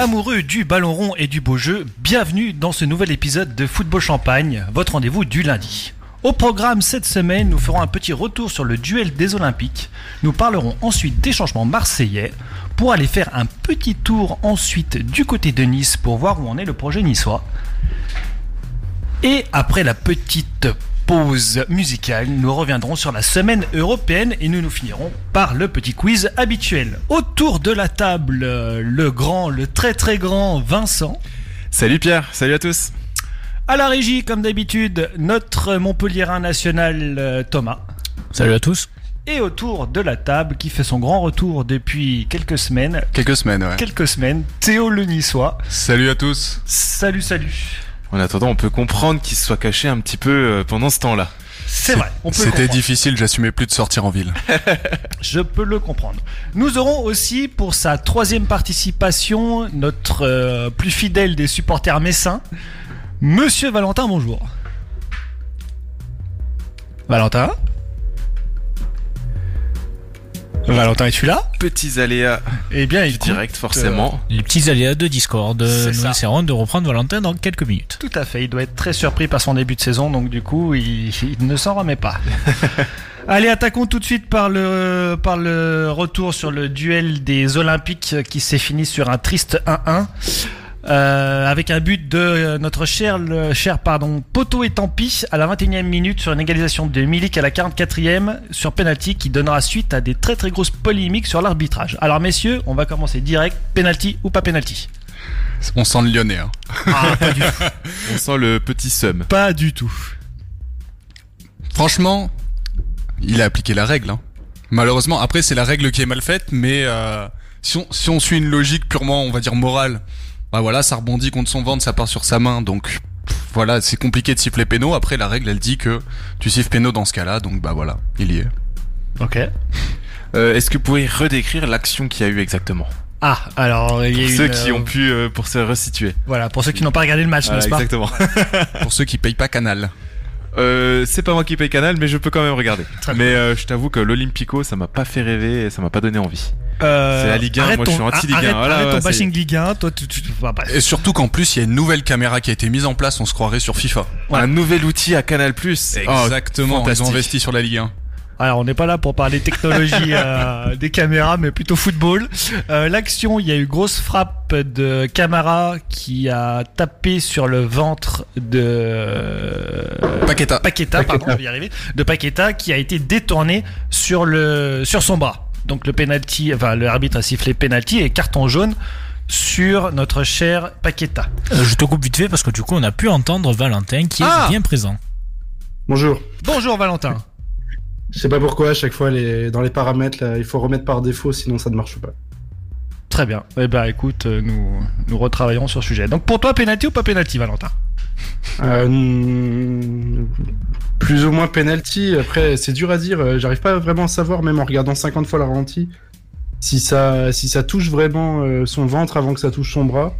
Amoureux du ballon rond et du beau jeu, bienvenue dans ce nouvel épisode de Football Champagne, votre rendez-vous du lundi. Au programme cette semaine, nous ferons un petit retour sur le duel des Olympiques. Nous parlerons ensuite des changements marseillais pour aller faire un petit tour ensuite du côté de Nice pour voir où en est le projet niçois. Et après la petite pause musicale, nous reviendrons sur la semaine européenne et nous nous finirons par le petit quiz habituel. Autour de la table, euh, le grand, le très très grand Vincent. Salut Pierre, salut à tous. À la régie, comme d'habitude, notre Montpellierin national euh, Thomas. Salut à tous. Et autour de la table, qui fait son grand retour depuis quelques semaines. Quelques semaines, ouais. Quelques semaines, Théo le Niçois. Salut à tous. Salut, salut. En attendant, on peut comprendre qu'il se soit caché un petit peu euh, pendant ce temps-là. C'est vrai, on peut le C'était difficile, j'assumais plus de sortir en ville. Je peux le comprendre. Nous aurons aussi pour sa troisième participation notre euh, plus fidèle des supporters messins, Monsieur Valentin, bonjour. Valentin? Valentin, es-tu là Petits aléas Eh bien, écoute, direct, forcément. Les petits aléas de Discord. C'est Nous ça. essaierons de reprendre Valentin dans quelques minutes. Tout à fait, il doit être très surpris par son début de saison, donc du coup, il, il ne s'en remet pas. Allez, attaquons tout de suite par le, par le retour sur le duel des Olympiques qui s'est fini sur un triste 1-1. Euh, avec un but de euh, notre cher, le, cher pardon, Poto et Tampi à la 21e minute sur une égalisation de Milik à la 44e sur penalty qui donnera suite à des très très grosses polémiques sur l'arbitrage. Alors messieurs, on va commencer direct, penalty ou pas penalty? On sent le lyonnais. Hein. Ah, pas du tout. On sent le petit seum. Pas du tout. Franchement, il a appliqué la règle. Hein. Malheureusement, après c'est la règle qui est mal faite, mais euh, si, on, si on suit une logique purement, on va dire morale, bah voilà, ça rebondit contre son ventre, ça part sur sa main, donc voilà, c'est compliqué de siffler péno. Après la règle, elle dit que tu siffles péno dans ce cas-là, donc bah voilà, il y est. Ok. Euh, Est-ce que vous pourriez redécrire l'action qu'il y a eu exactement? Ah, alors il y a Pour ceux qui euh, ont pu, euh, pour se resituer. Voilà, pour ceux qui n'ont pas regardé le match, Voilà, n'est-ce pas? exactement. Pour ceux qui payent pas Canal. Euh, c'est pas moi qui paye Canal, mais je peux quand même regarder. Très mais euh, je t'avoue que l'Olympico, ça m'a pas fait rêver et ça m'a pas donné envie. Euh, C'est la Ligue 1, arrête moi, je ton- suis anti-Ligue 1. Arrête, Voilà, arrête ouais, ton bashing Ligue 1, toi tu... tu, tu enfin, bref. Et surtout qu'en plus, il y a une nouvelle caméra qui a été mise en place, on se croirait sur FIFA. Ouais. Un nouvel outil à Canal+. Oh, Exactement, ils fantastique. ont investi sur la Ligue 1. Alors on n'est pas là pour parler technologie euh, des caméras, mais plutôt football. Euh, L'action, il y a eu grosse frappe de Camara qui a tapé sur le ventre de... Paqueta. Paqueta, pardon, je vais y arriver, de Paqueta qui a été détourné sur le sur son bras. Donc le penalty, enfin le arbitre a sifflé penalty et carton jaune sur notre cher Paqueta. Euh, je te coupe vite fait parce que du coup on a pu entendre Valentin qui est Ah bien présent. Bonjour. Bonjour Valentin. Je sais pas pourquoi à chaque fois les... dans les paramètres là, il faut remettre par défaut sinon ça ne marche pas. Très bien. Eh ben écoute, euh, nous nous retravaillerons sur le sujet. Donc pour toi penalty ou pas penalty Valentin? Euh, plus ou moins penalty. Après c'est dur à dire. euh, J'arrive pas vraiment à savoir même en regardant 50 fois la ralenti si ça si ça touche vraiment euh, son ventre avant que ça touche son bras.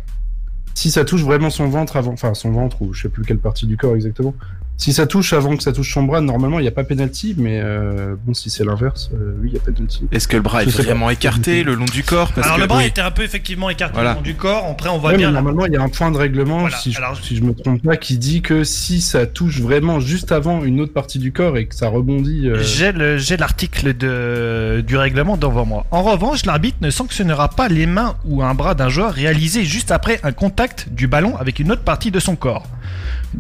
Si ça touche vraiment son ventre avant, enfin son ventre ou je sais plus quelle partie du corps exactement. Si ça touche avant que ça touche son bras, normalement il n'y a pas penalty, mais euh, bon si c'est l'inverse, euh, oui il y a penalty. Est-ce que le bras est pas. vraiment écarté le long du corps? Parce Alors que- le bras oui. était un peu effectivement écarté Voilà. au fond du corps. Après on voit Ouais, mais bien. normalement, il y a un point de règlement, Voilà, si, je, alors- si je me trompe pas, qui dit que si ça touche vraiment juste avant une autre partie du corps et que ça rebondit. euh, J'ai le- j'ai l'article de du règlement devant moi. En revanche, l'arbitre ne sanctionnera pas les mains ou un bras d'un joueur réalisé juste après un contact du ballon avec une autre partie de son corps,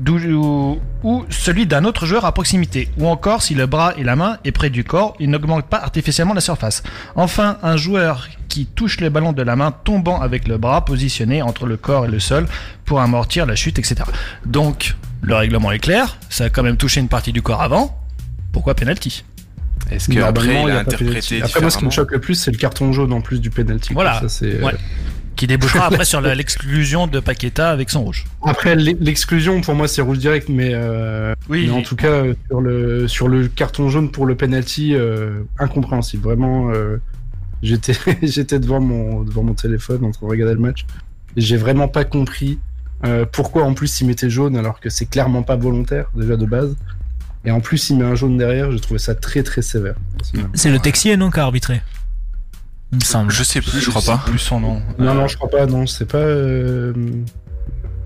ou, ou celui d'un autre joueur à proximité, ou encore si le bras et la main est près du corps, il n'augmente pas artificiellement la surface. Enfin, un joueur qui touche le ballon de la main tombant avec le bras positionné entre le corps et le sol pour amortir la chute, etc. Donc, le règlement est clair, ça a quand même touché une partie du corps avant. Pourquoi penalty? Est-ce que normalement, après il il a interprété Après, moi, ce qui me choque le plus, c'est le carton jaune en plus du penalty. Voilà. Ça, c'est, Ouais. Qui débouchera après sur l'exclusion de Paqueta avec son rouge. Après, l'e- l'exclusion, pour moi, c'est rouge direct, mais, euh, Oui, mais en tout cas, euh, sur le, sur le carton jaune pour le penalty, euh, incompréhensible. Vraiment, euh, j'étais j'étais devant mon, devant mon téléphone en train de regarder le match. Et j'ai vraiment pas compris euh, pourquoi en plus il mettait jaune alors que c'est clairement pas volontaire, déjà de base. Et en plus, il met un jaune derrière, j'ai trouvé ça très très sévère. C'est le Texier non qui a arbitré? Il me semble. Je sais plus, je crois pas. Plus son nom. Non, non, je crois pas, non, c'est pas. euh,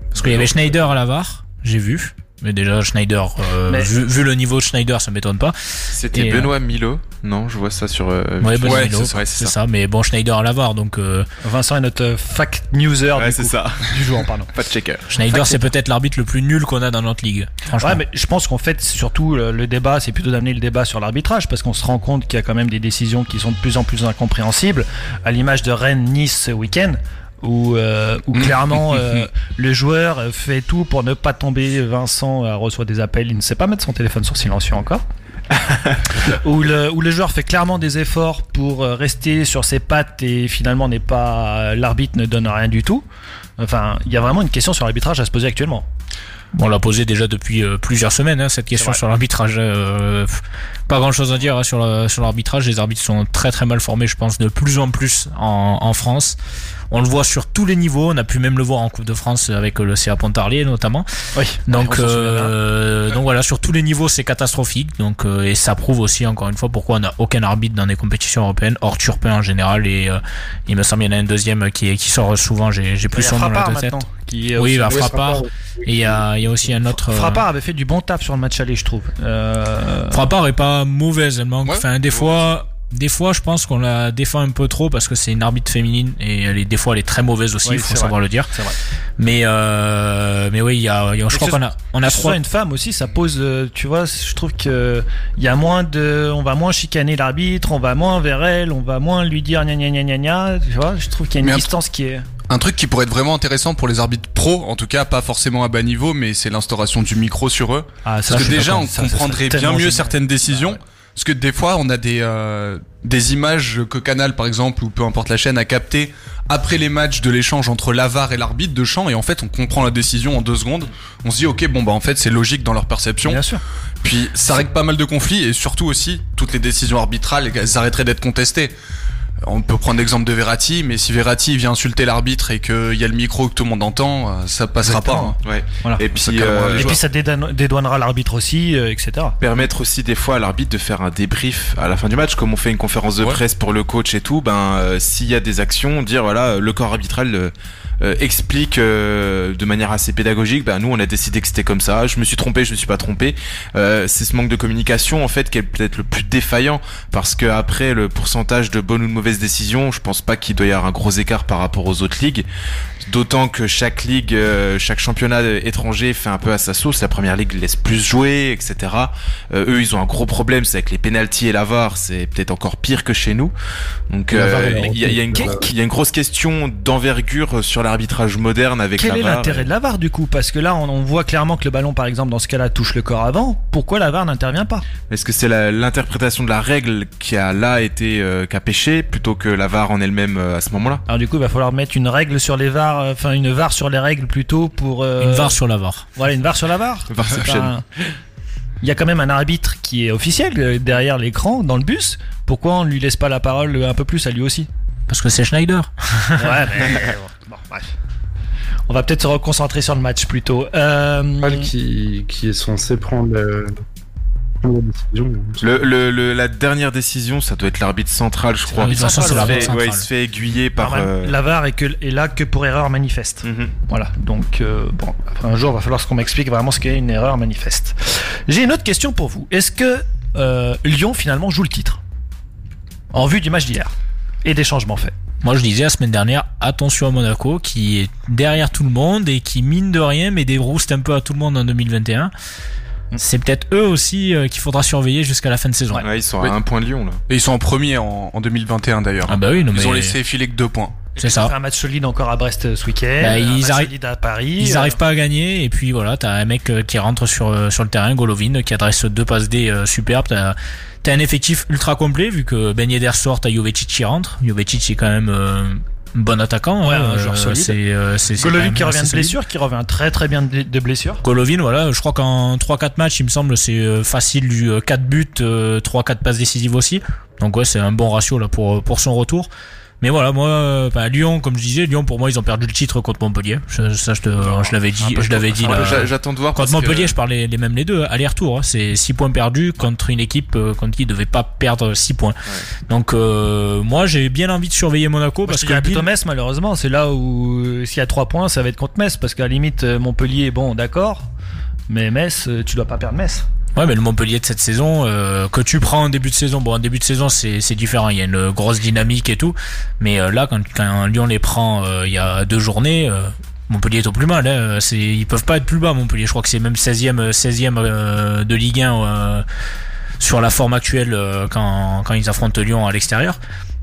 Parce qu'il y avait Schneider à la VAR, j'ai vu. Mais déjà, Schneider, euh, Mais- vu, vu le niveau de Schneider, ça m'étonne pas. C'était euh, Benoît Milo. Non, je vois ça sur. euh, Ouais. Benoît Ouais, Milo, c'est ça. Mais bon, Schneider à la VAR, donc euh, Vincent est notre fact newser Ouais, du, coup, ça. du jour, pardon. Pas de checker. Schneider, c'est peut-être l'arbitre le plus nul qu'on a dans notre ligue. Franchement. Ouais, mais je pense qu'en fait, surtout, le, le débat, c'est plutôt d'amener le débat sur l'arbitrage, parce qu'on se rend compte qu'il y a quand même des décisions qui sont de plus en plus incompréhensibles, à l'image de Rennes-Nice ce week-end, où, euh, où clairement euh, le joueur fait tout pour ne pas tomber. Vincent euh, reçoit des appels, il ne sait pas mettre son téléphone sur silencieux encore. où, le, où le joueur fait clairement des efforts pour rester sur ses pattes et finalement n'est pas l'arbitre ne donne rien du tout. Enfin, il y a vraiment une question sur l'arbitrage à se poser actuellement. Bon, on l'a posé déjà depuis euh, plusieurs semaines, hein, cette question sur l'arbitrage. euh, pas grand chose à dire hein, sur l'arbitrage. Les arbitres sont très très mal formés, je pense, de plus en plus en, en France. On le voit sur tous les niveaux. On a pu même le voir en Coupe de France avec le CA Pontarlier notamment. Oui. Donc, euh, donc voilà, sur tous les niveaux, c'est catastrophique. Donc, euh, et ça prouve aussi, encore une fois, pourquoi on n'a aucun arbitre dans des compétitions européennes, hors Turpin en général. Et euh, il me semble qu'il y en a un deuxième qui, est- qui sort souvent. J'ai j'ai plus son nom la tête. qui est Oui, bah, Frappard. Frappard, Et il y a, il y a aussi un autre. euh, Frappard avait fait du bon taf sur le match aller, je trouve. Euh, Frappard est pas mauvaise, elle manque. Ouais. enfin, des fois, des fois, je pense qu'on la défend un peu trop parce que c'est une arbitre féminine et elle est, des fois, elle est très mauvaise aussi. Oui, Il faut savoir le dire. Vrai. Mais, euh, mais oui, il y a, il y a- je crois qu'on a, on a que ce trois. soit une femme aussi, ça pose, euh, tu vois, je trouve que il y a moins de, on va moins chicaner l'arbitre, on va moins vers elle, on va moins lui dire gna gna gna gna gna, tu vois, je trouve qu'il y a une Mais distance qui est. Un truc qui pourrait être vraiment intéressant pour les arbitres pros, en tout cas pas forcément à bas niveau, mais c'est l'instauration du micro sur eux. Ah, Parce que déjà, on comprendrait bien mieux certaines décisions. Bah ouais. Parce que des fois, on a des, euh, des images que Canal, par exemple, ou peu importe la chaîne, a capté après les matchs de l'échange entre l'avare et l'arbitre de champ, et en fait, on comprend la décision en deux secondes. On se dit, ok, bon, bah, en fait, c'est logique dans leur perception. Bien sûr. Puis, ça règle pas mal de conflits, et surtout aussi, toutes les décisions arbitrales, elles arrêteraient d'être contestées. On peut prendre l'exemple de Verratti, mais si Verratti vient insulter l'arbitre et qu'il y a le micro que tout le monde entend, euh, ça passera Exactement. pas. hein. Ouais. Voilà. Et puis euh, Et puis ça dédouane- dédouanera l'arbitre aussi, euh, etc. permettre aussi des fois à l'arbitre de faire un débrief à la fin du match, comme on fait une conférence de Ouais. presse pour le coach et tout. Ben euh, s'il y a des actions, dire voilà le corps arbitral euh, euh, explique euh, de manière assez pédagogique. Ben nous on a décidé que c'était comme ça. Je me suis trompé, je me suis pas trompé. Euh, c'est ce manque de communication en fait qui est peut-être le plus défaillant parce que après le pourcentage de bonnes ou de mauvaises décisions, je pense pas qu'il doit y avoir un gros écart par rapport aux autres ligues. D'autant que chaque ligue, euh, chaque championnat étranger fait un peu à sa sauce. La première ligue laisse plus jouer, etc. Euh, eux, ils ont un gros problème, c'est avec les pénalties et la VAR, c'est peut-être encore pire que chez nous. Donc, La euh, il y, y la- y a une grosse question d'envergure sur l'arbitrage moderne avec Quel la est VAR. l'intérêt de la VAR du coup Parce que là, on, on voit clairement que le ballon, par exemple, dans ce cas-là, touche le corps avant. Pourquoi la VAR n'intervient pas Est-ce que c'est l'interprétation de la règle qui a là été euh, qui a péché plutôt que la VAR en elle-même euh, à ce moment-là? Alors du coup, il va falloir mettre une règle sur les VAR, euh, enfin une VAR sur les règles plutôt pour. euh, Une VAR sur la VAR. Voilà, une VAR sur la VAR. Il y a quand même un arbitre qui est officiel derrière l'écran, dans le bus. Pourquoi on lui laisse pas la parole un peu plus à lui aussi? Parce que c'est Schneider. Ouais, mais bon, bref. On va peut-être se reconcentrer sur le match plutôt. Euh, qui, qui est censé prendre prendre la décision. Le, le, le- la dernière décision, ça doit être l'arbitre central, je crois. Façon, c'est Il se l'arbitre fait- central. ouais, il se fait aiguiller par. alors, euh, La VAR est, que, est là que pour erreur manifeste. mhm. Voilà, donc euh, bon, après un jour, il va falloir qu'on m'explique vraiment ce qu'est une erreur manifeste. J'ai une autre question pour vous. Est-ce que euh, Lyon finalement joue le titre? En vue du match d'hier et des changements faits Moi, je disais la semaine dernière, attention à Monaco, qui est derrière tout le monde et qui, mine de rien, met des roustes un peu à tout le monde en 2021. C'est peut-être eux aussi euh, qu'il faudra surveiller jusqu'à la fin de saison. Ouais, ils sont Oui. à un point de Lyon là. Et ils sont en premier en, en 2021 d'ailleurs. Ah bah oui, non, ils mais ont laissé filer que deux points. c'est Ils ont ça. fait un match solide encore à Brest euh, ce week-end. Bah, un ils match arri- solide à Paris. Ils euh, arrivent pas à gagner et puis voilà, t'as un mec euh, qui rentre sur euh, sur le terrain, Golovin, qui adresse deux passes D euh, superbes. T'as un effectif ultra complet vu que Ben Yedder sort, t'as Jovetic qui rentre. Jovetic est quand même euh, un bon attaquant. Ouais, hein, un joueur euh, solide. C'est euh, c'est- Golovin qui revient de blessure, qui revient très très bien de, blessure. Golovin, voilà, je crois qu'en 3-4 matchs, il me semble, c'est euh, facile du euh, 4 buts, euh, 3-4 passes décisives aussi. Donc ouais, c'est un bon ratio là pour, pour son retour. Mais voilà, moi, euh, bah, Lyon, comme je disais, Lyon pour moi ils ont perdu le titre contre Montpellier. Je, ça, je, te- je l'avais dit, je l'avais dit. Ah, J'attends de voir. Contre que- Montpellier, je parlais les mêmes les deux, aller-retour. hein. C'est 6 points perdus contre une équipe euh, contre qui ne devait pas perdre 6 points. Donc euh, moi j'ai bien envie de surveiller Monaco Parce que plutôt Metz, malheureusement. C'est là où, euh, s'il y a 3 points, ça va être contre Metz. Parce qu'à la limite, euh, Montpellier, bon, d'accord. Mais Metz, euh, tu dois pas perdre Metz. Ouais, mais le Montpellier de cette saison, euh, que tu prends en début de saison, bon, en début de saison, c'est différent. Il y a une grosse dynamique et tout. Mais euh, là, quand, quand Lyon les prend euh, il y a deux journées, Montpellier est au plus mal. Hein. Ils peuvent pas être plus bas, Montpellier. Je crois que c'est même 16e, euh, 16e euh, de Ligue 1 euh, sur la forme actuelle quand, ils affrontent Lyon à l'extérieur.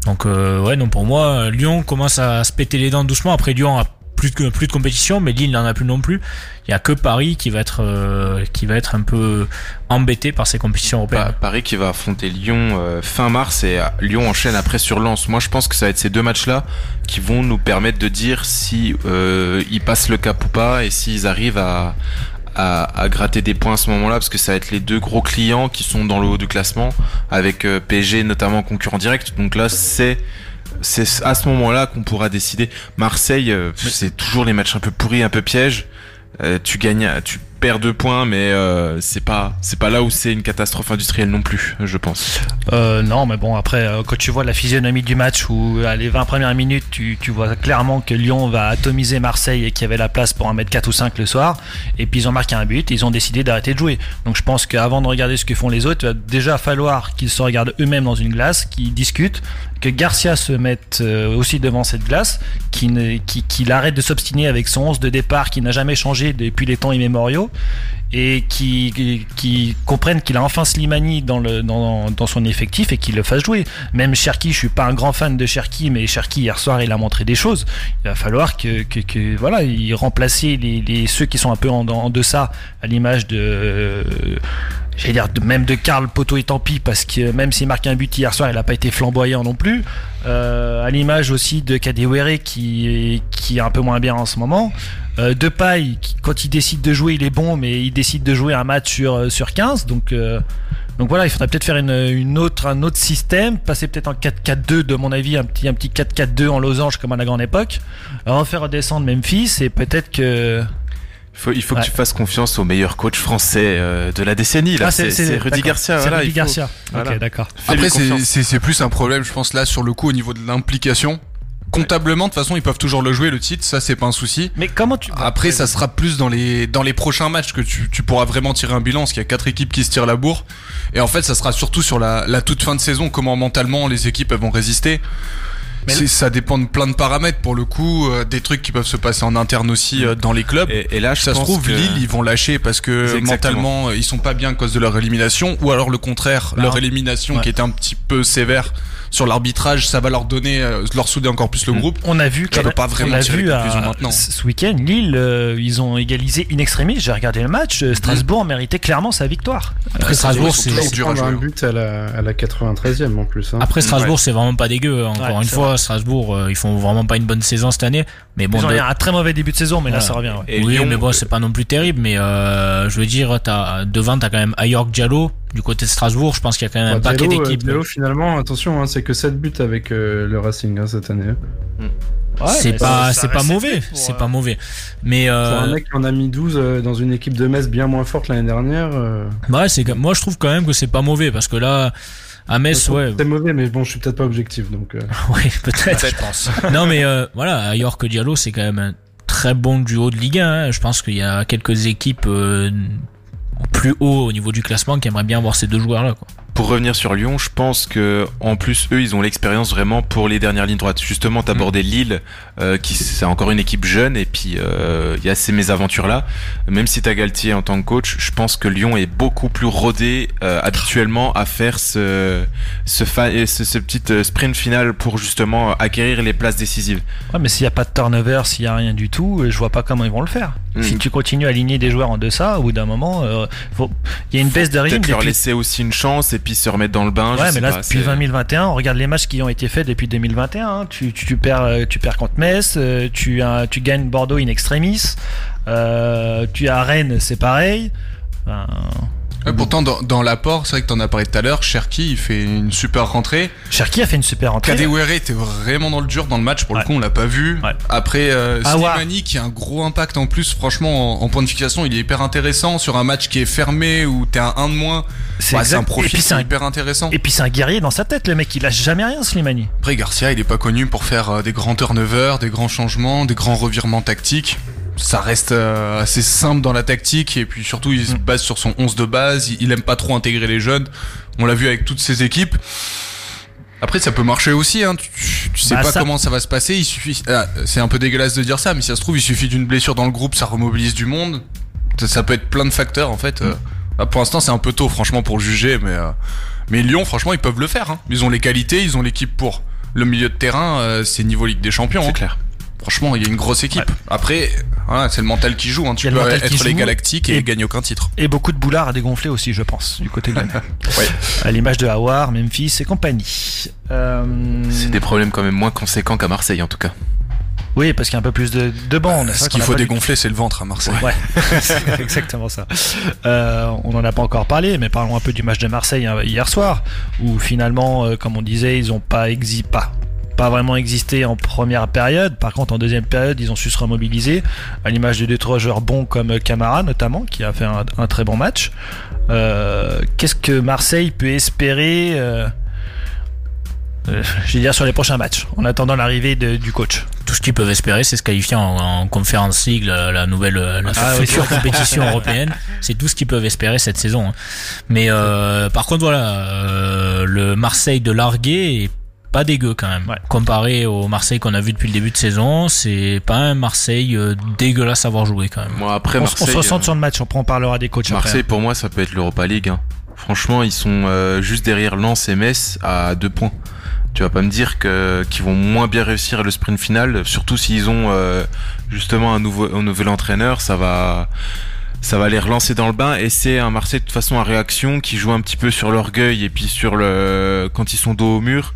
Donc, ouais, non, pour moi, Lyon commence à se péter les dents doucement. Après, Lyon a plus de, plus de compétition, mais Lille n'en a plus non plus. Il y a que Paris qui va être, euh, qui va être un peu embêté par ces compétitions européennes. Pa- Paris qui va affronter Lyon euh, fin mars et euh, Lyon enchaîne après sur Lens. Moi, je pense que ça va être ces deux matchs-là qui vont nous permettre de dire si euh, ils passent le cap ou pas et s'ils arrivent à, à, à gratter des points à ce moment-là, parce que ça va être les deux gros clients qui sont dans le haut du classement, avec PSG notamment concurrent direct. Donc là, c'est c'est à ce moment-là qu'on pourra décider. Marseille, euh, c'est toujours les matchs un peu pourris, un peu pièges. Euh, tu gagnes, tu perds deux points, mais euh, c'est pas, c'est pas là où c'est une catastrophe industrielle non plus, je pense. Euh, non, mais bon, après, quand tu vois la physionomie du match où à les 20 premières minutes, tu, tu vois clairement que Lyon va atomiser Marseille et qu'il y avait la place pour en mettre 4 ou 5 le soir. Et puis ils ont marqué un but, ils ont décidé d'arrêter de jouer. Donc je pense qu'avant de regarder ce que font les autres, il va déjà falloir qu'ils se regardent eux-mêmes dans une glace, qu'ils discutent, que Garcia se mette euh, aussi devant cette glace, qu'il arrête de s'obstiner avec son 11 de départ qui n'a jamais changé depuis les temps immémoriaux et qui, qui, comprennent qu'il a enfin Slimani dans, le, dans, dans son effectif et qu'il le fasse jouer. Même Cherki, je suis pas un grand fan de Cherki, mais Cherki hier soir il a montré des choses. Il va falloir que, que, que voilà, il remplacer les, les, ceux qui sont un peu en, en deçà, à l'image de euh, j'allais dire même de Karl Poto et tant pis parce que même s'il marque un but hier soir il n'a pas été flamboyant non plus Euh, à l'image aussi de Kadewere qui, qui est un peu moins bien en ce moment euh, Depay qui, quand il décide de jouer il est bon mais il décide de jouer un match sur, euh, sur 15 donc euh, donc voilà, il faudrait peut-être faire une, une autre, un autre système, passer peut-être en 4-4-2 de mon avis, un petit, un petit 4-4-2 en losange comme à la grande époque, refaire redescendre Memphis et peut-être que Il faut, il faut Ouais. que tu fasses confiance au meilleur coach français euh, de la décennie. Là, Ah, c'est c'est Rudy. Garcia. C'est Voilà, Rudy il faut- Garcia. voilà. Ok, d'accord. Après, c'est c'est plus un problème, je pense, là, sur le coup, au niveau de l'implication. Comptablement, de toute façon, ils peuvent toujours le jouer, le titre, ça, c'est pas un souci. Mais comment tu Après, ça sera plus dans les, dans les prochains matchs que tu, tu pourras vraiment tirer un bilan, parce qu'il y a quatre équipes qui se tirent la bourre. Et en fait, ça sera surtout sur la, la toute fin de saison, comment mentalement les équipes elles vont résister. Mais Ça dépend de plein de paramètres, pour le coup, euh, des trucs qui peuvent se passer en interne aussi euh, dans les clubs. Et, et là, je ça se trouve, que- Lille, ils vont lâcher parce que mentalement, ils sont pas bien à cause de leur élimination, ou alors le contraire, Bah, leur élimination ouais. qui était un petit peu sévère sur l'arbitrage, ça va leur donner, euh, leur souder encore plus le Mm. groupe. On a vu, Tu peux pas vraiment on a vu à- ce week-end, Lille, euh, ils ont égalisé in extremis. J'ai regardé le match. euh, Strasbourg méritait clairement sa victoire. Après Strasbourg, c'est dur à un jouer. but à la, à la 93e en plus. Hein. après Strasbourg, c'est vraiment pas dégueu. hein. Encore Ouais, une fois, Strasbourg, euh, ils font vraiment pas une bonne saison cette année. Mais bon, Ils ont de- eu un très mauvais début de saison, mais là ça revient. ouais. Et oui, Lyon, mais bon, c'est pas non plus terrible. Mais euh, je veux dire, t'as devant, t'as quand même Ayork Diallo du côté de Strasbourg. Je pense qu'il y a quand même un Bah, paquet euh, d'équipes. Diallo, finalement, attention, hein, c'est que 7 buts avec euh, le Racing hein, cette année. Ouais, c'est pas, c'est mauvais. C'est euh, pas mauvais. Mais Pour un mec qui en a mis 12 euh, dans une équipe de Metz bien moins forte l'année dernière. euh, ouais, c'est que- moi je trouve quand même que c'est pas mauvais parce que là, à Metz, ouais, C'est mauvais, mais bon, je suis peut-être pas objectif. Donc, euh, ouais, peut-être. je pense. non, mais euh, voilà, Ayork Diallo, c'est quand même un très bon duo de Ligue 1. hein. Je pense qu'il y a quelques équipes euh, plus haut au niveau du classement qui aimeraient bien avoir ces deux joueurs-là. Quoi. Pour revenir sur Lyon, je pense que en plus eux ils ont l'expérience vraiment pour les dernières lignes droites. Justement, t'abordais Lille, euh, qui c'est encore une équipe jeune et puis euh, il y a ces mésaventures là. Même si t'as Galtier en tant que coach, je pense que Lyon est beaucoup plus rodé euh, habituellement à faire ce ce, fa- ce, ce petit euh, sprint final pour justement acquérir les places décisives. Ouais, mais s'il n'y a pas de turnover, s'il n'y a rien du tout, je vois pas comment ils vont le faire. Mhm. Si tu continues à aligner des joueurs en deçà, au bout d'un moment, euh, il y a une baisse de rythme. Peut-être leur laisser aussi une chance et puis se remettre dans le bain. je Ouais, sais mais là, pas, depuis c'est- 2021, on regarde les matchs qui ont été faits depuis 2021. hein. Tu, tu, tu perds, euh, tu perds contre Metz, euh, tu gagnes Bordeaux in extremis, euh, tu as Rennes, c'est pareil. Enfin, Ouais, pourtant, dans, dans l'apport, c'est vrai que t'en as parlé tout à l'heure, Cherki, il fait une super rentrée. Cherki a fait une super entrée. Kadewere était vraiment dans le dur dans le match, pour Ouais. le coup, on l'a pas vu. Ouais. Après, euh, Aouar. Slimani, qui a un gros impact en plus, franchement, en, en point de fixation, il est hyper intéressant. Sur un match qui est fermé, où t'es un 1 de moins, C'est un profil puis c'est un- hyper intéressant. Et puis c'est un guerrier dans sa tête, le mec, il lâche jamais rien, Slimani. Après, Garcia, il est pas connu pour faire euh, des grands turnovers, des grands changements, des grands revirements tactiques. Ça reste euh, assez simple dans la tactique et puis surtout il se Mm. base sur son 11 de base, il, il aime pas trop intégrer les jeunes. On l'a vu avec toutes ses équipes. Après ça peut marcher aussi hein. tu, tu sais Bah, pas ça- comment ça va se passer, il suffit ah, c'est un peu dégueulasse de dire ça mais si ça se trouve il suffit d'une blessure dans le groupe, ça remobilise du monde. Ça, ça peut être plein de facteurs en fait. euh. Bah, pour l'instant c'est un peu tôt franchement pour juger mais euh, mais Lyon franchement ils peuvent le faire hein. Ils ont les qualités, ils ont l'équipe pour. Le milieu de terrain, euh, c'est niveau Ligue des Champions. C'est hein. clair. Franchement, il y a une grosse équipe. Après, voilà, c'est le mental qui joue. Hein. Tu le peux être les. Galactiques et, Et- gagner aucun titre. Et beaucoup de boulards à dégonfler aussi, je pense, du côté de. Ouais. À l'image de Hawar, Memphis et compagnie. Euh, C'est des problèmes quand même moins conséquents qu'à Marseille en tout cas. Oui, parce qu'il y a un peu plus de, de bandes. Ce vrai qu'il faut dégonfler, c'est le ventre à Marseille. Ouais, c'est exactement ça. Euh, on n'en a pas encore parlé, mais parlons un peu du match de Marseille hein, hier soir, où finalement, euh, comme on disait, ils ont pas exi pas pas vraiment existé en première période. Par contre, en deuxième période, ils ont su se remobiliser, à l'image de deux trois joueurs bons comme Camara notamment, qui a fait un, un très bon match. Euh, Qu'est-ce que Marseille peut espérer euh, euh, je vais dire sur les prochains matchs, en attendant l'arrivée du coach? Tout ce qu'ils peuvent espérer, c'est se qualifier en, en conférence League, la, la nouvelle, la Ah future compétition européenne. C'est tout ce qu'ils peuvent espérer cette saison. hein. Mais euh, par contre, voilà, euh, le Marseille de Larguet est pas dégueu quand même. Ouais. Comparé au Marseille qu'on a vu depuis le début de saison, c'est pas un Marseille euh, dégueulasse à voir jouer quand même. Moi après On, s- on Marseille. se ressent sur le match, après on parlera des coachs après. Marseille pour moi ça peut être l'Europa League. hein. Franchement ils sont euh, juste derrière Lens et Metz à deux points. Tu vas pas me dire que qu'ils vont moins bien réussir le sprint final, surtout s'ils ont euh, justement un nouveau un nouvel entraîneur, ça va ça va les relancer dans le bain et c'est un Marseille de toute façon à réaction qui joue un petit peu sur l'orgueil et puis sur le quand ils sont dos au mur.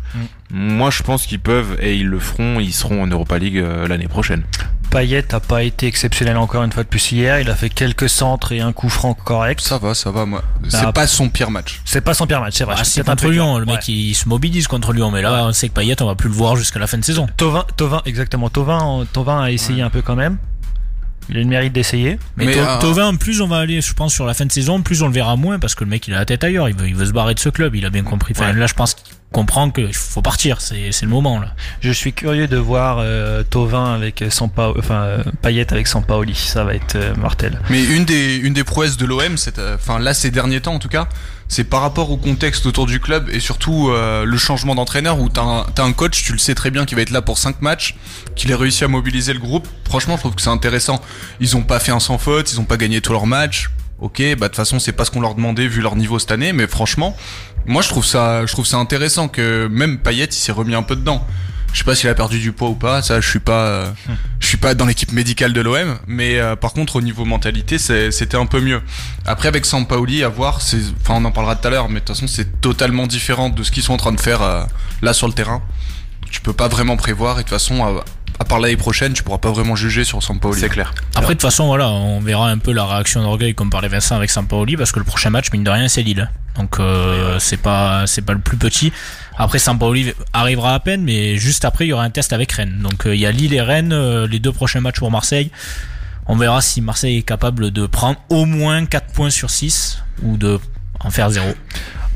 Moi je pense qu'ils peuvent et ils le feront, ils seront en Europa League euh, l'année prochaine. Payet a pas été exceptionnel encore une fois de plus hier. Il a fait quelques centres et un coup franc correct. Ça va, ça va, moi. C'est Ah, pas son pire match. C'est pas son pire match, c'est vrai. Ah, c'est contre peu Lyon, le mec Ouais. il se mobilise contre Lyon, mais là on sait que Payet on va plus le voir jusqu'à la fin de saison. Tovin, Tovin, exactement. Tovin, Tovin a essayé un peu quand même. Il a le mérite d'essayer. Mais, Mais, euh, plus on va aller, je pense, sur la fin de saison, plus on le verra moins parce que le mec il a la tête ailleurs. Il veut, il veut se barrer de ce club. Il a bien compris. Enfin, Ouais. Là, je pense qu'il comprend qu'il faut partir. C'est c'est le moment là. Je suis curieux de voir euh, Tovin avec Sampa, enfin euh, Payet avec Sampaoli. Ça va être euh, mortel. Mais une des, une des prouesses de l'OM, c'est, euh, enfin là ces derniers temps en tout cas, c'est par rapport au contexte autour du club et surtout euh, le changement d'entraîneur où t'as un, t'as un coach, tu le sais très bien, qui va être là pour 5 matchs, qu'il a réussi à mobiliser le groupe. Franchement, je trouve que c'est intéressant. Ils ont pas fait un sans faute, ils ont pas gagné tous leurs matchs. Ok, bah de toute façon c'est pas ce qu'on leur demandait vu leur niveau cette année, mais franchement, moi je trouve ça, je trouve ça intéressant que même Payet il s'est remis un peu dedans. Je sais pas s'il a perdu du poids ou pas, ça je suis pas, euh, je suis pas dans l'équipe médicale de l'OM, mais euh, par contre au niveau mentalité c'était un peu mieux. Après avec Sampaoli à voir, c'est, enfin on en parlera tout à l'heure, mais de toute façon c'est totalement différent de ce qu'ils sont en train de faire euh, là sur le terrain. Tu peux pas vraiment prévoir et de toute façon à, part l'année prochaine tu pourras pas vraiment juger sur Sampaoli. C'est clair. Après, de toute façon, voilà, on verra un peu la réaction d'orgueil comme parlait Vincent avec Sampaoli parce que le prochain match, mine de rien, c'est Lille. Donc euh, c'est pas c'est pas le plus petit. Après, Sampaoli arrivera à peine, mais juste après, il y aura un test avec Rennes. Donc euh, il y a Lille et Rennes, euh, les deux prochains matchs pour Marseille. On verra si Marseille est capable de prendre au moins 4 points sur 6 ou de en faire 0.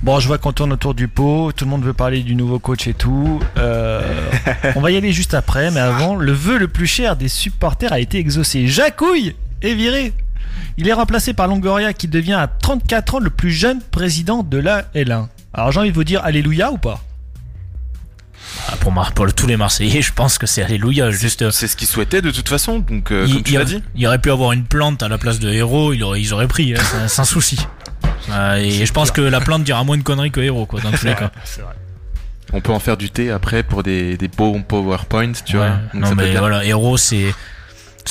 Bon, je vois qu'on tourne autour du pot. Tout le monde veut parler du nouveau coach et tout. Euh, on va y aller juste après, mais avant, le vœu le plus cher des supporters a été exaucé. Jacouille est viré. Il est remplacé par Longoria qui devient à 34 ans le plus jeune président de la L1. Alors j'ai envie de vous dire Alléluia ou pas? Ah, Pour, Mar- pour le- tous les Marseillais, je pense que c'est Alléluia. Juste, euh, C'est ce qu'ils souhaitaient de toute façon, donc euh, il, comme tu l'as dit. il aurait pu avoir une plante à la place de héros, il aurait, ils auraient pris, hein, sans souci. Euh, et je pense que la plante dira moins de conneries que héros, quoi, dans tous les cas. C'est vrai. On peut en faire du thé après pour des, des bons PowerPoint, tu Ouais. vois. Donc non mais voilà, héros c'est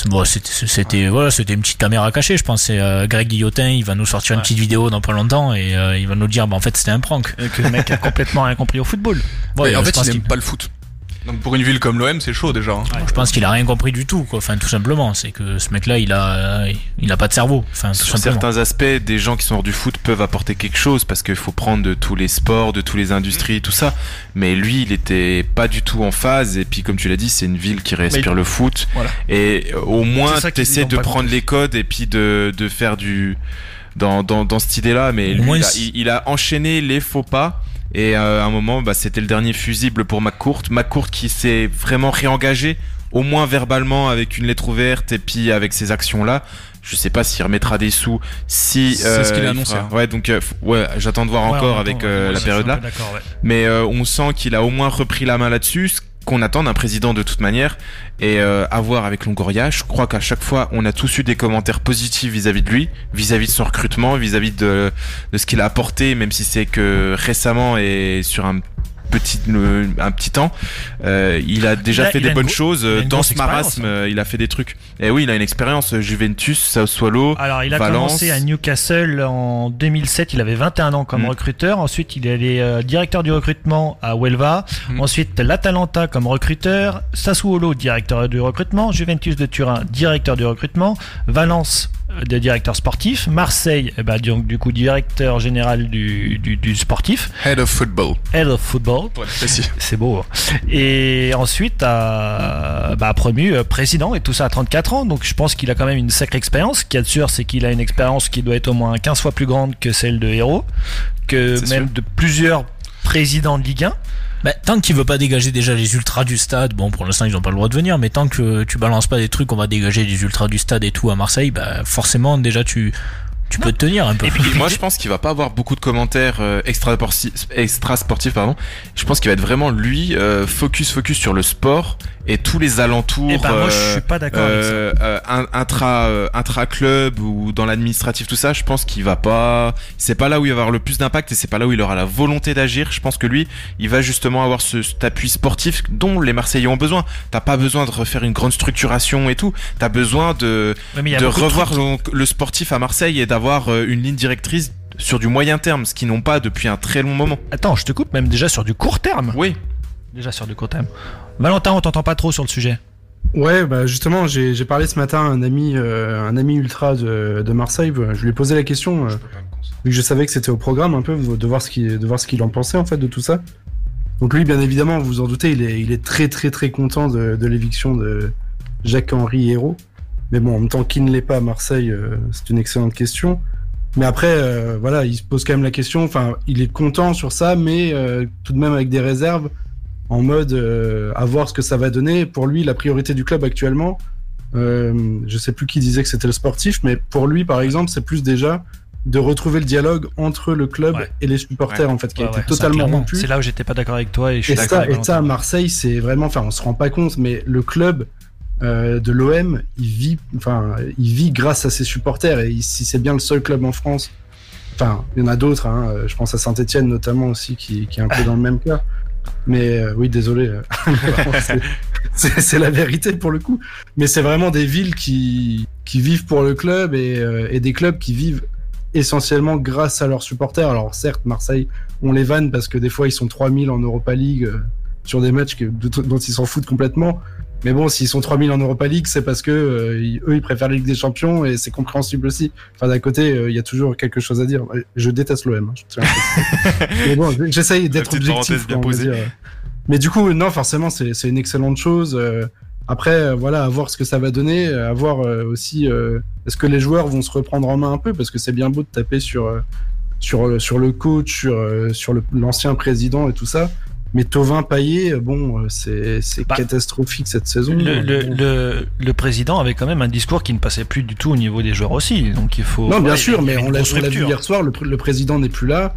bon, c'était voilà, c'était une petite caméra cachée, je pense. C'est euh, Greg Guillotin, il va nous sortir une petite vidéo dans pas longtemps et euh, il va nous dire, bah en fait c'était un prank. Et que le mec a complètement rien compris au football. Ouais, en je fait il qu'il- aime pas le foot. Donc pour une ville comme l'OM, c'est chaud déjà. hein. Je pense qu'il a rien compris du tout, quoi. Enfin, tout simplement, c'est que ce mec-là, il a, il a pas de cerveau. Enfin, tout Sur simplement. certains aspects, des gens qui sont hors du foot peuvent apporter quelque chose parce qu'il faut prendre de tous les sports, de tous les industries, tout ça. Mais lui, il était pas du tout en phase. Et puis, comme tu l'as dit, c'est une ville qui respire le foot. Voilà. Et euh, au moins, t'essaies de prendre compris. les codes et puis de, de faire du dans, dans, dans cette idée-là. Mais Au lui, moins, il, a, si- il- il a enchaîné les faux pas. Et euh, à un moment, bah, c'était le dernier fusible pour McCourt. McCourt qui s'est vraiment réengagé, au moins verbalement avec une lettre ouverte et puis avec ces actions-là. Je sais pas s'il remettra des sous. Si C'est ce qu'il a annoncé, fera- hein. Ouais, donc euh, ouais, j'attends de voir Ouais, encore avec euh, ouais, la période là. ouais. Mais euh, on sent qu'il a au moins repris la main là-dessus, ce qu'on attend d'un président de toute manière. Et euh, à voir avec Longoria, je crois qu'à chaque fois, on a tous eu des commentaires positifs vis-à-vis de lui, vis-à-vis de son recrutement, vis-à-vis de, de ce qu'il a apporté, même si c'est que récemment et sur un un petit temps euh, il a déjà fait des bonnes choses euh, dans ce marasme hein. euh, il a fait des trucs et oui il a une expérience Juventus Sassuolo Alors, il a Valence. commencé à Newcastle en 2007. Il avait 21 ans comme Mm. recruteur. Ensuite, il est allé directeur du recrutement à Huelva. Mm. Ensuite, l'Atalanta comme recruteur. Sassuolo, directeur du recrutement. Juventus de Turin, directeur du recrutement. Valence, euh, de directeur sportif. Marseille, eh ben, donc, du coup, directeur général du, du, du sportif. Head of football. Head of football. Pour. C'est beau. hein. Et ensuite, a, bah, promu euh, président et tout ça à 34 ans. Donc je pense qu'il a quand même une sacrée expérience. Ce qu'il y a de sûr, c'est qu'il a une expérience qui doit être au moins 15 fois plus grande que celle de Héros, que même de plusieurs présidents de Ligue 1. Bah, tant qu'il veut pas dégager déjà les ultras du stade, bon pour l'instant ils ont pas le droit de venir, mais tant que tu balances pas des trucs, on va dégager les ultras du stade et tout à Marseille, bah forcément déjà tu tu peux te tenir un peu. Et puis moi je pense qu'il va pas avoir beaucoup de commentaires euh, extra extra sportifs pardon. Je pense qu'il va être vraiment lui euh, focus focus sur le sport et tous les alentours. Et ben moi je euh, suis pas d'accord avec ça. euh, euh, intra intra club ou dans l'administratif tout ça je pense qu'il va pas c'est pas là où il va avoir le plus d'impact et c'est pas là où il aura la volonté d'agir je pense que lui il va justement avoir ce, cet appui sportif dont les Marseillais ont besoin t'as pas besoin de refaire une grande structuration et tout t'as besoin de Ouais, de revoir le sportif à Marseille et d'avoir une ligne directrice sur du moyen terme ce qu'ils n'ont pas depuis un très long moment Attends, je te coupe même déjà sur du court terme. oui Déjà sur du court terme. Valentin, on t'entend pas trop sur le sujet. Ouais, bah justement, j'ai parlé ce matin à un ami, euh, un ami ultra de, de Marseille. Je lui ai posé la question, euh, vu que je savais que c'était au programme un peu, de voir ce qu'il de voir ce qu'il en pensait en fait de tout ça. Donc lui, bien évidemment, vous vous en doutez, il est, il est très très très content de, de l'éviction de Jacques-Henri Hérault. Mais bon, en même temps, qui ne l'est pas à Marseille, euh, c'est une excellente question. Mais après, euh, voilà, il se pose quand même la question. Enfin, il est content sur ça, mais euh, tout de même avec des réserves, en mode euh, à voir ce que ça va donner. Pour lui, la priorité du club actuellement, euh, je sais plus qui disait que c'était le sportif, mais pour lui, par exemple, c'est plus déjà de retrouver le dialogue entre le club Ouais. et les supporters, en fait, qui Ouais, a été totalement rompu. C'est là où j'étais pas d'accord avec toi et je suis Et d'accord et ça, à. Marseille, c'est vraiment, enfin, on se rend pas compte, mais le club euh, de l'OM, il vit, enfin, il vit grâce à ses supporters. Et si c'est bien le seul club en France, enfin, il y en a d'autres. Hein, je pense à Saint-Etienne notamment aussi, qui, qui est un peu dans le même cas. Mais euh, oui, désolé. euh, c'est- la vérité pour le coup. Mais c'est vraiment des villes qui, qui vivent pour le club et, euh, et des clubs qui vivent essentiellement grâce à leurs supporters. Alors certes, Marseille, on les vanne parce que des fois ils sont 3000 en Europa League euh, sur des matchs que, dont ils s'en foutent complètement. Mais bon, s'ils sont 3000 en Europa League, c'est parce que euh, eux ils préfèrent la Ligue des Champions et c'est compréhensible aussi. Enfin d'un côté, euh, il y a toujours quelque chose à dire. Je déteste l'OM. hein. Mais bon, j'essaye d'être objectif. bien posée. Mais du coup, non, forcément, c'est c'est une excellente chose. Euh, Après, euh, voilà, à voir ce que ça va donner, à voir aussi euh, est-ce que les joueurs vont se reprendre en main un peu, parce que c'est bien beau de taper sur sur sur le coach, sur sur l'ancien président et tout ça. Mais Tovin Payet, euh, bon, euh, c'est c'est Bah, catastrophique cette saison. Le, le, le, le président avait quand même un discours qui ne passait plus du tout au niveau des joueurs aussi. Donc il faut. Non, bien Ouais, sûr, mais on l'a vu hier soir, le, pr- le président n'est plus là.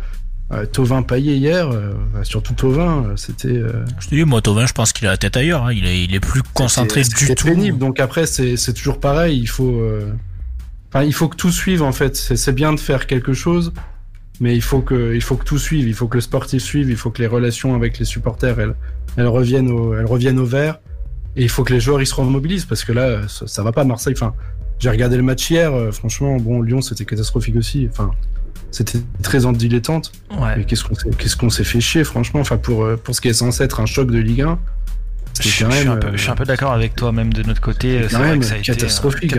Euh, Tovin Payet hier, euh, surtout Tovin, euh, c'était euh, Je te dis, moi, Tovin, je pense qu'il a la tête ailleurs. hein. Il, est, il est plus concentré du c'était tout. pénible. Donc après, c'est c'est toujours pareil. Il faut, euh, enfin, il faut que tout suive en fait. C'est c'est bien de faire quelque chose, mais il faut que, il faut que tout suive. Il faut que le sportif suive. Il faut que les relations avec les supporters, elles, elles reviennent au, elles reviennent au vert. Et il faut que les joueurs ils se remobilisent parce que là, ça, ça va pas Marseille. Enfin, j'ai regardé le match hier. euh, franchement, bon, Lyon, c'était catastrophique aussi. Enfin, c'était très en dilettante. Ouais. Mais qu'est-ce qu'on s'est, qu'est-ce qu'on s'est fait chier, franchement. Enfin, pour, euh, pour ce qui est censé être un choc de Ligue 1, Je, suis- je un peu, je suis un peu d'accord avec toi, même de notre côté. C'est vrai que ça a été euh, catastrophique.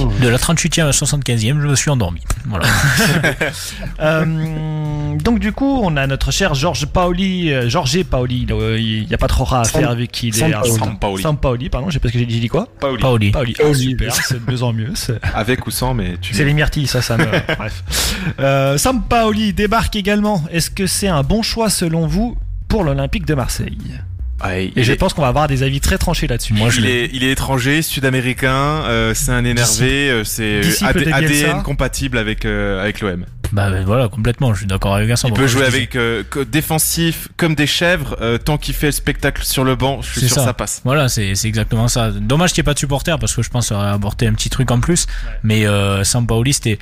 hein. De la 38e à la 75e, je me suis endormi. Voilà. Euh, donc du coup, on a notre cher Georges Paoli, euh, Georges Paoli. Il n'y a pas trop rare à faire avec qui il est. Sampaoli. Sampaoli. Sampaoli, pardon. Je sais pas ce que j'ai dit. J'ai dit quoi Paoli. Paoli. Paoli. Ah, super, c'est de mieux en mieux. Avec ou sans, mais tu. C'est les myrtilles, ça, ça me. Bref. Euh, Sampaoli débarque également. Est-ce que c'est un bon choix selon vous pour l'Olympique de Marseille? Ouais, Et je est- pense qu'on va avoir des avis très tranchés là-dessus. Moi, je il l'ai- est, il est étranger, sud-américain, euh, c'est un énervé, euh, c'est AD-. ADN compatible avec avec l'OM. Bah euh, voilà, complètement, je suis d'accord avec ça. Il peut je jouer avec euh, défensif comme des chèvres, euh, tant qu'il fait le spectacle sur le banc, je suis sûr que ça. ça passe. Voilà, c'est c'est exactement ça. Dommage qu'il n'y ait pas de supporter parce que je pense aurait apporté un petit truc en plus. Mais euh, Sampaoli, c'était.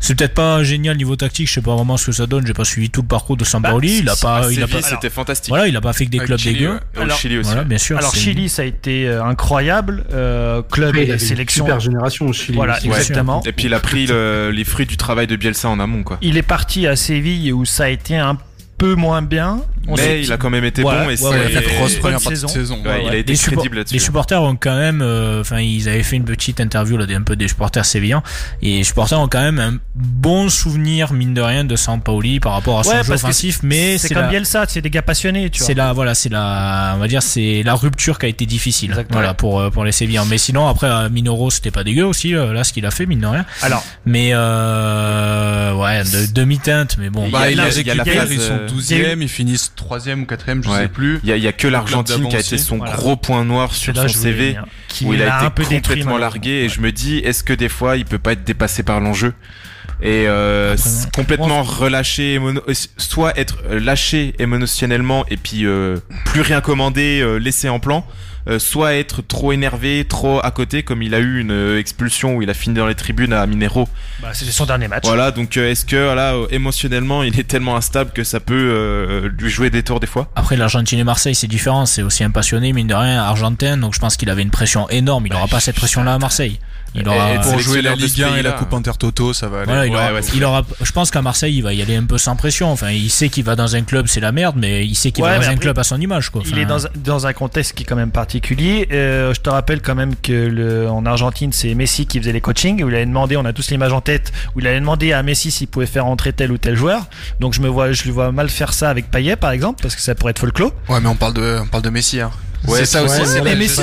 C'est peut-être pas génial niveau tactique, je sais pas vraiment ce que ça donne, j'ai pas suivi tout le parcours de Sampaoli, il a pas, il a pas, c'était fantastique. voilà, il a pas fait que des clubs dégueux. ouais. Alors, Chili aussi. Voilà, bien sûr. Alors Chili, ça a été euh, incroyable. Euh, club il et sélection. super génération au Chili. Voilà, aussi. Ouais. exactement. Et puis il a pris le- les fruits du travail de Bielsa en amont, quoi. Il est parti à Séville où ça a été un peu moins bien. On Mais il a quand même été Voilà, bon et ouais, c'est- ouais, Il a fait grosse première partie saison. de saison. Ouais, il a été les, crédible les là-dessus. supporters ont quand même, euh, enfin, ils avaient fait une petite interview là, un peu des supporters sévillans, et les supporters ont quand même un bon souvenir mine de rien de Sampaoli par rapport à son Ouais, jeu offensif, mais c'est c'est comme la, Bielsa, c'est des gars passionnés, tu vois. c'est la, voilà, c'est la, on va dire, c'est la rupture qui a été difficile, Exactement. voilà, pour euh, pour les sévillans. Mais sinon, après, euh, Minoro, c'était pas dégueu aussi, euh, là, ce qu'il a fait mine de rien. Alors, Mais euh, ouais, de demi-teinte, mais bon. Bah, Il y il a- a il y a la récupéré, phase, ils sont 12e, ils finissent 3e ou 4e, je Ouais. sais plus. Il y y a que l'Argentine qui a été son Voilà. gros point noir sur là son CV. venir. Où il a été complètement largué et je me dis est-ce que des fois il peut pas être dépassé par l'enjeu et euh, Après, complètement relâché soit être euh, lâché émotionnellement et puis euh, plus rien commander euh, laissé en plan euh, soit être trop énervé trop à côté comme il a eu une euh, expulsion où il a fini dans les tribunes à Minero Bah, c'était son dernier match. voilà donc euh, est-ce que voilà euh, émotionnellement il est tellement instable que ça peut euh, lui jouer des tours des fois? Après l'Argentine et Marseille c'est différent, c'est aussi un passionné mine de rien argentin, donc je pense qu'il avait une pression énorme, il n'aura pas cette pression là à Marseille. Il aura, Et Pour jouer la Ligue 1 et la. Coupe Intertoto, ça va aller. voilà, il, Ouais, aura, ouais, c'est il aura, je pense qu'à Marseille il va y aller un peu sans pression. Enfin, il sait qu'il va dans un club c'est la merde, mais il sait qu'il Ouais, va dans un club à son image quoi. Il est dans, dans un contexte qui est quand même particulier. Euh, je te rappelle quand même que le, en Argentine, c'est Messi qui faisait les coachings, où il avait demandé, on a tous l'image en tête, où il avait demandé à Messi s'il pouvait faire entrer tel ou tel joueur. Donc je me vois, je lui vois mal faire ça avec Payet par exemple, parce que ça pourrait être folklore. Ouais, mais on parle de, on parle de Messi, hein. Ouais, c'est ça aussi. ouais, c'est mais la- Messi-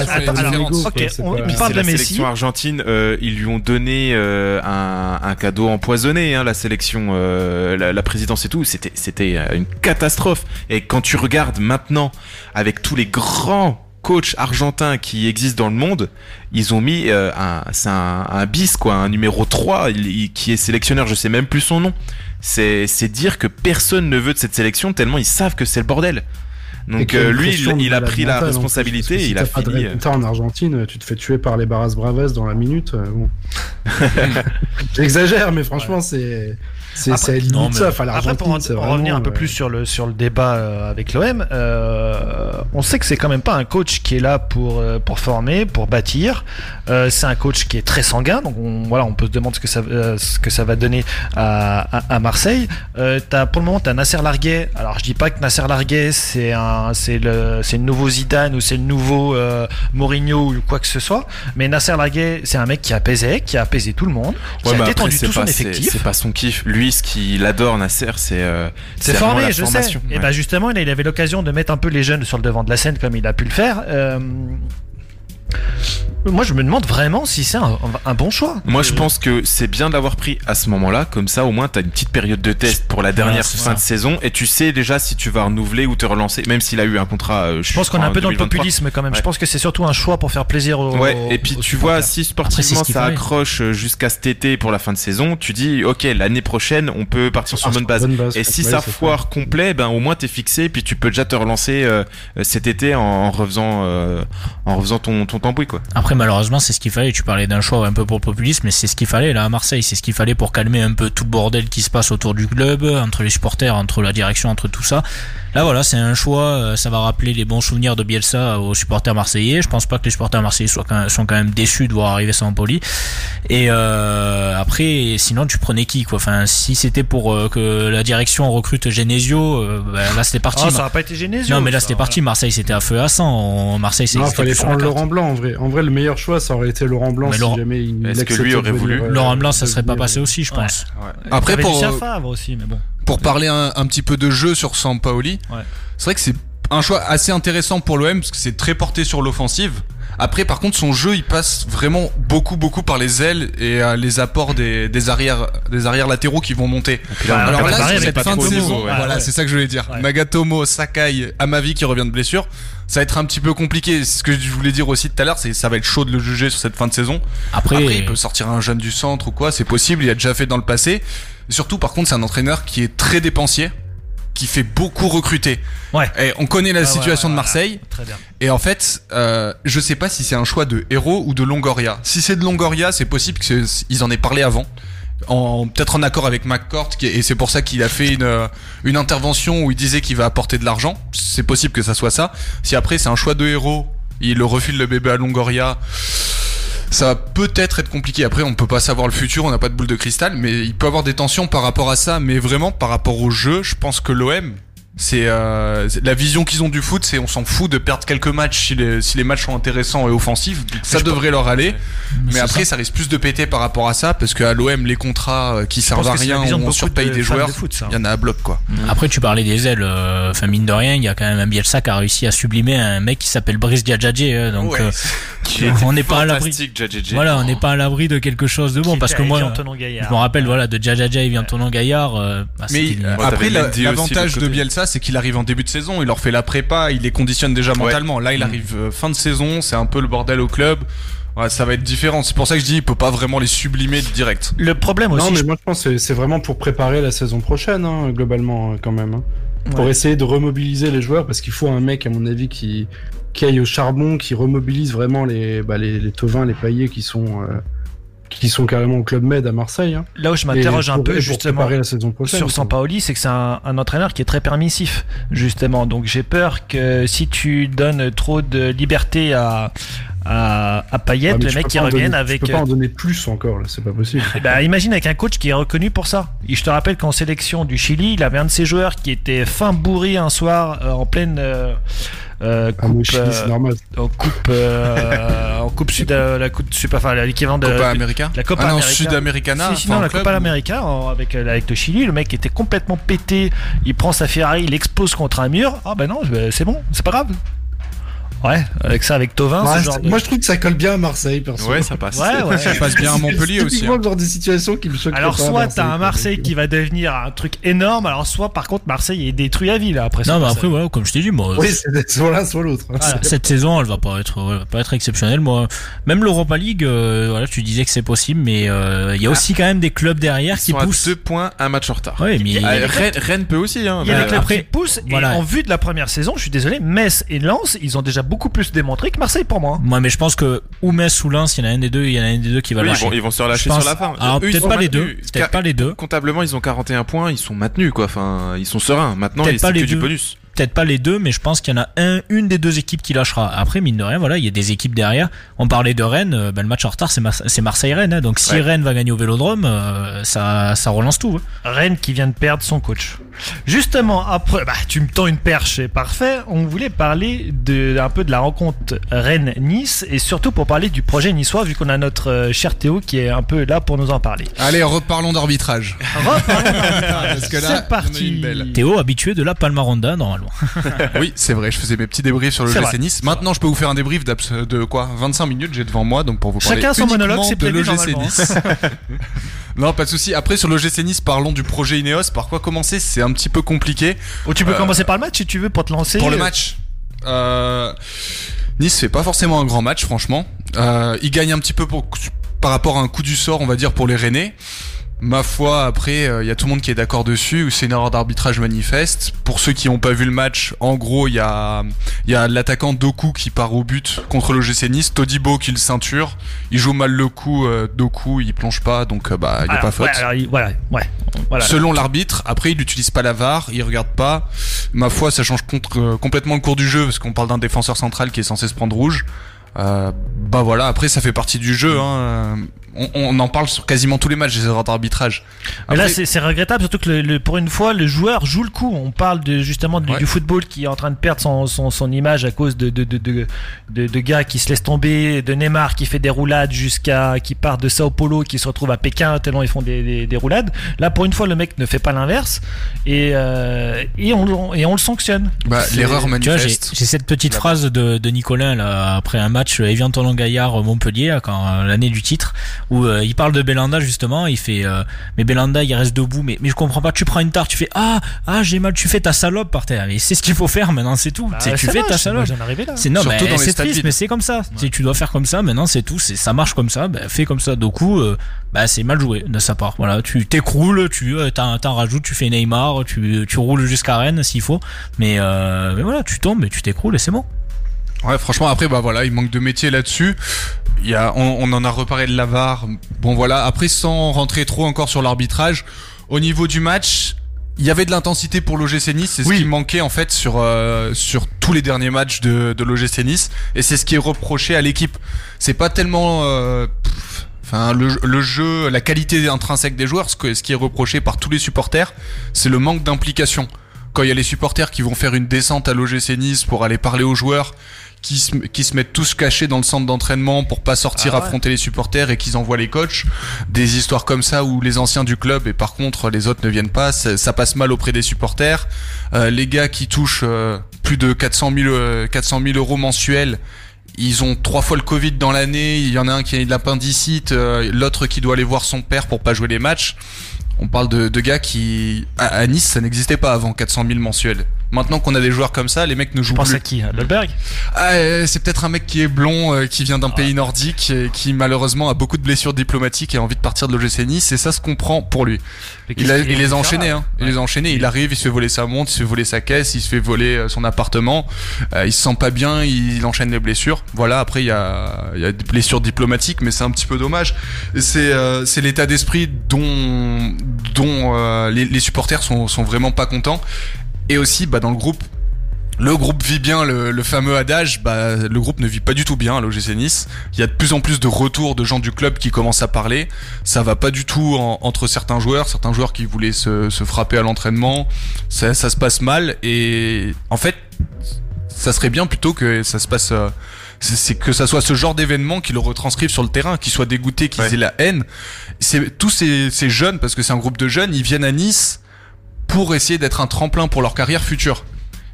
on- parle de la Messi. sélection argentine, euh, ils lui ont donné euh, un, un cadeau empoisonné, hein, la sélection, euh, la, la présidence et tout. C'était, c'était une catastrophe. Et quand tu regardes maintenant, avec tous les grands coachs argentins qui existent dans le monde, ils ont mis euh, un, c'est un, un bis quoi, un numéro 3 il- il- qui est sélectionneur, je sais même plus son nom. C'est, c'est dire que personne ne veut de cette sélection tellement ils savent que c'est le bordel. Donc euh, lui, il, a pris la responsabilité, si il a t'as pas de fini. euh, en Argentine, tu te fais tuer par les Barras Braves dans la minute. euh, bon. J'exagère, mais franchement, c'est c'est Après- non, mais- ça. Enfin, Après, pour en, vraiment, revenir un peu plus sur le, sur le débat avec l'OM, euh, on sait que c'est quand même pas un coach qui est là pour, pour former, pour bâtir. Euh, c'est un coach qui est très sanguin, donc on, voilà, on peut se demander ce que ça, ce que ça va donner à, à, à Marseille. Euh, as, pour le moment, tu as Nasser Larguet. Alors, je dis pas que Nasser Larguet, c'est un, c'est le, c'est le nouveau Zidane ou c'est le nouveau euh, Mourinho ou quoi que ce soit, mais Nasser Larguet, c'est un mec qui a apaisé, qui a apaisé tout le monde, qui Ouais, a détendu c'est tout son pas- c'est- effectif. C'est pas son kiff. Lui, ce qu'il adore, Nasser, c'est. euh, C'est formé, je sais. Et ben justement, il avait l'occasion de mettre un peu les jeunes sur le devant de la scène comme il a pu le faire. Euh, Moi, je me demande vraiment si c'est un, un bon choix. Moi, je pense que c'est bien de l'avoir pris à ce moment-là. Comme ça, au moins, t'as une petite période de test pour la dernière fin de saison et tu sais déjà si tu vas renouveler ou te relancer, même s'il a eu un contrat. euh, Je pense qu'on est un peu dans le 2023. populisme quand même. Je pense que c'est surtout un choix pour faire plaisir aux. Ouais, et puis tu vois, si Après, sportivement qu'il ça accroche euh, jusqu'à cet été pour la fin de saison, tu dis, ok, l'année prochaine, on peut partir sur Ah, bonne base. bonne base, Et si ouais, ça foire complet, ben au moins t'es fixé, puis tu peux déjà te relancer euh, euh, cet été en, en refaisant, euh, en refaisant ton, ton tambouille quoi. Après, malheureusement, c'est ce qu'il fallait. Tu parlais d'un choix un peu pour le populisme, mais c'est ce qu'il fallait là à Marseille. C'est ce qu'il fallait pour calmer un peu tout le bordel qui se passe autour du club, entre les supporters, entre la direction, entre tout ça. Là, voilà, c'est un choix. euh, Ça va rappeler les bons souvenirs de Bielsa aux supporters marseillais. Je pense pas que les supporters marseillais soient quand même, sont quand même déçus de voir arriver Sampoli. Et euh, après, sinon, tu prenais qui quoi? Enfin, si c'était pour euh, que la direction recrute Genesio, euh, bah, là c'était parti. Oh, ça n'a pas été génial. non, mais là c'était parti. Marseille, c'était à feu à sang. Marseille, c'est Non, fallait prendre. Laurent Blanc en vrai. En vrai, le meilleur choix, ça aurait été Laurent Blanc Mais si Laurent- jamais il Est-ce que lui aurait voulu Laurent Blanc, ça serait pas passé aussi, je pense. Après, Après, pour, aussi, mais bon. Pour parler un, un petit peu de jeu sur Sampaoli, Ouais. c'est vrai que c'est un choix assez intéressant pour l'OM parce que c'est très porté sur l'offensive. Après, par contre, son jeu, il passe vraiment beaucoup, beaucoup par les ailes et euh, les apports des, des arrières, des arrières latéraux qui vont monter. Alors là, parlé sur cette fin de Nagatomo, saison, ouais. voilà, Ouais. c'est ça que je voulais dire. Ouais. Nagatomo, Sakai, Amavi qui revient de blessure, ça va être un petit peu compliqué. Ce que je voulais dire aussi tout à l'heure, c'est que ça va être chaud de le juger sur cette fin de saison. Après, Après, il peut sortir un jeune du centre ou quoi, c'est possible, il a déjà fait dans le passé. Surtout, par contre, c'est un entraîneur qui est très dépensier, qui fait beaucoup recruter. Ouais. Et on connaît la situation ouais, de Marseille. Très bien. Et en fait, euh, je sais pas si c'est un choix de héros ou de Longoria. Si c'est de Longoria, c'est possible qu'ils en aient parlé avant. En, peut-être en accord avec McCourt, et c'est pour ça qu'il a fait une, euh, une intervention où il disait qu'il va apporter de l'argent. C'est possible que ça soit ça. Si après c'est un choix de héros, il le refile le bébé à Longoria, ça va peut-être être compliqué. Après, on peut pas savoir le futur, on n'a pas de boule de cristal, mais il peut avoir des tensions par rapport à ça. Mais vraiment, par rapport au jeu, je pense que l'OM, c'est euh, la vision qu'ils ont du foot, c'est on s'en fout de perdre quelques matchs si les, si les matchs sont intéressants et offensifs. Ça devrait leur aller. Mais après, ça. risque plus de péter par rapport à ça, parce qu'à l'OM, les contrats euh, qui Je servent à rien, on surpaye de des joueurs, de foot, ça. il y en a à bloc quoi. Après, tu parlais des ailes. euh, Enfin, mine de rien, il y a quand même un Bielsa qui a réussi à sublimer un mec qui s'appelle Brice Diadjadje. euh, donc, Ouais. euh, Qui on n'est pas à l'abri. Voilà, on n'est pas à l'abri de quelque chose de bon Qui parce que moi, je me rappelle voilà de Djadjadja et Antonin Gaillard. euh, bah, Mais après, l'avantage de de c'est qu'il arrive en début de saison, il leur fait la prépa, il les conditionne déjà Ouais. mentalement. Là, il Mm. arrive euh, fin de saison, c'est un peu le bordel au club. Ouais, ça va être différent. C'est pour ça que je dis, il peut pas vraiment les sublimer direct. Le problème aussi, Non, mais je- moi je pense que c'est vraiment pour préparer la saison prochaine, hein, globalement, euh, quand même. hein. Pour essayer de remobiliser les joueurs, parce qu'il faut un mec, à mon avis, qui, qui aille au charbon, qui remobilise vraiment les, bah, les, les Tovins, les Paillets qui sont, euh, qui sont carrément au Club Med à Marseille. Hein. là où je m'interroge un peu justement la saison prochaine. sur. Sampaoli, c'est que c'est un, un entraîneur qui est très permissif, justement. Donc j'ai peur que si tu donnes trop de liberté à à, à Payet, Ah, le mec qui revienne donner- avec Tu peux pas en donner plus encore, là, c'est pas possible. Bah, imagine avec un coach qui est reconnu pour ça. Et je te rappelle qu'en sélection du Chili, il avait un de ses joueurs qui était fin bourré un soir euh, en pleine euh, euh, coupe, Chili, euh, c'est normal. en coupe, euh, en coupe sud, euh, la coupe super, enfin l'équivalent de Copa América la Copa ah non, América. Sudamericana. Si, sinon la club. Copa América en- avec avec le Chili, le mec était complètement pété. Il prend sa Ferrari, il explose contre un mur. Ah ben non, c'est bon, c'est pas grave. Ouais, avec ça, avec Tovin, Ouais, ce genre c'est- de- Moi, je trouve que ça colle bien à Marseille, perso. Ouais, ça passe. Ouais, ouais. Ça passe bien à Montpellier C'est aussi. typiquement hein. le genre de situation qui me choque Alors pas à soit Marseille, t'as un. Marseille qui va devenir un truc énorme, alors soit par contre Marseille est détruit à vie là après. Non, mais après, voilà, comme je t'ai dit, moi, Oui, c'est soit l'un, soit l'autre. Voilà. cette saison, elle va pas être, elle va pas être exceptionnelle. Moi, même l'Europa League, euh, voilà, tu disais que c'est possible, mais euh, il y a aussi quand même des clubs derrière Ils qui sont à poussent. deux points, un match en retard. Ouais, mais Ah, Rennes, Rennes peut aussi. Hein, Il y a mais- des clubs qui poussent voilà. et en vue de la première saison, je suis désolé, Metz et Lens, ils ont déjà beaucoup plus démontré que Marseille pour moi. moi, mais je pense que ou Metz ou Lens, il y en a un des deux, il y en a un des deux qui va Oui, ils lâcher. vont, ils vont se relâcher sur la fin. Alors ils peut-être pas les deux, peut-être pas les deux, Comptablement, ils ont 41 points, ils sont maintenus, quoi. Enfin, ils sont sereins. Maintenant, c'est que du bonus. Peut-être pas les deux, mais je pense qu'il y en a un, une des deux équipes qui lâchera. Après, mine de rien, voilà, il y a des équipes derrière. On parlait de Rennes, euh, ben, le match en retard, c'est Mar- c'est Marseille-Rennes. hein. donc si Ouais. Rennes va gagner au Vélodrome, euh, ça, ça relance tout. hein. Rennes qui vient de perdre son coach. Justement, après, bah, tu me tends une perche, c'est parfait. On voulait parler de, un peu de la rencontre Rennes-Nice et surtout pour parler du projet niçois, vu qu'on a notre euh, cher Théo qui est un peu là pour nous en parler. Allez, reparlons d'arbitrage. Reparlons d'arbitrage. Parce que là, c'est parti. Théo, habitué de la Palmaronda, normalement. Oui, c'est vrai, je faisais mes petits débriefs sur le GC. Nice. Maintenant, je peux vous faire un débrief de quoi? 25 minutes, j'ai devant moi, donc pour vous parler Chacun son monologue, c'est de l'OGC. Nice. non, pas de souci. Après, sur le GC Nice, parlons du projet Ineos. Par quoi commencer? C'est un petit peu compliqué. Ou tu peux Euh, commencer par le match si tu veux pour te lancer. Pour le match, euh, Nice fait pas forcément un grand match, franchement. Euh, il gagne un petit peu pour, par rapport à un coup du sort, on va dire, pour les Rennais. Ma foi, après, il y a tout le monde qui est d'accord dessus. C'est une erreur d'arbitrage manifeste. Pour ceux qui n'ont pas vu le match, en gros, il y a, il y a l'attaquant Doku qui part au but contre le GC Nice. Todibo qui le ceinture. Il joue mal le coup. euh, Doku, il plonge pas, donc euh, bah, il n'y a Alors, pas faute. ouais, alors, il- voilà, ouais, voilà. Selon l'arbitre, après il n'utilise pas la VAR, il regarde pas. ma foi, ça change contre, euh, complètement le cours du jeu parce qu'on parle d'un défenseur central qui est censé se prendre rouge. Euh, bah voilà, après ça fait partie du jeu. Hein. On, on en parle sur quasiment tous les matchs des erreurs d'arbitrage. Mais là, c'est regrettable, surtout que le, le- pour une fois, le joueur joue le coup. On parle de, justement du, Ouais. du football qui est en train de perdre son, son, son image à cause de, de, de, de, de, de gars qui se laissent tomber, de Neymar qui fait des roulades jusqu'à qui part de Sao Paulo, qui se retrouve à Pékin tellement ils font des, des, des roulades. Là, pour une fois, le mec ne fait pas l'inverse et, euh, et, on, et on le sanctionne. bah, l'erreur Tu vois, j'ai manifeste. j'ai cette petite phrase de, de Nicolas là, après un match euh, Evian Tonon Gaillard euh, Montpellier quand l'année du titre où euh, il parle de Belanda justement il fait euh, mais Belanda il reste debout mais mais je comprends pas tu prends une tarte tu fais ah ah j'ai mal tu fais ta salope par terre mais c'est ce qu'il faut faire maintenant c'est tout Bah, c'est tu fais ta salope J'en arrivais là. c'est non, Surtout mais c'est triste, mais c'est comme ça. Tu, tu dois faire comme ça. Maintenant, c'est tout. C'est ça marche comme ça. Ben, fais comme ça. Du coup, euh, bah, c'est mal joué de sa part. Voilà, tu t'écroules, tu euh, t'en t'en rajoutes, tu fais Neymar, tu, tu roules jusqu'à Rennes s'il faut. Mais, euh, mais voilà, tu tombes et tu t'écroules et c'est bon. Ouais, franchement, après, bah voilà, il manque de métier là-dessus. Y a, on, on en a reparlé de l'avare. Bon, voilà. Après, sans rentrer trop encore sur l'arbitrage, au niveau du match, il y avait de l'intensité pour l'OGC Nice. C'est ce qui manquait, en fait, sur, euh, sur tous les derniers matchs de, de l'OGC Nice. Et c'est ce qui est reproché à l'équipe. C'est pas tellement, euh, pff, Enfin, le, le jeu, la qualité intrinsèque des joueurs, ce, que, ce qui est reproché par tous les supporters, c'est le manque d'implication. Quand il y a les supporters qui vont faire une descente à l'OGC Nice pour aller parler aux joueurs, qui se, qui se mettent tous cachés dans le centre d'entraînement pour pas sortir Ah ouais. affronter les supporters et qu'ils envoient les coachs. Des histoires comme ça où les anciens du club et par contre les autres ne viennent pas, ça, ça passe mal auprès des supporters. Euh, les gars qui touchent euh, plus de 400 000, euh, 400 000 euros mensuels, ils ont trois fois le Covid dans l'année. Il y en a un qui a de l'appendicite, euh, l'autre qui doit aller voir son père pour pas jouer les matchs. On parle de, de gars qui à, à Nice ça n'existait pas avant 400 000 mensuels. Maintenant qu'on a des joueurs comme ça, les mecs ne jouent pense plus. à qui Dolberg Ah, euh, c'est peut-être un mec qui est blond, euh, qui vient d'un pays nordique, et qui malheureusement a beaucoup de blessures diplomatiques et a envie de partir de l'OGC Nice, et ça se comprend pour lui. Il, a, les a enchaînés, hein. Il les a enchaînés. Il arrive, il se fait voler sa montre, il se fait voler sa caisse, il se fait voler euh, son appartement. Euh, il se sent pas bien, il, enchaîne les blessures. Voilà. Après, il y a, il y a des blessures diplomatiques, mais c'est un petit peu dommage. C'est, euh, l'état d'esprit dont, dont les, les supporters sont, sont vraiment pas contents. Et aussi, bah, dans le groupe. Le groupe vit bien, le, le fameux adage, bah, le groupe ne vit pas du tout bien à l'OGC Nice. Il y a de plus en plus de retours de gens du club qui commencent à parler. Ça va pas du tout en- entre certains joueurs, certains joueurs qui voulaient se, se frapper à l'entraînement. Ça, ça se passe mal et en fait, ça serait bien plutôt que ça se passe. euh, c'est c'est que ça soit ce genre d'événement qui le retranscrivent sur le terrain, qu'ils soient dégoûtés, qu'ils Ouais. aient la haine. C'est tous ces, ces jeunes, parce que c'est un groupe de jeunes, ils viennent à Nice pour essayer d'être un tremplin pour leur carrière future.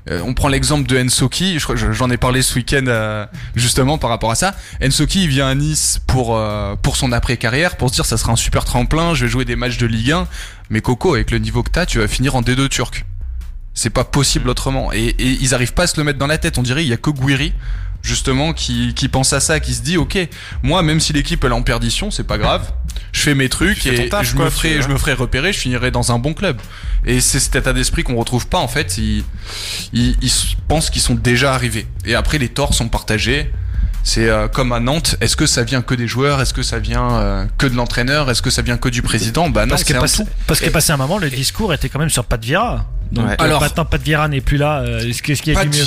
Euh, on prend l'exemple de Ensoki, j'en ai parlé ce week-end euh, justement par rapport à ça. Ensoki il vient à Nice pour euh, pour son après carrière, pour se dire ça sera un super tremplin, je vais jouer des matchs de Ligue 1. Mais Coco, avec le niveau que t'as, tu vas finir en D2 turc. C'est pas possible autrement. Et, et ils arrivent pas à se le mettre dans la tête. On dirait il y a que Guiri justement qui, qui pense à ça, qui se dit ok, moi même si l'équipe elle est en perdition, c'est pas grave. Je fais mes trucs et taf, je quoi, me ferai je me ferai repérer, je finirai dans un bon club. Et c'est cet état d'esprit qu'on retrouve pas en fait. Ils, ils, ils pensent qu'ils sont déjà arrivés. Et après les torts sont partagés. C'est euh, comme à Nantes. Est-ce que ça vient que des joueurs? Est-ce que ça vient euh, que de l'entraîneur? Est-ce que ça vient que du président? Bah non, Parce que, passé, tout. parce que Et- passé un moment, le discours était quand même sur Pat Vieira. Donc Ouais. euh, Alors- maintenant Pat Vieira n'est plus là. euh, Est-ce que- est-ce qu'il y a Pat du mieux?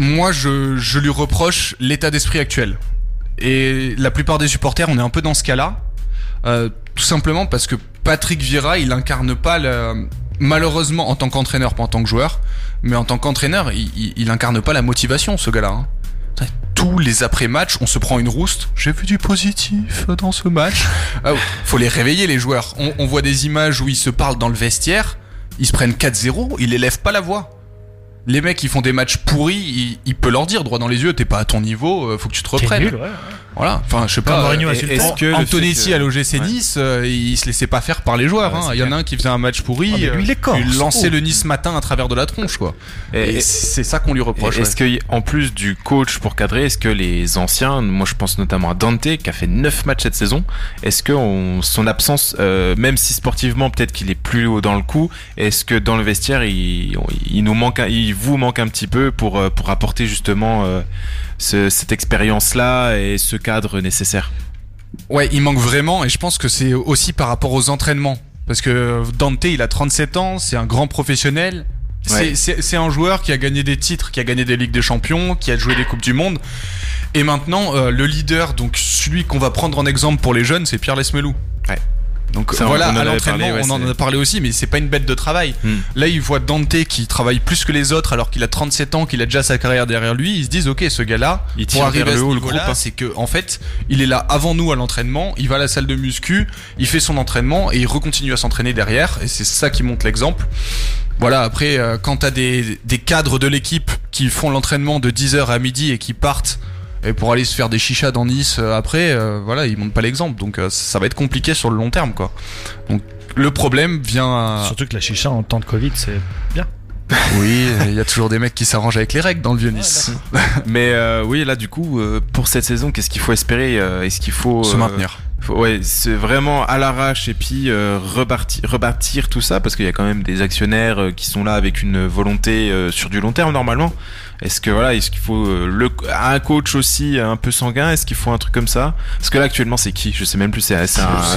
Moi je, lui reproche l'état d'esprit actuel. Et la plupart des supporters, on est un peu dans ce cas-là. Euh, tout simplement parce que Patrick Vieira, il incarne pas. Malheureusement, en tant qu'entraîneur, pas en tant que joueur, mais en tant qu'entraîneur, il, incarne pas la motivation, ce gars-là. hein. Tous les après-matchs, on se prend une rouste. J'ai vu du positif dans ce match. Ah, faut les réveiller, les joueurs. On, on voit des images où ils se parlent dans le vestiaire. Ils se prennent 4-0, ils élèvent pas la voix. Les mecs, ils font des matchs pourris, il, il peut leur dire droit dans les yeux, t'es pas à ton niveau, euh, faut que tu te reprennes. nul, ouais. Voilà. Enfin, je sais pas. Mourinho euh, est-ce que le Antonetti à l'OGC Ouais. Nice, euh, il se laissait pas faire par les joueurs. Ouais, hein. Il y en a un qui faisait un match pourri, Ah, lui, il est corse. il lançait Oh. le Nice matin à travers de la tronche, quoi. Et- Et, c'est ça qu'on lui reproche. Est-ce que en plus du coach pour cadrer, est-ce que les anciens, moi je pense notamment à Dante qui a fait 9 matchs cette saison, est-ce que on- son absence, euh, même si sportivement peut-être qu'il est plus haut dans le coup, est-ce que dans le vestiaire il, il nous manque, un- il vous manque un petit peu pour euh, pour apporter justement euh, ce- cette expérience-là et ce cadre nécessaire Ouais, il manque vraiment, et je pense que c'est aussi par rapport aux entraînements. Parce que Dante, il a 37 ans, c'est un grand professionnel. Ouais. C'est un joueur qui a gagné des titres, qui a gagné des Ligues des Champions, qui a joué des Coupes du Monde. Et maintenant, euh, le leader, donc celui qu'on va prendre en exemple pour les jeunes, c'est Pierre Lesmelou. Ouais. Donc Ça, voilà, à l'entraînement, ouais, on en a parlé aussi, mais c'est pas une bête de travail. Hmm. Là, ils voient Dante qui travaille plus que les autres alors qu'il a 37 ans, qu'il a déjà sa carrière derrière lui. Ils se disent, ok, ce gars-là, pour arriver à le ce niveau-là, groupe, hein. c'est que en fait, il est là avant nous à l'entraînement. Il va à la salle de muscu, il fait son entraînement et il recontinue à s'entraîner derrière. Et c'est ça qui montre l'exemple. Voilà, après, euh, quand t'as des, des cadres de l'équipe qui font l'entraînement de 10h à midi et qui partent et pour aller se faire des chichas dans Nice euh, après, euh, voilà, ils montrent pas l'exemple. Donc euh, ça va être compliqué sur le long terme, quoi. Donc le problème vient à... Surtout que la chicha en temps de Covid, c'est bien. Oui, il y a toujours des mecs qui s'arrangent avec les règles dans le vieux Nice. Mais euh, oui, là, du coup, euh, pour cette saison, qu'est-ce qu'il faut espérer Est-ce qu'il faut Se maintenir. faut- Ouais, c'est vraiment à l'arrache et puis euh, rebâtir, rebâtir tout ça parce qu'il y a quand même des actionnaires qui sont là avec une volonté euh, sur du long terme normalement. Est-ce que voilà, est-ce qu'il faut euh, le, un coach aussi un peu sanguin Est-ce qu'il faut un truc comme ça? Parce que là actuellement c'est qui? Je sais même plus. C'est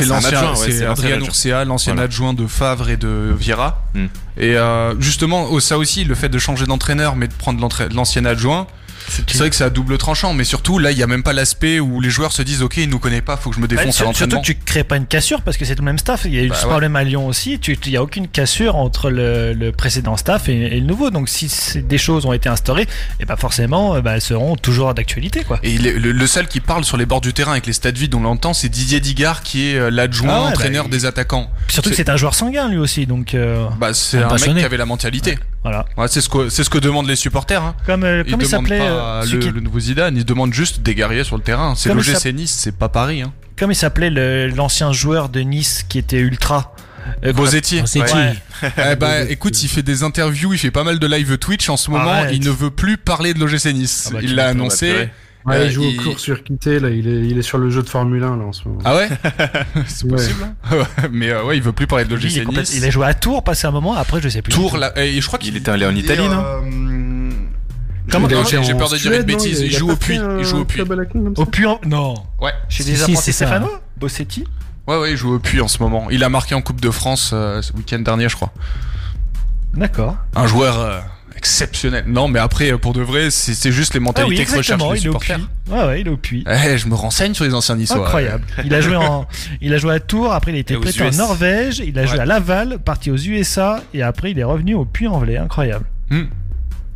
l'ancien, c'est Adrien. Urcea, l'ancien adjoint de Favre et de Vieira. Hmm. Et euh, justement, ça aussi, le fait de changer d'entraîneur, mais de prendre l'ancien adjoint, c'est vrai que c'est à double tranchant. Mais surtout, là, il y a même pas l'aspect où les joueurs se disent, ok, il nous connaît pas, faut que je me défonce à sur- surtout l'entraînement. que tu crées pas une cassure parce que c'est tout le même staff. Il y a eu Bah ce ouais. problème à Lyon aussi. Il y a aucune cassure entre le, le précédent staff et, et le nouveau. Donc si des choses ont été instaurées, et bah forcément, euh, bah, elles seront toujours d'actualité, quoi. Et le, le- le seul qui parle sur les bords du terrain avec les stades vides, on l'entend, c'est Didier Digard qui est euh, l'adjoint Ah ouais, entraîneur bah, des attaquants. Surtout que C'est- un joueur sanguin lui aussi. Donc euh, Bah, c'est Un un mec passionné. qui avait la mentalité. Voilà. Ouais, c'est ce que c'est ce que demandent les supporters. Hein. Comme, euh, Ils comme il s'appelait, pas euh, le, qui- le nouveau Zidane, ils demandent juste des guerriers sur le terrain. C'est l'OGC Nice, c'est pas Paris. Hein. comme il s'appelait le- l'ancien joueur de Nice qui était ultra. euh. On s'est Ouais. Eh bah, écoute, il fait des interviews, il fait pas mal de live Twitch en ce moment. Arrête. Il ne veut plus parler de l'OGC Nice. Ah bah, il l'a annoncé. Ouais, Euh, il joue il- au cours sur quitté, là, il est, il est sur le jeu de Formule 1 là en ce moment. Ah ouais C'est Ouais. possible. hein Ouais, Mais euh, ouais, il veut plus parler de il, l'OGC complète- Nice. il a joué à Tours, passé un moment. Après, je sais plus. Tour là, et je crois qu'il Il était allé en il Italie, non euh, Comment il j'ai peur de dire une bêtise. Il joue au un Il joue au ça Au puits en... Non. Ouais. Chez des si, apprentis Bossetti Ouais, ouais, il joue au puits en ce moment. Il a marqué en Coupe de France euh, ce week-end dernier, je crois. D'accord. Un joueur euh, exceptionnel. Non, mais après, euh, pour de vrai, c'est c'est juste les Ah mentalités oui, que recherchent Il est au puits. supporters. Ouais, ouais, il est au puits. Eh, je me renseigne sur les anciens niçois. Incroyable. Il a joué en, il a joué à Tours. Après, il a été prêté en. Norvège. Il a joué à Laval, parti aux USA, et après, il est revenu au Puy-en-Velay. Incroyable. Hmm.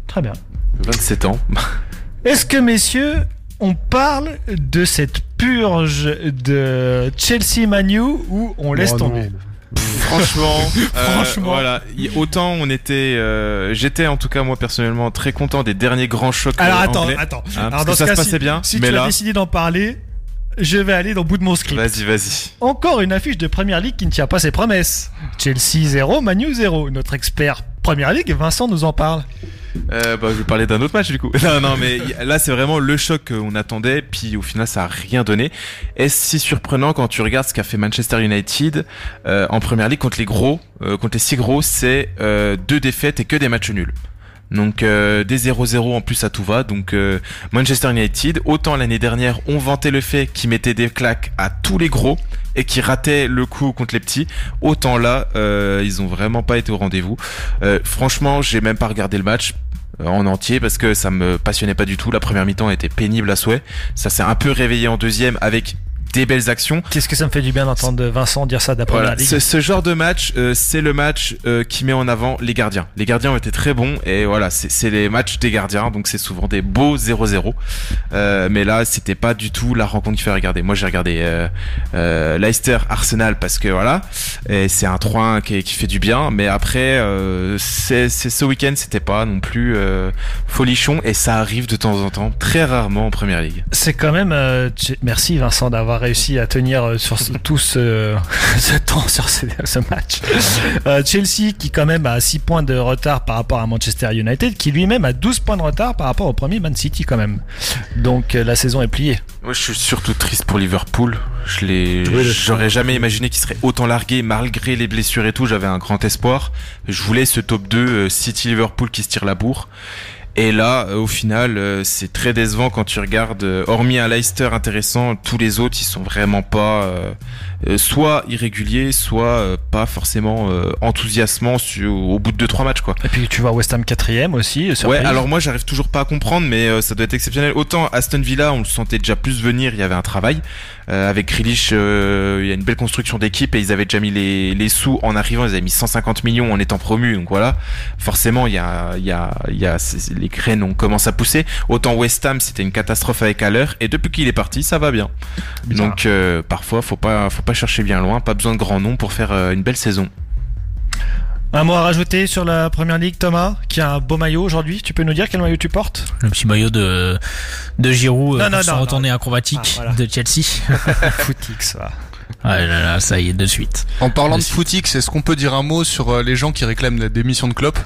Très bien. 27 ans. Est-ce que, messieurs, on parle de cette purge de Chelsea Manu ou on laisse Oh, tomber non. Franchement, euh, Franchement. voilà. Y- Autant on était, euh, j'étais en tout cas moi personnellement très content des derniers grands chocs. Alors euh, attends, anglais, attends. hein, Alors dans ce ça cas, se si- passait bien, Si mais tu as décidé d'en parler, je vais aller dans le bout de mon script. vas-y, vas-y. Encore une affiche de Première Ligue qui ne tient pas ses promesses. Chelsea 0, Manu 0. Notre expert Première Ligue, Vincent, nous en parle. Euh, bah, je vais parler d'un autre match du coup. Non, non, mais là c'est vraiment le choc qu'on attendait, puis au final ça a rien donné. Est-ce si surprenant quand tu regardes ce qu'a fait Manchester United euh, en première ligue contre les gros, euh, contre les six gros, c'est euh, deux défaites et que des matchs nuls. Donc euh, des 0-0 en plus à tout va. Donc euh, Manchester United, autant l'année dernière on vantait le fait qu'ils mettaient des claques à tous les gros et qu'ils rataient le coup contre les petits, autant là euh, ils ont vraiment pas été au rendez-vous. Euh, franchement, j'ai même pas regardé le match euh, en entier parce que ça me passionnait pas du tout. La première mi-temps était pénible à souhait. Ça s'est un peu réveillé en deuxième avec des belles actions. Qu'est-ce que ça me fait du bien d'entendre Vincent dire ça de la Ligue ce, ce genre de match, euh, c'est le match euh, qui met en avant les gardiens. Les gardiens ont été très bons et voilà, c'est les matchs des gardiens, donc c'est souvent des beaux 0-0. Euh, mais là, c'était pas du tout la rencontre qui fait regarder. Moi, j'ai regardé euh, euh, Leicester Arsenal parce que voilà, c'est un 3-1 qui, qui fait du bien. Mais après, euh, c'est ce week-end, c'était pas non plus euh, folichon et ça arrive de temps en temps, très rarement en première ligue. C'est quand même. euh, tu- merci Vincent d'avoir réussi à tenir euh, sur ce- tout ce, ce temps sur ce, ce match. Euh, Chelsea qui quand même a 6 points de retard par rapport à Manchester United, qui lui-même a 12 points de retard par rapport au premier Man City quand même. Donc euh, la saison est pliée. Moi, je suis surtout triste pour Liverpool. Je l'ai, Oui, le- j'aurais jamais imaginé qu'il serait autant largué malgré les blessures et tout. J'avais un grand espoir. Je voulais ce top 2 euh, City Liverpool qui se tire la bourre. Et là, euh, au final, euh, c'est très décevant quand tu regardes. euh, hormis un Leicester intéressant, tous les autres, ils sont vraiment pas. Euh, soit irrégulier, soit euh, pas forcément euh, enthousiasmant su- au bout de 2-3 matchs quoi. Et puis tu vois West Ham 4ème aussi. Ouais, alors moi j'arrive toujours pas à comprendre, mais euh, ça doit être exceptionnel. Autant Aston Villa, on le sentait déjà plus venir, il y avait un travail. Euh, avec Grealish, euh, il y a une belle construction d'équipe et ils avaient déjà mis les, les sous en arrivant, ils avaient mis 150 millions en étant promus, donc voilà. Forcément, il y a, il y a, il y a les graines on commence à pousser. Autant West Ham, c'était une catastrophe avec Haller et depuis qu'il est parti, ça va bien. Bizarre. Donc euh, parfois, faut pas, faut pas chercher bien loin, pas besoin de grands noms pour faire euh, une belle saison. Un mot à rajouter sur la première ligue, Thomas, qui a un beau maillot aujourd'hui. Tu peux nous dire quel maillot tu portes? Le petit maillot de, de Giroud Non, euh, non, non, retourné acrobatique Ah, voilà. de Chelsea. Footix, va. Ah là là, ça y est, de suite. En parlant de Merci. footix, est-ce qu'on peut dire un mot sur euh, les gens qui réclament la démission de Klopp?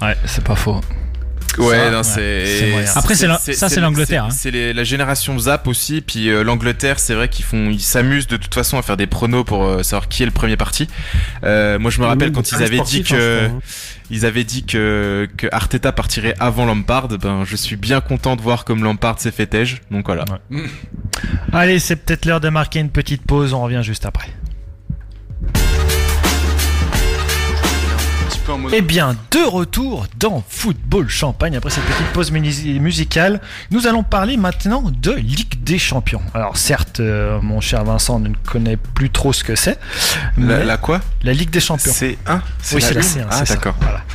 Ouais, c'est pas faux. Ouais, Ça, non, ouais, c'est. Après, c'est la- ça, c'est l'Angleterre, hein. C'est les- la génération Zap aussi. Puis euh, l'Angleterre, c'est vrai qu'ils font, ils s'amusent de toute façon à faire des pronos pour euh, savoir qui est le premier parti. Euh, moi, je me rappelle quand ils avaient dit que, ils avaient dit que que Arteta partirait avant Lampard. Ben, je suis bien content de voir comme Lampard s'est fait tège. Donc voilà. Allez, c'est peut-être l'heure de marquer une petite pause. On revient juste après. Peu en mode- Eh bien, de retour dans Football Champagne après cette petite pause musicale. Nous allons parler maintenant de Ligue des Champions. Alors certes, euh, mon cher Vincent ne connaît plus trop ce que c'est. La, mais la quoi? La Ligue des Champions. C'est un. Oui, c'est la une C1, Ah, d'accord. Voilà.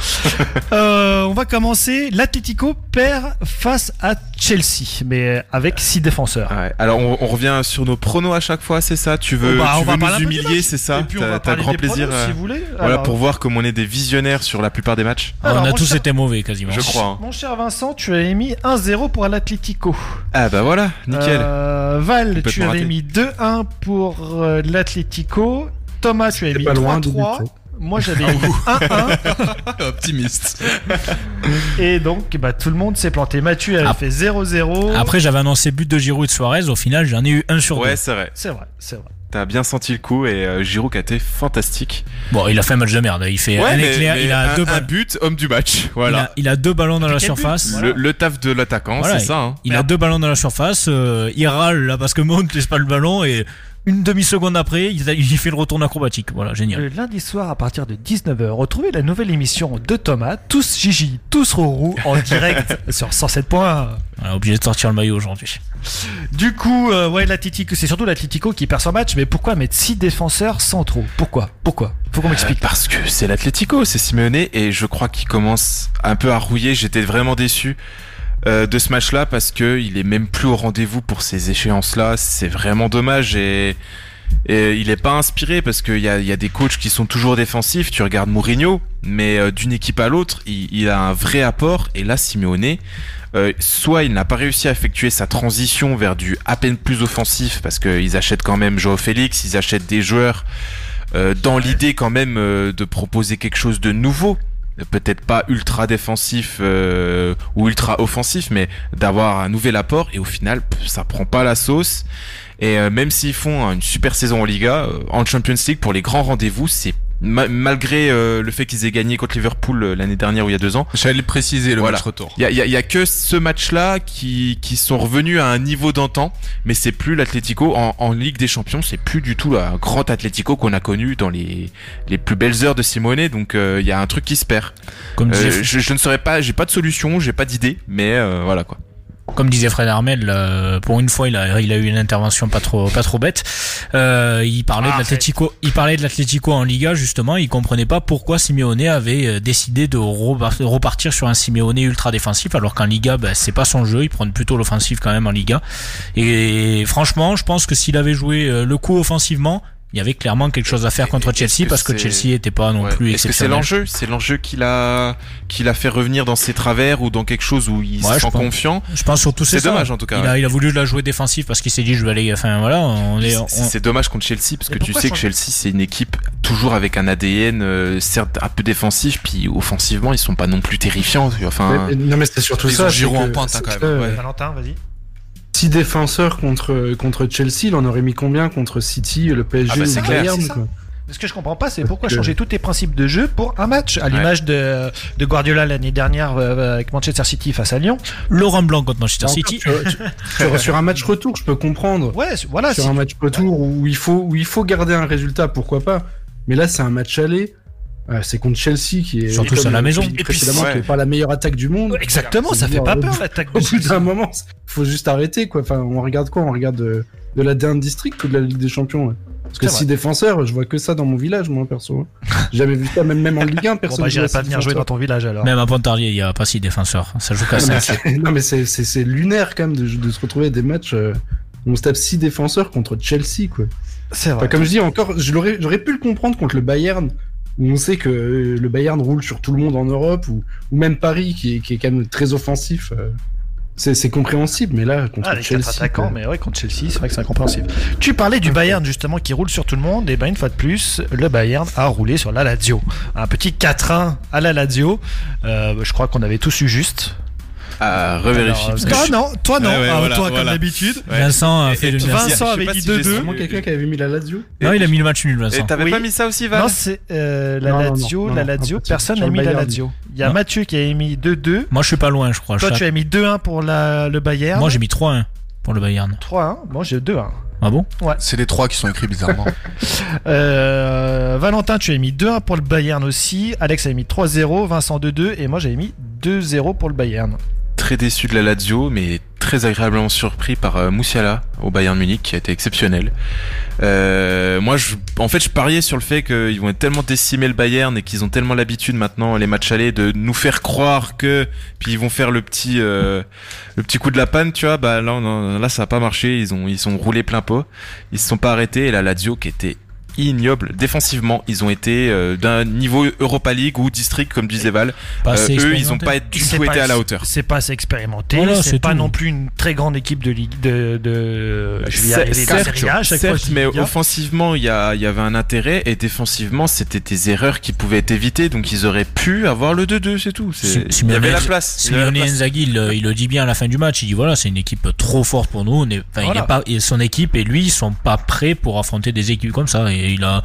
Euh, on va commencer. L'Atlético perd face à Chelsea, mais avec six défenseurs. Ouais. Alors on, on revient sur nos pronos à chaque fois, c'est ça? Tu veux, Oh, bah, tu veux nous humilier, c'est ça? T'as grand plaisir. pronos, euh, si vous voulez. Voilà pour voir comme on est des visionnaires sur la plupart des matchs. Alors, on a tous cher- été mauvais quasiment. Je crois. hein. Mon cher Vincent, tu avais mis 1-0 pour l'Atlético. Ah bah voilà, nickel. Euh, Val, tu avais raté. mis 2-1 pour euh, l'Atlético. Thomas, tu avais mis pas loin du 3-3. but. Moi, j'avais mis 1-1. Optimiste. Et donc, bah, tout le monde s'est planté. Mathieu avait Ah. fait 0-0. Après, j'avais annoncé but de Giroud et de Suarez. Au final, j'en ai eu un sur Ouais, deux. c'est vrai. C'est vrai, c'est vrai. T'as bien senti le coup et euh, Giroud qui a été fantastique. Bon, il a fait un match de merde. Il fait un éclair. mais il a un, deux un but, homme du match. Il, Voilà. a, il a deux ballons dans la surface. Voilà. Le, le taf de l'attaquant, Voilà, c'est ça. Hein. Il a deux ballons dans la surface. euh, il râle là parce que Mount laisse pas le ballon et une demi-seconde après, il fait le retour acrobatique. Voilà, génial. Le lundi soir, à partir de 19h, retrouvez la nouvelle émission de Thomas, tous Gigi, tous Rourou, en direct sur 107 points. Voilà, obligé de sortir le maillot aujourd'hui. Du coup, euh, ouais, l'Atlético, c'est surtout l'Atlético qui perd son match, mais pourquoi mettre 6 défenseurs centraux Pourquoi? Pourquoi? Faut qu'on m'explique. Parce que c'est l'Atlético, c'est Simeone et je crois qu'il commence un peu à rouiller. J'étais vraiment déçu euh, de ce match-là parce que il est même plus au rendez-vous pour ces échéances-là. C'est vraiment dommage et, il est pas inspiré parce qu'il y a, y a des coachs qui sont toujours défensifs. Tu regardes Mourinho, mais euh, d'une équipe à l'autre, il, il a un vrai apport. Et là, Simeone, euh, soit il n'a pas réussi à effectuer sa transition vers du à peine plus offensif parce qu'ils achètent quand même Joao Félix, ils achètent des joueurs euh, dans l'idée quand même euh, de proposer quelque chose de nouveau peut-être pas ultra défensif euh, ou ultra offensif mais d'avoir un nouvel apport et au final ça prend pas la sauce. Et euh, même s'ils font une super saison en Liga euh, en Champions League pour les grands rendez-vous c'est ma- malgré euh, le fait qu'ils aient gagné contre Liverpool euh, l'année dernière ou il y a deux ans J'allais le préciser, le Voilà. match retour. il y a, il y a- il y a que ce match-là qui, qui sont revenus à un niveau d'antan, mais c'est plus l'Atlético en, en Ligue des Champions, c'est plus du tout le grand Atlético qu'on a connu dans les, les plus belles heures de Simone, donc euh, il y a un truc qui se perd. Comme Euh, je, je ne saurais pas, j'ai pas de solution, j'ai pas d'idée, mais euh, voilà quoi. Comme disait Fred Armel, euh, pour une fois, il a, il a eu une intervention pas trop, pas trop bête. Euh, il parlait Ah, de l'Atlético, il parlait de l'Atlético en Liga justement. Il comprenait pas pourquoi Simeone avait euh, décidé de repar- repartir sur un Simeone ultra défensif, alors qu'en Liga, ben, c'est pas son jeu. Il prend plutôt l'offensive quand même en Liga. Et franchement, je pense que s'il avait joué le coup offensivement, il y avait clairement quelque chose à faire contre Chelsea que parce que Chelsea était pas non Ouais. plus Est-ce que c'est l'enjeu? C'est l'enjeu qui l'a, qui l'a fait revenir dans ses travers ou dans quelque chose où il Ouais, se sent pense. confiant? Je pense surtout c'est dommage en tout cas. Il a, il a voulu la jouer défensif parce qu'il s'est dit je vais aller. Enfin voilà, on est. on- C'est c'est dommage contre Chelsea parce que tu sais que Chelsea c'est une équipe toujours avec un ADN euh, certes un peu défensif puis offensivement ils sont pas non plus terrifiants enfin Mais- mais- non mais c'est surtout Ils ça. Giroud en pointe, hein, quand même, Valentin, vas-y. Six défenseurs contre contre Chelsea, il en aurait mis combien contre City, le PSG Ah bah, c'est le Bayern quoi. Ce que je comprends pas, c'est pourquoi que- changer tous tes principes de jeu pour un match, à l'image de, de Guardiola l'année dernière euh, avec Manchester City face à Lyon. Laurent Blanc contre Manchester Encore, City. tu vois, tu- sur, un match retour, je peux comprendre. Ouais, c'est- voilà. sur si- un match retour où il faut où il faut garder un résultat, pourquoi pas. Mais là, c'est un match aller. Euh, c'est contre Chelsea qui est Surtout, à la maison. Et puis, précédemment, ouais. qui est pas la meilleure attaque du monde. Exactement, ça fait pas peur l'attaque Au bout d'un moment, faut juste arrêter quoi. Enfin, on regarde quoi? On regarde de, de la dernière district ou de la Ligue des Champions ouais. Parce que si défenseur, je vois que ça dans mon village, moi perso. J'ai jamais vu ça, même même en Ligue 1, Bon, personne. bah, ne j'irai pas six venir jouer dans ton village alors. Même à Pontarlier, il y a pas six défenseurs. Ça joue qu'à Non, mais 5. c'est- non, mais c'est c'est c'est lunaire quand même de, de se retrouver à des matchs. euh, où on se tape 6 défenseurs contre Chelsea quoi. C'est Enfin, vrai. comme je dis encore, je l'aurais, j'aurais pu le comprendre contre le Bayern, où on sait que euh, le Bayern roule sur tout le monde en Europe, ou, ou même Paris, qui est, qui est quand même très offensif. euh, c'est, compréhensible, mais là, contre Ah, les Chelsea. attaquants, mais ouais, contre Chelsea, c'est vrai que c'est incompréhensible. Tu parlais du Bayern justement qui roule sur tout le monde, et ben une fois de plus, le Bayern a roulé sur la Lazio. Un petit 4-1 à la Lazio. Euh, je crois qu'on avait tous eu juste. À revérifier. Alors, parce que toi je- non, toi non, Ouais, ouais, Ah, voilà, toi comme d'habitude. Ouais. Vincent a Et- fait et le tu- merci. Vincent avait dit si j'ai 2-2. su- Vraiment quelqu'un qui avait mis la Lazio Non, il a mis le match nul, Vincent. Et t'avais Oui. pas mis ça aussi, Val Non, c'est euh, la Lazio, non, la Lazio, personne n'a le mis la. Lazio. Il y a Non. Mathieu qui a mis 2-2. Moi, je suis pas loin, je crois. Toi, Chaque- tu as mis 2-1 pour la, le Bayern. Moi, j'ai mis 3-1 pour le Bayern. 3-1. Moi, j'ai 2-1. Ah bon? C'est les trois qui sont écrits bizarrement. Euh, Valentin, tu as mis 2-1 pour le Bayern aussi. Alex a mis 3-0. Vincent 2-2. Et moi, j'avais mis 2-0 pour le Bayern. Très déçu de la Lazio, mais très agréablement surpris par euh, Moussiala au Bayern Munich, qui a été exceptionnel. Euh, moi, je, en fait, je pariais sur le fait qu'ils vont tellement décimer le Bayern et qu'ils ont tellement l'habitude maintenant, les matchs allés, de nous faire croire que, puis ils vont faire le petit, euh, coup de la panne, tu vois. Bah là, non, là, ça a pas marché. Ils ont, ils sont roulés plein pot. Ils se sont pas arrêtés. Et la Lazio, qui était ignoble défensivement, ils ont été euh, d'un niveau Europa League ou district, comme disait Val. Euh, eux, ils ont expérimenté. pas du tout été à la hauteur. C'est pas assez expérimenté. Voilà, c'est pas tout. non plus une très grande équipe de ligue de de. de je vais y arriver, de certes, Serie A, chaque mais offensivement, il y, a- il y avait un intérêt et défensivement, c'était des erreurs qui pouvaient être évitées, donc ils auraient pu avoir le 2-2, c'est tout. Il y avait la place. Simeone. Inzaghi, il, il le dit bien à la fin du match. Il dit voilà, c'est une équipe trop forte pour nous. On est, enfin, il Voilà. est pas, et son équipe et lui, ils sont pas prêts pour affronter des équipes comme ça. Et il a,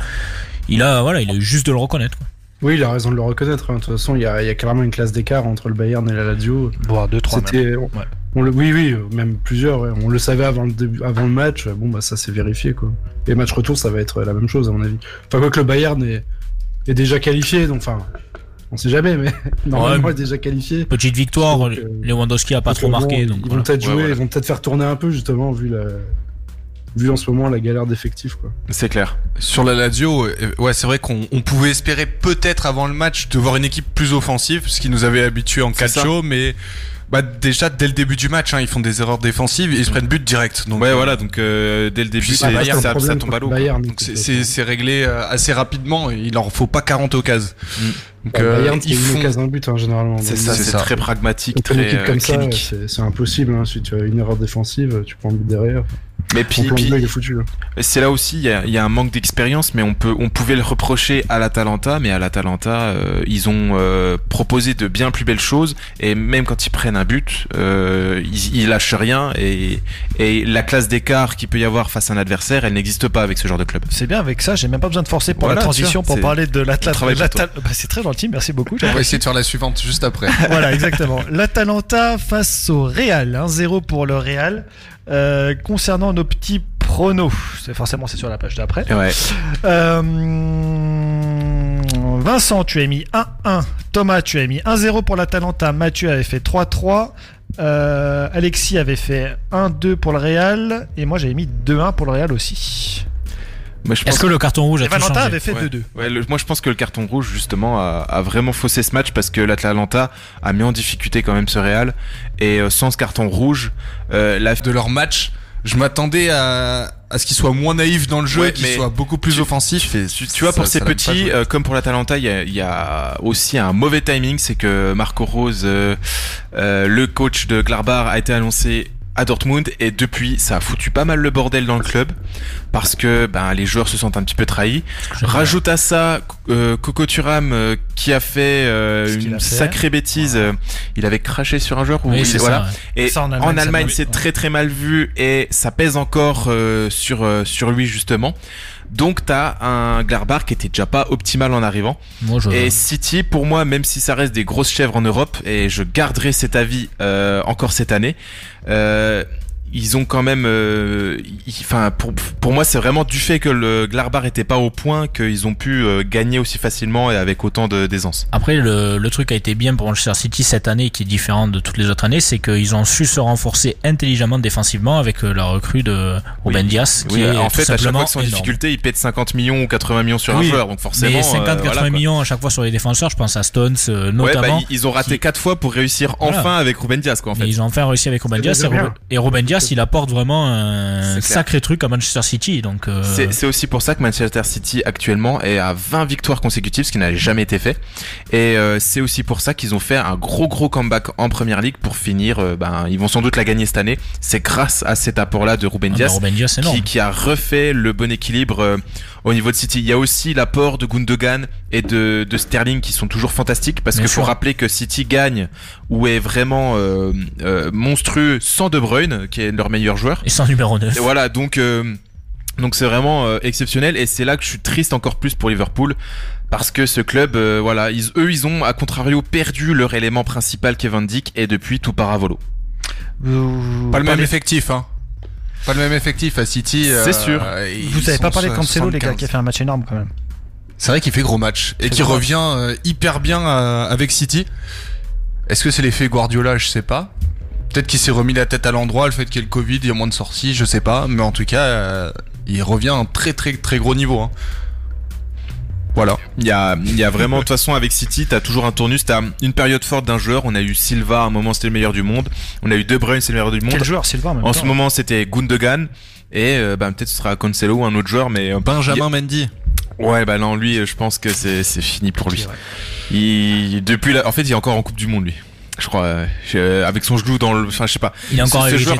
il a, voilà, il a eu juste de le reconnaître. quoi. Oui, il a raison de le reconnaître. hein. De toute façon, il y a, il y a clairement une classe d'écart entre le Bayern et la Lazio. Voire 2-3 même. C'était, on, Ouais. on le, oui, oui, même plusieurs. ouais. On le savait avant le début, avant le match. Bon, bah ça s'est vérifié quoi. Et match retour, ça va être la même chose à mon avis. Enfin, quoi que le Bayern est, est déjà qualifié, donc enfin, on sait jamais, mais normalement mais- est déjà qualifié. Petite victoire, Donc, euh, Lewandowski a pas trop marqué. bon, donc ils voilà. vont peut-être Ouais, jouer, voilà. ils vont peut-être faire tourner un peu justement vu la, vu en ce moment la galère d'effectifs quoi. C'est clair. Sur la Lazio, euh, ouais, c'est vrai qu'on on pouvait espérer peut-être avant le match de voir une équipe plus offensive, ce qui nous avait habitué en calcio, mais bah, déjà dès le début du match, hein, ils font des erreurs défensives et ils se prennent but direct. Donc Ouais, euh, voilà, donc euh, dès le début, Puis c'est- Bayern, ça, tombe à l'eau. Bayern, donc c'est- c'est c'est réglé assez rapidement. Et il leur faut pas 40 occasions. Mm. Donc Bah, euh, Bayern, ils une font. occasion d'un but hein, généralement. C'est ça, c'est très pragmatique, une très équipe comme ça, clinique. c'est c'est impossible. Hein, si tu as une erreur défensive, tu prends un but derrière. Mais puis, puis jeu, il est foutu. hein. c'est là aussi, il y a, il y a un manque d'expérience, mais on peut, on pouvait le reprocher à l'Atalanta, mais à l'Atalanta, euh, ils ont euh, proposé de bien plus belles choses, et même quand ils prennent un but, euh, ils, ils lâchent rien, et, et la classe d'écart qu'il peut y avoir face à un adversaire, elle n'existe pas avec ce genre de club. C'est bien avec ça, j'ai même pas besoin de forcer pour Voilà, la transition pour parler de toi. Bah, c'est très gentil, merci beaucoup. On va essayer de faire la suivante juste après. voilà, exactement. L'Atalanta face au Real, 1-0 pour le Real. Euh, concernant nos petits pronos, c'est forcément c'est sur la page d'après. Ouais. Euh, Vincent, tu as mis 1-1. Thomas, tu as mis 1-0 pour l'Atalanta. Mathieu avait fait 3-3. Euh, Alexis avait fait 1-2 pour le Real. Et moi, j'avais mis 2-1 pour le Real aussi. Est-ce que le carton rouge a Et tout Valentin changé avait fait Ouais. 2-2. Ouais, le- moi je pense que le carton rouge justement a, a vraiment faussé ce match parce que l'Atalanta a mis en difficulté quand même ce Real et euh, sans ce carton rouge, euh, la de leur match, je m'attendais à, à ce qu'ils soient moins naïfs dans le jeu, Ouais, qu'ils soient beaucoup plus tu- offensifs. Et Tu, tu vois, pour ça- ces ça petits, euh, comme pour l'Atalanta, il y a, il y a aussi un mauvais timing, c'est que Marco Rose, euh, euh, le coach de Gladbach, a été annoncé à Dortmund et depuis, ça a foutu pas mal le bordel dans le club parce que ben les joueurs se sentent un petit peu trahis. Rajoute à ça euh, Coco Thuram euh, qui a fait euh, une a fait. sacrée bêtise. euh, il avait craché sur un joueur ou Oui, il- c'est voilà. ça. ouais. Et Ça, en Allemagne, c'est très très mal vu et ça pèse encore euh, sur euh, sur lui justement. Donc t'as un Glarbar qui était déjà pas optimal en arrivant. Moi, je... Et City, pour moi, même si ça reste des grosses chèvres en Europe, et je garderai cet avis euh, encore cette année, euh, ils ont quand même, euh, enfin pour pour moi c'est vraiment du fait que le Glarbar était pas au point qu'ils ont pu euh, gagner aussi facilement et avec autant de d'aisance. Après, le, le truc a été bien pour Manchester City cette année, qui est différent de toutes les autres années, c'est qu'ils ont su se renforcer intelligemment défensivement avec euh, la recrue de Ruben Oui. Diaz, qui Oui, est en tout fait, à chaque fois qu'ils sont en difficulté, ils pètent 50 millions ou 80 millions sur Oui, un joueur, donc forcément. Mais euh, 50-80 voilà, quoi. millions à chaque fois sur les défenseurs, je pense à Stones euh, Ouais, notamment. bah, ils- ils ont raté qui- quatre fois pour réussir Voilà. enfin avec Ruben Diaz, quoi, en Et fait. ils ont enfin réussi avec Ruben C'est Diaz. Et, Ruben-. Il apporte vraiment un sacré truc à Manchester City. Donc, euh, C'est aussi pour ça que Manchester City actuellement est à 20 victoires consécutives, ce qui n'a jamais été fait. Et euh, c'est aussi pour ça qu'ils ont fait un gros gros comeback en Première Ligue pour finir. euh, ben, ils vont sans doute la gagner cette année. C'est grâce à cet apport-là de Ruben ah, Ruben c'est énorme. qui, qui a refait le bon équilibre au niveau de City. Il y a aussi l'apport de Gundogan et de, de Sterling qui sont toujours fantastiques parce Bien qu'il faut rappeler que City gagne ou est vraiment euh, euh, monstrueux sans De Bruyne qui est leur meilleur joueur. Et sans numéro 9. Et voilà, donc euh, donc c'est vraiment euh, exceptionnel et c'est là que je suis triste encore plus pour Liverpool parce que ce club, euh, voilà, ils, eux ils ont à contrario perdu leur élément principal Kevin Dick et depuis tout part à volo. Vous, Pas le même parlez- effectif, hein. Pas le même effectif à City. C'est sûr. Vous savez pas parler de Cancelo, les gars, qui a fait un match énorme quand même. C'est vrai qu'il fait gros match et qui revient euh, hyper bien euh, avec City. Est-ce que c'est l'effet Guardiola? Je sais pas. Peut-être qu'il s'est remis la tête à l'endroit, le fait qu'il y ait le Covid, il y a moins de sorties, je sais pas. Mais en tout cas, euh, il revient à un très très très gros niveau. Hein. Voilà. Il y a, il y a vraiment, de toute façon, avec City, t'as toujours un tournus, t'as une période forte d'un joueur. On a eu Silva, à un moment, c'était le meilleur du monde. On a eu De Bruyne, c'est le meilleur du monde. Quel joueur, Silva en même En temps. ce moment, c'était Gundogan. Et euh, bah, peut-être ce sera Cancelo ou un autre joueur, mais euh, Benjamin Mendy. ouais, bah non, lui, je pense que c'est c'est fini pour lui. Il, depuis, la, en fait, il est encore en Coupe du Monde, lui. Je crois, euh, avec son genou dans le, enfin, je sais pas. Il est encore Ce- ce avec joueur.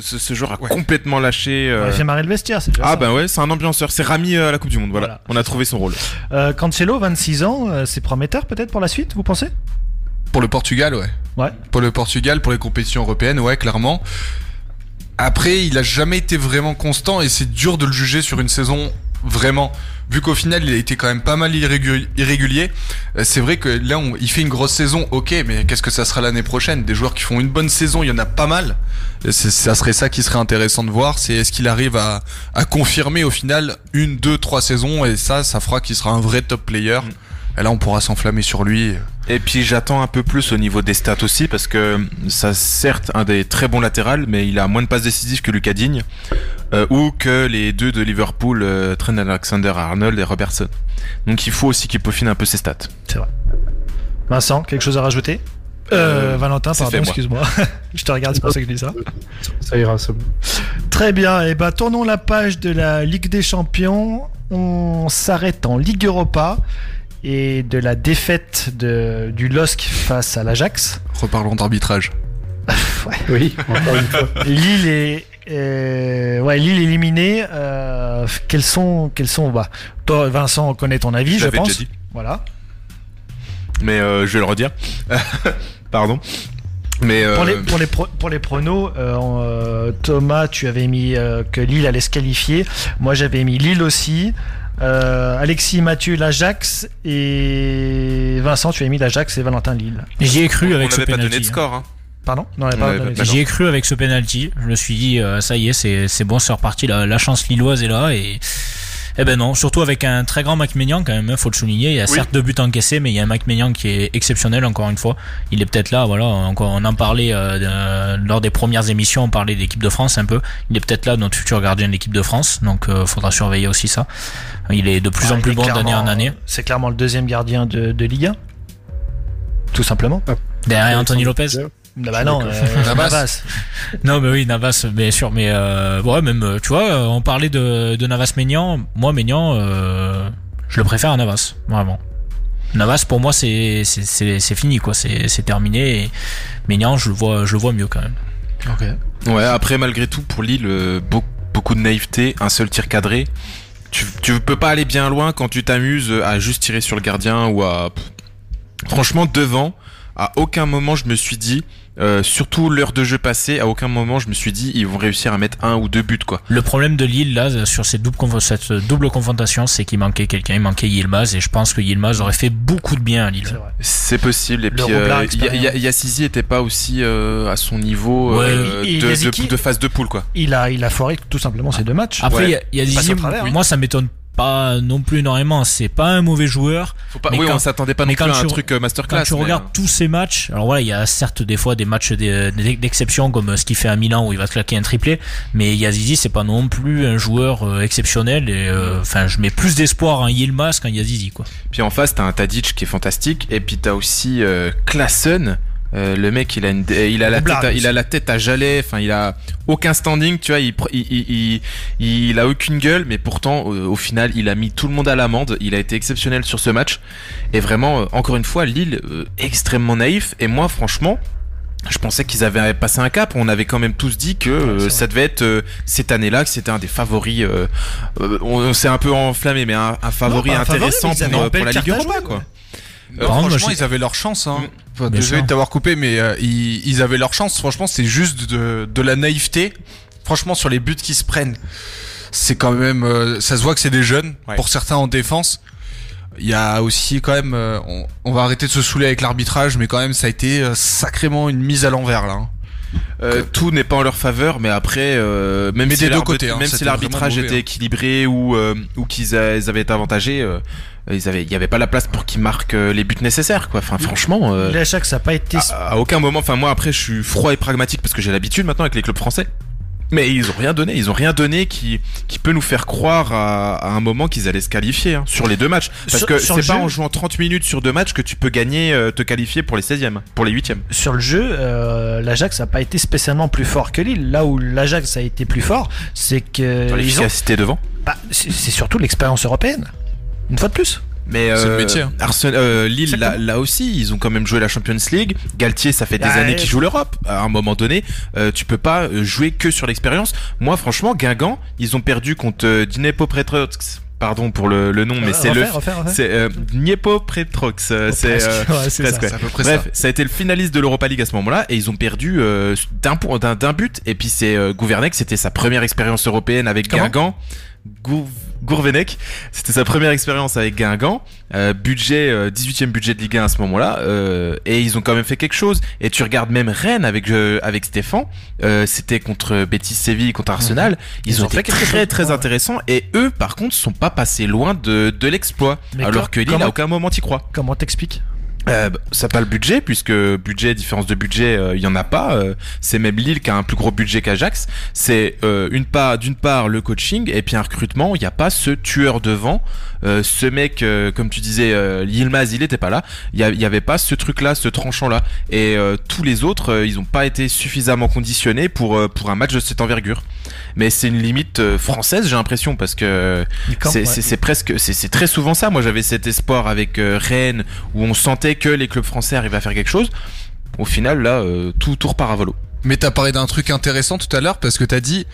Ce, ce joueur a complètement lâché. euh, Il a fait marrer le vestiaire, c'est déjà Ah ça. bah ouais, c'est un ambianceur. C'est Rami euh, à la Coupe du Monde. Voilà, Voilà. on a trouvé son rôle. Euh, Cancelo, 26 ans, euh, c'est prometteur peut-être pour la suite, vous pensez? Pour le Portugal, ouais. Ouais. Pour le Portugal, pour les compétitions européennes, ouais, clairement. Après, il a jamais été vraiment constant et c'est dur de le juger sur une saison vraiment. Vu qu'au final, il a été quand même pas mal irrégu- irrégulier. euh, C'est vrai que là, on- il fait une grosse saison, ok, mais qu'est-ce que ça sera l'année prochaine? Des joueurs qui font une bonne saison, il y en a pas mal. Ça serait ça qui serait intéressant de voir, c'est est-ce qu'il arrive à, à confirmer au final une, deux, trois saisons et ça, ça fera qu'il sera un vrai top player. Et là, on pourra s'enflammer sur lui. Et puis j'attends un peu plus au niveau des stats aussi parce que ça certes un des très bons latérales, mais il a moins de passes décisives que Lucas Digne euh, ou que les deux de Liverpool, euh, Trent Alexander-Arnold et Robertson. Donc il faut aussi qu'il peaufine un peu ses stats. C'est vrai. Vincent, quelque chose à rajouter? Euh, Euh, Valentin, pardon, excuse-moi. je te regarde, c'est pour ça que je dis ça. Ça ira, c'est bon. Très bien, et ben tournons la page de la Ligue des Champions. On s'arrête en Ligue Europa et de la défaite de, du LOSC face à l'Ajax. Reparlons d'arbitrage. Oui, encore une fois. Lille est euh, ouais, Lille éliminée. Euh, quels sont quels sont bah, toi Vincent on connaît ton avis, je, l'avais pense. déjà dit. Voilà. Mais euh, je vais le redire. Pardon. Mais euh, Pour les pour les pro- pour les pronos, Thomas, tu avais mis euh, que Lille allait se qualifier. Moi, j'avais mis Lille aussi. Euh, Alexis, Mathieu, l'Ajax et Vincent, tu as mis l'Ajax et Valentin Lille. J'y ai cru on avec ce n'avait pas donné penalty. de score. Hein. Pardon? Non, on pas donné J'y ai cru avec ce penalty. Je me suis dit, euh, ça y est, c'est c'est bon, c'est reparti. La, la chance lilloise est là et. Eh ben non, surtout avec un très grand Mac Maignan quand même, hein, faut le souligner. Il y a Oui. certes deux buts encaissés, mais il y a un Mac Maignan qui est exceptionnel encore une fois. Il est peut-être là, voilà. Encore, on en parlait euh, de- lors des premières émissions, on parlait d'équipe de France un peu. Il est peut-être là notre futur gardien de l'équipe de France, donc euh, faudra surveiller aussi ça. Il est de plus Ah, en plus bon d'année en année. C'est clairement le deuxième gardien de, 1. Tout simplement. Derrière Anthony Lopez. Ah bah non, euh, Navas. Navas. Non, mais oui, Navas, bien sûr. Mais euh, ouais, même, euh, tu vois, euh, on parlait de, de Navas Maignan. Moi, Maignan, euh, je le préfère à Navas, vraiment. Navas, pour moi, c'est c'est- c'est c'est fini, quoi. C'est c'est terminé. Et Maignan, je le vois, je le vois mieux quand même. Ok. Ouais, après, malgré tout, pour Lille, beau- beaucoup de naïveté, un seul tir cadré. Tu, tu peux pas aller bien loin quand tu t'amuses à juste tirer sur le gardien ou à. Franchement, devant, à aucun moment je me suis dit, euh, surtout l'heure de jeu passée, à aucun moment je me suis dit ils vont réussir à mettre un ou deux buts quoi. Le problème de Lille là sur cette double, conf- cette double confrontation, c'est qu'il manquait quelqu'un, il manquait Yilmaz et je pense que Yilmaz aurait fait beaucoup de bien à Lille. C'est vrai. C'est possible. Et puis euh, expérience. Ya- Ya- Yassisi était pas aussi euh, à son niveau Ouais, euh, de, Yaziki- de, de phase de poule quoi. Il a, il a foiré tout simplement ces deux matchs. Après, Ouais. travers, oui. moi ça m'étonne pas non plus énormément. C'est pas un mauvais joueur. Faut pas, Mais oui, quand- on s'attendait pas non plus à un tu- truc euh, masterclass. Quand tu mais, regardes tous ces matchs, alors voilà, il y a certes des fois des matchs d'e- d'exception comme ce qu'il fait à Milan où il va se claquer un triplé, mais Yazizi c'est pas non plus un joueur euh, exceptionnel et euh, enfin je mets plus d'espoir en Yilmaz qu'en Yazizi quoi. Puis en face, t'as un Tadic qui est fantastique, et puis t'as aussi euh, Klaassen. Euh, le mec, il a, une, il a la tête, à, il a la tête à Jalais. Enfin, il a aucun standing, tu vois. Il, il, il, il, a aucune gueule, mais pourtant, euh, au final, il a mis tout le monde à l'amende. Il a été exceptionnel sur ce match. Et vraiment, euh, encore une fois, Lille euh, extrêmement naïf. Et moi, franchement. Je pensais qu'ils avaient passé un cap. On avait quand même tous dit que euh, ça devait être euh, cette année-là, que c'était un des favoris. euh, on, on s'est un peu enflammé, mais un, un favori Non, intéressant pour, la Ligue Europa, quoi. Euh, Par contre, moi, franchement, ils avaient leur chance. Hein. Enfin, désolé de t'avoir coupé, mais euh, ils, ils avaient leur chance. Franchement, c'est juste de, de la naïveté. Franchement, sur les buts qui se prennent, c'est quand même. euh, ça se voit que c'est des jeunes. Ouais. Pour certains en défense, il y a aussi quand même. euh, on, on va arrêter de se saouler avec l'arbitrage, mais quand même, ça a été euh, sacrément une mise à l'envers là. hein. Euh, tout n'est pas en leur faveur, mais après, euh, même Mais si des deux l'arbitre- côtés, hein, même si c'était l'arbitrage était hein. équilibré ou euh, ou qu'ils avaient été avantagés, euh, ils avaient, il y avait pas la place pour qu'ils marquent euh, les buts nécessaires, quoi. Enfin, franchement, euh, L'Ajax, ça n'a pas été. à, à aucun moment. Enfin, moi après, je suis froid et pragmatique parce que j'ai l'habitude maintenant avec les clubs français. Mais ils ont rien donné, ils ont rien donné qui qui peut nous faire croire à, à un moment qu'ils allaient se qualifier hein, sur les deux matchs. Parce Sur- que c'est pas jeu- en jouant 30 minutes sur deux matchs que tu peux gagner, euh, te qualifier pour les 16e, pour les 8e. sur le jeu, euh, l'Ajax n'a pas été spécialement plus fort que Lille. Là où l'Ajax a été plus fort, c'est que ont- l'efficacité devant. bah, c'est surtout l'expérience européenne. Une fois de plus. Mais C'est le euh, métier, hein. Arsenal, euh, Lille, là, là aussi, ils ont quand même joué la Champions League. Galtier, ça fait des Ah, années qu'il joue l'Europe. À un moment donné, euh, tu peux pas euh, jouer que sur l'expérience. Moi, franchement, Guingamp, ils ont perdu contre euh, Dnipropetrovsk. Pardon pour le, le nom, mais c'est le, Refaire, refaire, refaire. c'est euh, Dnipropetrovsk. euh, C'est euh, Presque, ouais, Bref, ça. ça. a été le finaliste de l'Europa League à ce moment-là et ils ont perdu euh, d'un point- d'un but. Et puis c'est euh, Gouvernec, c'était sa première expérience européenne avec Comment Guingamp. Gou- Gourvenec, c'était sa première expérience avec Guingamp. Euh, budget, euh, 18e budget de Ligue 1 à ce moment-là, euh, et ils ont quand même fait quelque chose. Et tu regardes même Rennes avec euh, avec Stéphane, euh, c'était contre Betis Séville, contre Arsenal. Ils, Ils ont, ont fait quelque très chose. très Ouais. intéressants. Et eux, par contre, sont pas passés loin de de l'exploit. Alors que Lille, à aucun moment t'y crois. Comment t'expliques? Euh, ça pas le budget puisque budget différence de budget euh, il y en a pas. Euh, c'est même Lille qui a un plus gros budget qu'Ajax. C'est euh, une part d'une part le coaching et puis un recrutement. Il n'y a pas ce tueur devant euh, ce mec euh, comme tu disais euh, Yilmaz il était pas là. Il y, avait pas ce truc là ce tranchant là et euh, tous les autres euh, ils ont pas été suffisamment conditionnés pour euh, pour un match de cette envergure mais c'est une limite euh, française j'ai l'impression parce que c'est ouais. c'est- c'est presque, c'est c'est très souvent ça. Moi, j'avais cet espoir avec euh, Rennes où on sentait que les clubs français arrivaient à faire quelque chose. Au final, là, euh, tout, tout repart à volo. Mais t'as parlé d'un truc intéressant tout à l'heure parce que t'as dit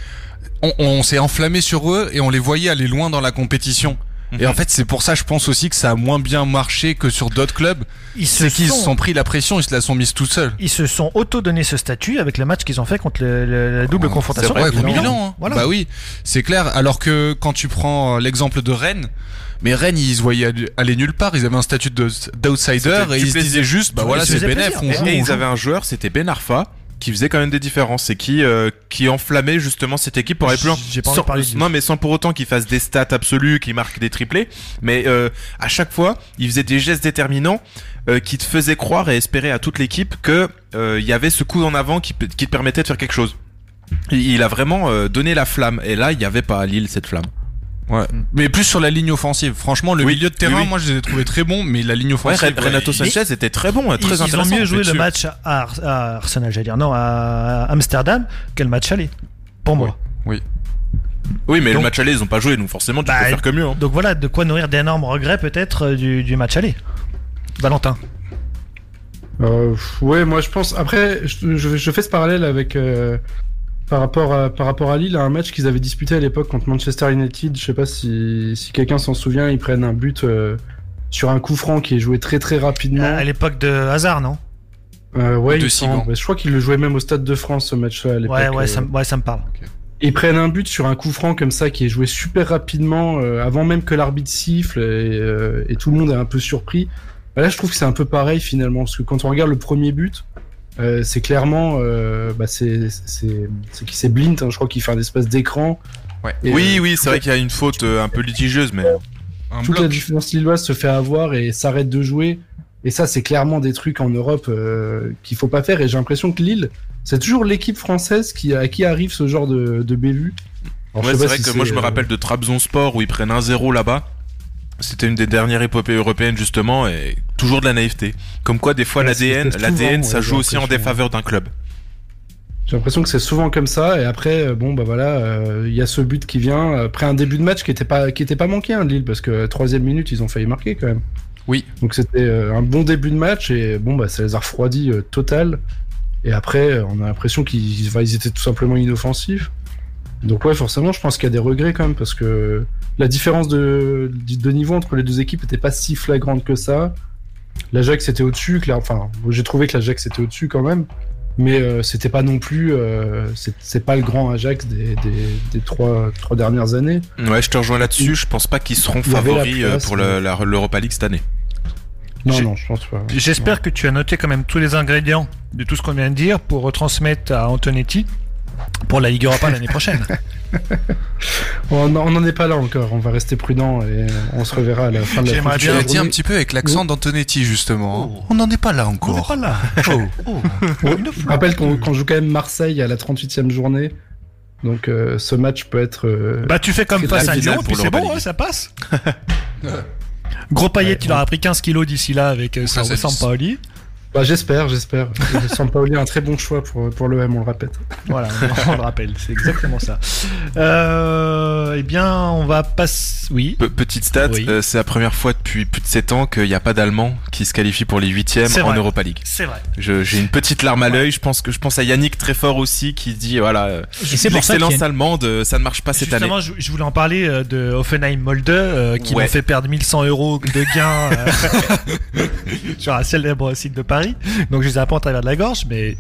on, on s'est enflammé sur eux et on les voyait aller loin dans la compétition. Et en fait, c'est pour ça, je pense aussi que ça a moins bien marché que sur d'autres clubs. Ils se qu'ils se sont, sont pris la pression, ils se la sont mise tout seuls. ils se sont auto-donné ce statut avec le match qu'ils ont fait contre le- le- la double Oh, confrontation. c'est vrai, contre Milan. Milan. hein. Voilà. Bah oui, c'est clair. Alors que quand tu prends euh, l'exemple de Rennes, mais Rennes, ils se voyaient aller- nulle part. Ils avaient un statut de- d'outsider C'était et ils se disaient juste, bah voilà, c'est plaisir. on joue. Et on ils joue. avaient un joueur, c'était Ben Arfa, qui faisait quand même des différences et qui, euh, qui enflammait justement cette équipe pour aller plus loin. J'ai pas envie Sans- parler de non, mais sans pour autant qu'il fasse des stats absolus, qu'il marque des triplés. Mais euh, à chaque fois, il faisait des gestes déterminants euh, qui te faisaient croire et espérer à toute l'équipe que euh, il y avait ce coup en avant qui, qui te permettait de faire quelque chose. Il a vraiment donné la flamme. Et là, il n'y avait pas à Lille cette flamme. Ouais. Mais plus sur la ligne offensive. Franchement, le Oui, milieu de terrain, oui, oui. moi, je les ai trouvés très bons, mais la ligne Ouais, offensive. Ren- Renato ouais, Sanchez était très bon, Ils, très ils ont intéressant. mieux joué le dessus. match à, Ar- à Arsenal, j'allais dire, non, à Amsterdam, que le match aller. Pour moi. Oui, mais Donc- le match aller, ils ont pas joué, donc forcément, tu Bah, peux faire que mieux. hein. Donc voilà, de quoi nourrir d'énormes regrets peut-être euh, du, du match aller. Valentin. Euh, ouais, moi je pense. Après, je, je- je fais ce parallèle avec euh, par rapport à par rapport à Lille, à un match qu'ils avaient disputé à l'époque contre Manchester United. Je sais pas si si quelqu'un s'en souvient. Ils prennent un but euh, sur un coup franc qui est joué très très rapidement. À l'époque de Hazard, non? Euh, ouais, De je crois qu'il le jouait même au Stade de France ce match-là à l'époque. Ouais, ouais, euh. ça, me- ouais, ça me parle. Ils prennent un but sur un coup franc comme ça qui est joué super rapidement euh, avant même que l'arbitre siffle et, euh, et tout le monde est un peu surpris. Bah là, je trouve que c'est un peu pareil finalement parce que quand on regarde le premier but, euh, c'est clairement, euh, bah, c'est c'est c'est qui c'est Blint, hein, je crois qu'il fait un espèce d'écran. Ouais. Oui, euh, oui, c'est vrai qu'il y a une faute euh, un peu litigieuse, mais Un toute la défense lilloise se fait avoir et s'arrête de jouer. Et ça, c'est clairement des trucs en Europe euh, qu'il faut pas faire. Et j'ai l'impression que Lille, c'est toujours l'équipe française qui, à qui arrive ce genre de, de bévue. Alors, Ouais, c'est vrai si que moi je me rappelle de Trabzonspor où ils prennent 1-0 là-bas. C'était une des dernières épopées européennes justement et toujours de la naïveté. Comme quoi des fois Ouais, l'ADN, ça joue aussi en défaveur d'un club. J'ai l'impression que c'est souvent comme ça. Et après, euh, bon, bah voilà, euh, il y a ce but qui vient après un début de match qui était pas, qui était pas manqué, hein, Lille, parce que euh, troisième minute, ils ont failli marquer quand même. Oui. Donc c'était euh, un bon début de match et bon, bah ça les a refroidis euh, total. Et après, euh, on a l'impression qu'ils, ils étaient tout simplement inoffensifs. Donc ouais, forcément, je pense qu'il y a des regrets quand même parce que la différence de, de niveau entre les deux équipes était pas si flagrante que ça. L'Ajax était au-dessus, clair. Enfin, j'ai trouvé que l'Ajax était au-dessus quand même, mais euh, c'était pas non plus, euh, c'est pas le grand Ajax des, des, des trois, trois dernières années. Ouais, je te rejoins là-dessus. Je pense pas qu'ils seront favoris euh, place, pour l'Europa League cette année. Non, non, je pense pas. J'espère que tu as noté quand même tous les ingrédients de tout ce qu'on vient de dire pour retransmettre à Antonetti pour la Ligue Europa l'année prochaine. On n'en est pas là encore. On va rester prudent et on se reverra à la fin de la J'aimerais bien dit un petit peu avec l'accent d'Antonetti justement. On n'en est pas là On n'est encore. pas là. Oh. Oh. Je rappelle qu'on joue quand même Marseille à la 38e journée. Donc euh, ce match peut être. euh, Bah tu fais comme face à Lyon et puis c'est bon, ouais, League. ça passe. Gros paillet, Ouais, il aura pris 15 kilos d'ici là avec euh, Ça, San- c'est- Sampaoli. Bah, j'espère, j'espère. Sampaoli est un très bon choix pour, pour l'OM, on le répète. Voilà, on le rappelle, c'est exactement ça. Euh, eh bien, on va passer. Oui. Pe- petite stat, Oui. euh, c'est la première fois depuis plus de 7 ans qu'il n'y a pas d'Allemands qui se qualifient pour les huitièmes C'est en vrai. Europa League. C'est vrai. J'ai une petite larme à l'œil. Je pense que je pense à Yannick très fort aussi qui dit voilà euh, l'excellence une- allemande ça ne marche pas cette année. Justement, je, je voulais en parler de Offenheim Molde euh, qui Ouais. m'ont fait perdre 1100 euros de gains euh, sur un célèbre site de Paris. Donc je les ai pas en travers de la gorge, mais.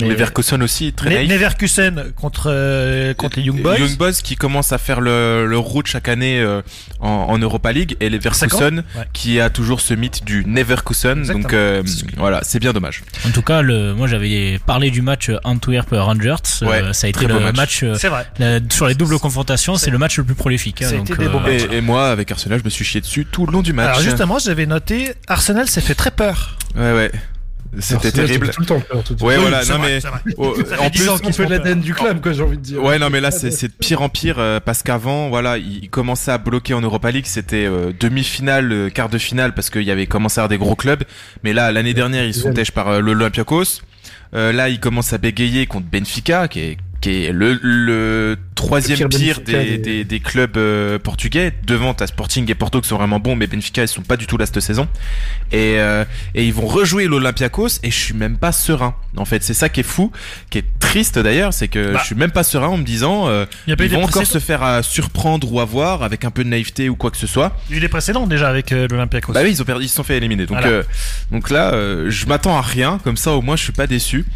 mais Les Verkusen aussi très naïfs. Neverkusen contre euh, contre les Young Boys. Young Boys qui commence à faire le, le route chaque année euh, en, en Europa League et les Verkusen Ouais. qui a toujours ce mythe du Neverkusen. Exactement. Donc euh, voilà, c'est bien dommage. En tout cas, le, moi j'avais parlé du match Antwerp Rangers. euh, Ouais, ça a été le match, match. euh, C'est vrai. la- sur les doubles confrontations, C'est- le match le plus prolifique. hein, donc. Et, et moi avec Arsenal, je me suis chié dessus tout le long du match. Alors justement, j'avais noté Arsenal s'est fait très peur. Ouais ouais. C'était terrible. ça fait Tout le temps peur, tout le temps. Ouais Oui, voilà, non vrai, mais oh, fait en 10 plus peu font l'ADN du club, quoi, j'ai envie de dire. Ouais, non, mais là, c'est c'est de pire en pire euh, parce qu'avant, voilà, ils commençaient à bloquer en Europa League. C'était euh, demi-finale, euh, quart de finale parce qu'il y avait commencé à avoir des gros clubs. Mais là, l'année dernière, ils se font têche par euh, l'Olympiakos. Euh, là, ils commencent à bégayer contre Benfica, qui est qui est le, le troisième Le pire des, des- des, des clubs euh, portugais. Devant, t'as Sporting et Porto qui sont vraiment bons, mais Benfica, ils sont pas du tout là cette saison. Et, euh, et ils vont rejouer l'Olympiakos et je suis même pas serein. En fait, c'est ça qui est fou, qui est triste d'ailleurs, c'est que Bah. je suis même pas serein en me disant euh, Il y a pas eu ils vont encore se faire euh, surprendre ou avoir avec un peu de naïveté ou quoi que ce soit. Il y a eu des précédents déjà avec euh, l'Olympiakos. Bah oui, ils ont perdu, ils se sont fait éliminer. Donc, Voilà. euh, donc là, euh, je m'attends à rien. Comme ça, au moins, je suis pas déçu.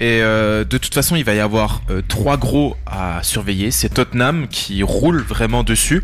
Et euh, de toute façon, il va y avoir euh, trois gros à surveiller. C'est Tottenham qui roule vraiment dessus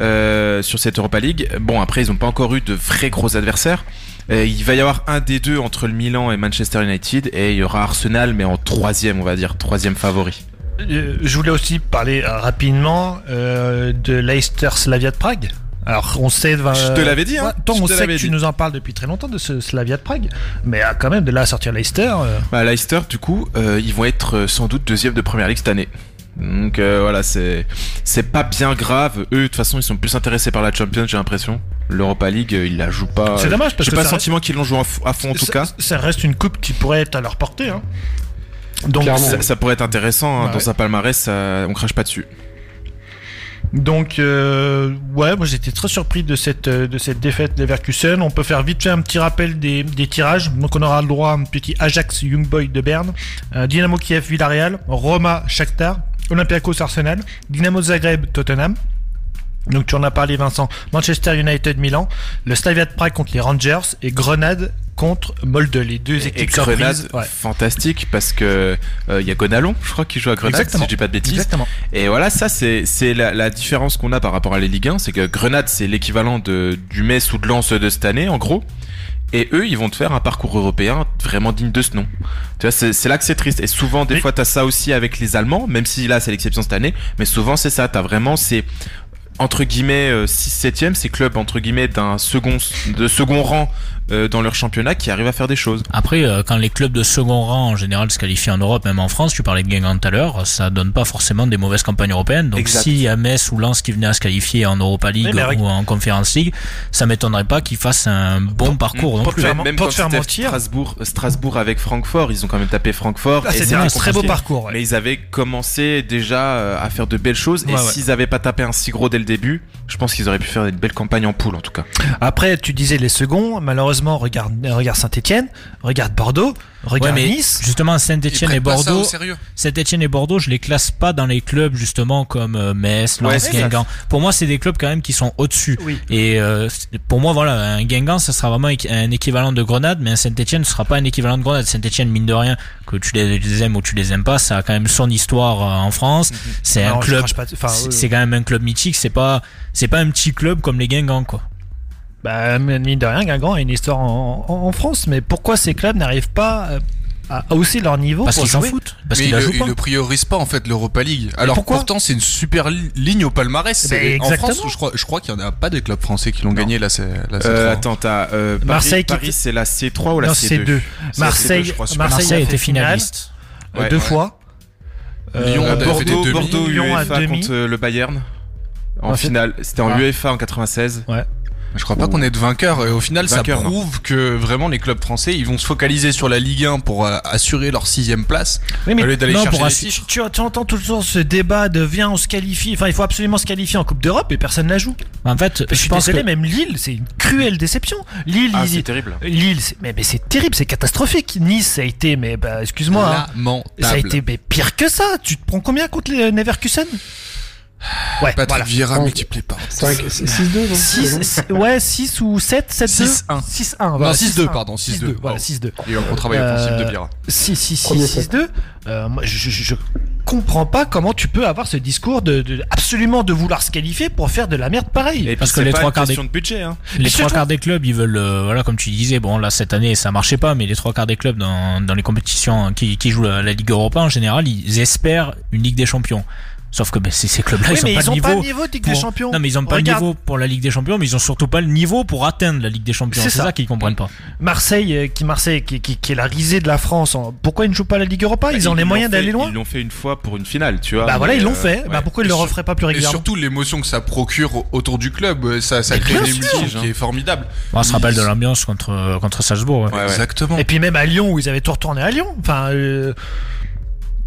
euh, sur cette Europa League. Bon, après, ils n'ont pas encore eu de vrais gros adversaires. Il va y avoir un des deux entre le Milan et Manchester United, et il y aura Arsenal, mais en troisième, on va dire, troisième favori. Je voulais aussi parler rapidement de Leicester Slavia de Prague. Alors on sait, euh, Je te l'avais dit, hein. ouais, on sait que tu nous en parles depuis très longtemps de ce Slavia de Prague, mais euh, quand même de là à sortir Leicester. euh, Bah, Leicester, du coup, euh, ils vont être euh, sans doute deuxième de première ligue cette année. Donc euh, voilà, c'est c'est pas bien grave. Eux, de toute façon, ils sont plus intéressés par la Champions, j'ai l'impression. L'Europa League, ils la jouent pas. C'est dommage parce J'ai que pas ça le sentiment qu'ils l'ont joué à fond en tout ça, cas. ça reste une coupe qui pourrait être à leur portée. Hein. Donc, Clairement. Ça, ça pourrait être intéressant hein, Ouais. dans sa palmarès, ça- on crache pas dessus. Donc euh, ouais, moi j'étais très surpris de cette euh, de cette défaite. On peut faire vite fait un petit rappel des, des tirages. Donc on aura le droit à un petit Ajax Young Boy de Berne, euh, Dynamo Kiev Villarreal, Roma Shakhtar, Olympiakos Arsenal, Dynamo Zagreb Tottenham. Donc tu en as parlé Vincent, Manchester United Milan, le Slavia de Prague contre les Rangers et Grenade contre Molde, les deux Et équipes Grenade, surprises. Ouais. fantastique parce que euh, il y a Gonalon, je crois, qui joue à Grenade, Exactement. si je dis pas de bêtises. Exactement. Et voilà, ça c'est c'est la, la différence qu'on a par rapport à les Ligue 1, c'est que Grenade c'est l'équivalent de du Metz ou de Lens de cette année en gros. Et eux, ils vont te faire un parcours européen vraiment digne de ce nom. Tu vois, c'est c'est là que c'est triste. Et souvent, des fois, t'as ça aussi avec les Allemands, même si là, c'est l'exception cette année. Mais souvent, c'est ça. T'as vraiment ces entre guillemets 6 7 ces clubs entre guillemets d'un second de second rang euh, dans leur championnat qui arrivent à faire des choses. Après, euh, quand les clubs de second rang en général se qualifient en Europe, même en France, tu parlais de Guingamp tout à l'heure, ça donne pas forcément des mauvaises campagnes européennes. Donc Exact. s'il y a Metz ou Lens qui venaient à se qualifier en Europa League Oui, mais avec- ou en Conference League, ça m'étonnerait pas qu'ils fassent un bon parcours non pour plus. faire- même pour quand te faire mentir. Strasbourg, Strasbourg avec Francfort, ils ont quand même tapé Francfort. Ah, c'était un très beau parcours. ouais. Mais ils avaient commencé déjà euh, à faire de belles choses. Ouais, et ouais. s'ils avaient pas tapé un si gros dès le début, je pense qu'ils auraient pu faire une belle campagne en poule en tout cas. Après, tu disais les seconds. Malheureusement, regarde, regarde Saint-Etienne, regarde Bordeaux, regarde Nice. justement, Saint-Etienne et Bordeaux. Saint-Etienne et Bordeaux, je les classe pas dans les clubs justement comme euh, Metz, Lens. Guingamp. Pour moi, c'est des clubs quand même qui sont au-dessus. Oui. Et euh, pour moi, voilà, un Guingamp, ça sera vraiment un équivalent de Grenade, mais un Saint-Etienne ne sera pas un équivalent de Grenade. Saint-Etienne, mine de rien, que tu les, aimes ou tu les aimes pas, ça a quand même son histoire euh, en France. C'est un club, c'est euh, c'est quand même un club mythique. C'est pas, c'est pas un petit club comme les Guingamp, quoi. Bah, mine de rien, Guingamp a une histoire en, en- en France, mais pourquoi ces clubs n'arrivent pas euh, à hausser leur niveau Parce qu'ils s'en foutent. Parce mais qu'ils jouent il pas. le priorise pas en fait l'Europa League. Alors pourquoi pourtant c'est une super li- ligne au palmarès. Ben, C'est- en. France, je crois, je crois qu'il y en a pas des clubs français qui l'ont gagné là. C'est Euh, attends, t'as euh, Paris, Marseille c'est la C3 ou la Non, C2 c'est deux. C'est Marseille, la C2, je crois, super. Marseille, a finale, finaliste. Ouais, deux ouais. fois. Lyon Euh, Bordeaux. Bordeaux Lyon UEFA contre le Bayern en Ouais, finale. C'était en Ah. UEFA en 96. Je crois pas qu'on ait de vainqueur. Et au final, Vainqueur, ça non. prouve que vraiment les clubs français, ils vont se focaliser sur la Ligue 1 pour euh, assurer leur sixième place, Oui, mais au lieu d'aller non, chercher pour les assurer- titres. tu, tu entends toujours ce débat de viens, on se qualifie. Enfin, il faut absolument se qualifier en Coupe d'Europe et personne la joue. En fait, Je je suis pense désolé, que même Lille, c'est une cruelle déception. Lille, Ah, c'est terrible. Lille, c'est- mais, mais c'est terrible, c'est catastrophique. Nice, ça a été, mais bah, excuse-moi, hein. Ça a été mais pire que ça. Tu te prends combien contre les Neverkusen? Ouais, Patrick voilà. Vieira multiplié par 5, 6-2, non 6, ouais, 6 ou 7, 7 2 6-1. 6-1. Non, voilà, 6-2, 6-1. pardon, 6-2. 6-2, voilà, Oh. 6-2. Il y a un gros travail Euh, offensif de Vieira. 6, 6, 6, Premier 6, 2. Euh, moi, je, je, je comprends pas comment tu peux avoir ce discours de, de absolument de vouloir se qualifier pour faire de la merde pareille. Et Parce que les trois quarts des- de budget. Hein. les trois quarts des clubs, ils veulent, euh, voilà, comme tu disais, bon là cette année ça marchait pas, mais les trois quarts des clubs dans, dans les compétitions qui, qui jouent la, la Ligue Europa en général, ils espèrent une Ligue des Champions. Sauf que ben, ces, ces clubs-là, oui, ils ont mais pas ils de ont niveau. pas le niveau de Ligue des pour- Champions. Non, mais ils ont pas Regarde, le niveau pour la Ligue des Champions, mais ils ont surtout pas le niveau pour atteindre la Ligue des Champions. C'est ça. ça, qu'ils comprennent pas. Marseille, euh, qui Marseille, qui, qui, qui est la risée de la France. Pourquoi ils ne jouent pas la Ligue Europa? Ils ont les moyens d'aller loin. Ils l'ont fait une fois pour une finale, tu vois. Bah voilà, ils l'ont euh, fait. Bah pourquoi ils Et le referaient pas plus Et régulièrement? surtout l'émotion que ça procure au- autour du club, euh, ça, ça crée une émulsion qui est formidable. On se rappelle de l'ambiance contre contre Salzbourg. ouais. Ouais, ouais. Exactement. Et puis même à Lyon où ils avaient tout retourné à Lyon. Enfin, euh,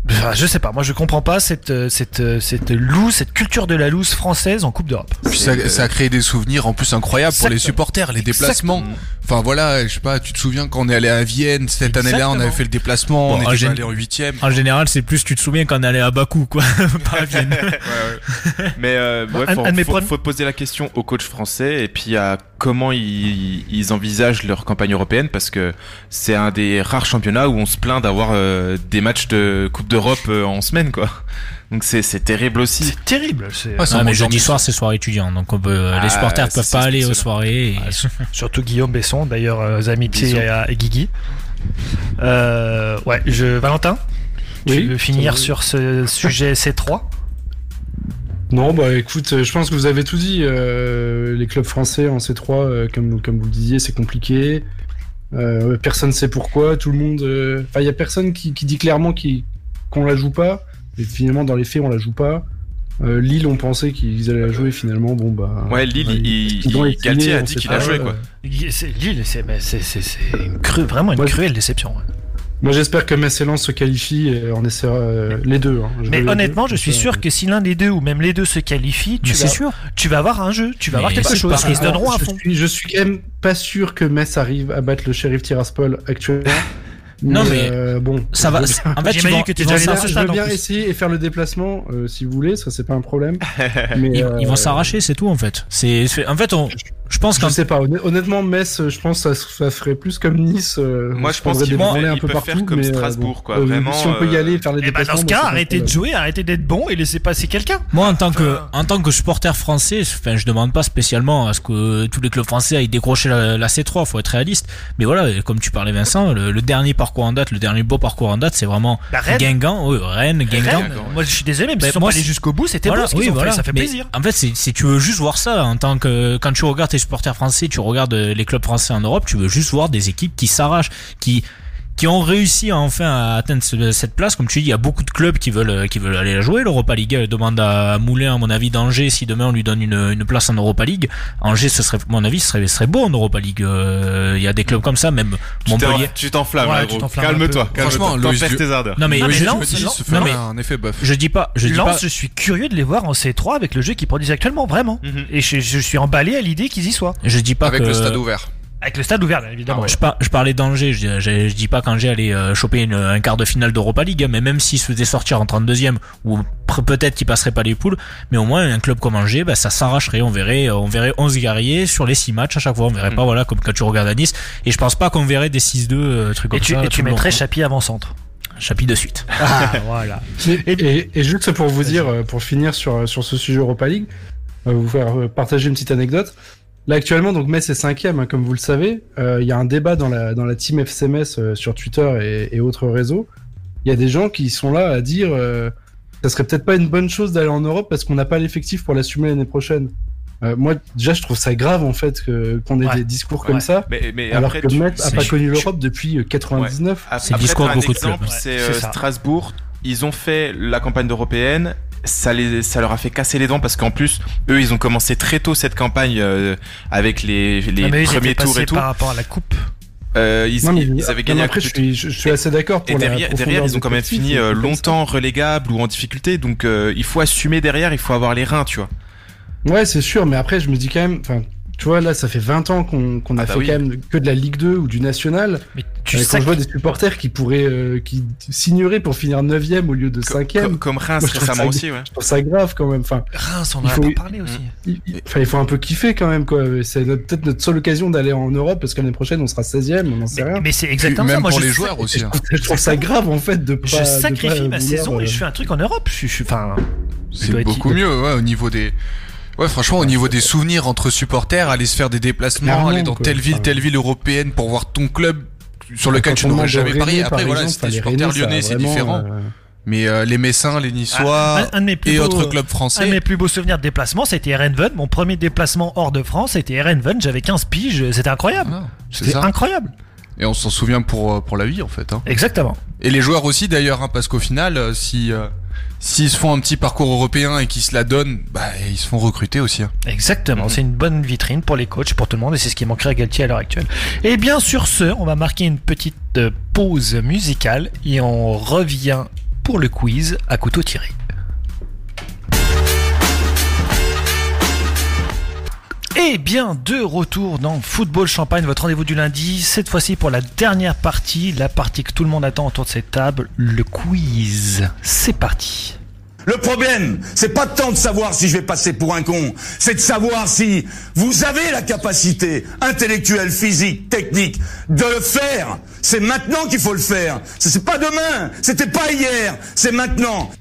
enfin, je sais pas. Moi, je comprends pas cette euh, cette euh, cette loose, cette culture de la loose française en Coupe d'Europe. Puis ça, ça a créé des souvenirs en plus incroyables pour les supporters, les déplacements. Enfin voilà, je sais pas, tu te souviens quand on est allé à Vienne cette année-là, on avait fait le déplacement, Bon, on en était gén- allé en huitième. En général, c'est plus tu te souviens quand on allait à Bakou, quoi, pas à Vienne. Mais euh, ouais, faut, un faut- poser la question aux coachs français et puis à comment ils, ils envisagent leur campagne européenne parce que c'est un des rares championnats où on se plaint d'avoir euh, des matchs de Coupe d'Europe euh, en semaine quoi. Donc c'est c'est terrible aussi. C'est terrible. C'est Ouais, c'est Ah, un mais jeudi soir, c'est soirée étudiant, donc on peut- Ah, les supporters ça, peuvent c'est pas aller aux soirées. et- surtout Guillaume Besson. D'ailleurs, euh, amitiés Bisous. à- et Guigui. Euh, ouais, je Valentin. Tu Oui, veux finir sur ce sujet C3 Non, bah écoute, euh, je pense que vous avez tout dit. euh, les clubs français en C3, euh, comme, comme vous le disiez, c'est compliqué. Euh, personne sait pourquoi. Tout le monde. euh, Enfin, il y a personne qui, qui dit clairement qu'il- qu'on la joue pas. Et finalement, dans les faits, on la joue pas. Euh, Lille, on pensait qu'ils allaient la jouer. Finalement, bon bah. Ouais, Lille, ouais, il, il- Galtier a dit qu'il a joué quoi. Lille, c'est mais c'est- c'est- c'est une cru- vraiment une cruelle déception. ouais. Moi, j'espère que Metz et Lens se qualifient et on essaiera euh, les deux. hein. Mais deux, honnêtement, je suis sûr que si l'un des deux ou même les deux se qualifient, tu vas, sûr. tu vas avoir un jeu, tu vas Mais avoir quelque chose. Ils se donneront à je fond. Suis, je suis quand même pas sûr que Metz arrive à battre le shérif Tiraspol actuellement. Non, mais euh, bon, Ça va. je En fait, que je veux en bien plus. essayer et faire le déplacement euh, si vous voulez, ça c'est pas un problème. Mais, ils, euh, ils vont s'arracher, c'est tout en fait. C'est, en fait, on, je pense Je qu'en sais pas, honn- honnêtement, Metz, euh, je pense que ça, ça ferait plus comme Nice. euh, Moi, je se pense qu'ils vont- un peu partout, faire comme mais, euh, Strasbourg, quoi, euh, vraiment, Si on peut y euh, aller et faire les Et bah déplacements. dans ce bon, cas, arrêtez de jouer, arrêtez d'être bon et laissez passer quelqu'un. Moi, en tant que, en tant que supporter français, enfin, je demande pas spécialement à ce que tous les clubs français aillent décrocher la, la C3, faut être réaliste. Mais voilà, comme tu parlais Vincent, le, le dernier parcours en date, le dernier beau parcours en date, c'est vraiment Bah, Rennes. Guingamp, oui, Rennes, Guingamp. Rennes, moi je suis désolé, mais Ben, ils sont moi, pas allés c'est- jusqu'au bout, c'était Voilà, beau ce oui, ont voilà. fait, ça fait Mais plaisir. En fait, si tu veux juste voir ça, en tant que, quand tu regardes tes supporters français, tu regardes euh, les clubs français en Europe, tu veux juste voir des équipes qui s'arrachent, qui, qui ont réussi à enfin à atteindre ce- cette place. Comme tu dis, il y a beaucoup de clubs qui veulent, euh, qui veulent aller la jouer. L'Europa League elle demande à Moulin, à mon avis, d'Angers, si demain on lui donne une, une place en Europa League. Angers, ce serait, à mon avis, ce serait, ce serait beau en Europa League. Euh, Il y a des clubs comme ça, même Tu Montpellier. Tu t'enflammes, Ouais, un Calme-toi, calme-toi. Tes ardeurs. Non mais, non, mais- un effet bof. je dis pas, je dis pas. Je suis curieux de les voir en C3 avec le jeu qu'ils produisent actuellement, vraiment. Mhm. Et je, je suis emballé à l'idée qu'ils y soient. Je dis pas Avec que le stade ouvert. Avec le stade ouvert, bien évidemment. Je, par- je parlais d'Angers, je, je, je dis pas qu'Angers allait euh, choper une- un quart de finale d'Europa League, hein, mais même s'ils se faisaient sortir en 32e, ou peut-être qu'ils passeraient pas les poules, mais au moins un club comme Angers, bah, ça s'arracherait, on verrait, euh, on verrait 11 guerriers sur les 6 matchs à chaque fois, on verrait Mm. pas, voilà, comme quand tu regardes à Nice, et je pense pas qu'on verrait des 6-2, euh, trucs Et comme tu, ça. et tu mettrais quoi. Chapi avant-centre. Chapi de suite. Ah, voilà. Et, et- et juste pour vous dire, euh, pour finir sur, sur ce sujet Europa League, euh, vous faire partager une petite anecdote. Là actuellement, donc Metz est cinquième, hein, comme vous le savez. Euh, Il y a un débat dans la, dans la team FC Metz euh, sur Twitter et, et autres réseaux. Il y a des gens qui sont là à dire, euh, ça serait peut-être pas une bonne chose d'aller en Europe parce qu'on n'a pas l'effectif pour l'assumer l'année prochaine. Euh, moi, déjà, je trouve ça grave en fait que qu'on ait Ouais. des discours comme Ouais. ça, Mais, mais alors après, que tu- Metz a c'est- pas connu l'Europe depuis euh, 99. Après, C'est le discours un beaucoup de clubs. exemple, Ouais, c'est c'est euh. Strasbourg. Ils ont fait la campagne européenne. Ça, les, ça leur a fait casser les dents parce qu'en plus, eux, ils ont commencé très tôt cette campagne euh, avec les, les Ah, mais eux, ils premiers tours et tout. par rapport à la coupe. Euh, ils, Non, mais- ils avaient non, gagné après, je suis, je, je suis assez d'accord pour Et derrière, ils ont quand même fini euh, longtemps relégables ou en difficulté. Donc, euh, il faut assumer derrière. Il faut avoir les reins, tu vois. Ouais, c'est sûr, mais après, je me dis quand même, enfin, tu vois, là, ça fait 20 ans qu'on qu'on a Ah bah fait oui. quand même que de la Ligue 2 ou du National. Mais tu Euh, sais quand je vois des supporters qui pourraient, euh, qui signeraient pour finir 9ème au lieu de 5ème, Comme, comme Reims Moi, je trouve récemment ça- aussi, ouais. je trouve ça grave quand même. Enfin, Reims, on en Il a faut- pas parlé aussi. il, il- enfin, il faut un peu kiffer quand même, quoi. C'est peut-être notre seule occasion d'aller en Europe parce que l'année prochaine, on sera 16ème, on n'en sait Mais, rien. mais c'est Puis exactement ça. Même Moi, pour je les sais- joueurs aussi. hein. Je trouve ça grave en fait de pas. Je de sacrifie pas ma vouloir, saison et euh, je fais un truc en Europe. Je, suis, enfin, ça C'est être- beaucoup mieux, ouais, au niveau des. Ouais, franchement, au niveau des souvenirs entre supporters, aller se faire des déplacements, Clairement, aller dans quoi. telle ville, telle ville européenne pour voir ton club sur lequel tu n'aurais jamais parié. Après, par voilà, si t'es supporter lyonnais, c'est différent. euh, Mais euh, les Messins, les Niçois un, un plus et beaux- autres clubs Un de français. mes plus beaux souvenirs de déplacement, c'était Erenven. Mon premier déplacement hors de France, c'était Erenven. J'avais 15 piges. C'était incroyable. Ah, c'est C'était incroyable. Et on s'en souvient pour, euh, pour la vie, en fait. Hein. Exactement. Et les joueurs aussi, d'ailleurs, hein, parce qu'au final, si. euh, S'ils se font un petit parcours européen et qu'ils se la donnent, bah, ils se font recruter aussi. hein. Exactement. Mhm. C'est une bonne vitrine pour les coachs, pour tout le monde, et c'est ce qui manquerait à Galtier à l'heure actuelle. Et bien sur ce, on va marquer une petite euh, pause musicale et on revient pour le quiz à couteau tiré. Et bien de retour dans Football Champagne, votre rendez-vous du lundi, cette fois-ci pour la dernière partie, la partie que tout le monde attend autour de cette table, le quiz. C'est parti. Le problème, c'est pas tant de savoir si je vais passer pour un con, c'est de savoir si vous avez la capacité intellectuelle, physique, technique de le faire. C'est maintenant qu'il faut le faire. C'est pas demain, c'était pas hier, c'est maintenant.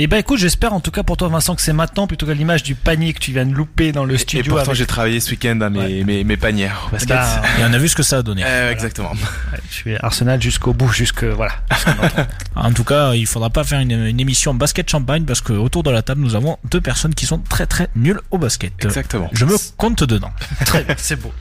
Et ben écoute, j'espère en tout cas pour toi Vincent que c'est maintenant plutôt qu'à l'image du panier que tu viens de louper dans le Et studio. pourtant, avec- j'ai travaillé ce week-end à mes, Ouais. mes, mes panières au basket. Ben, Et on a vu ce que ça a donné. Euh, Exactement. ouais, je suis Arsenal jusqu'au bout, jusque voilà. En tout cas, il faudra pas faire une, une émission basket champagne parce que autour de la table, nous avons deux personnes qui sont très très nulles au basket. Exactement. Je me compte dedans. Très bien, c'est beau.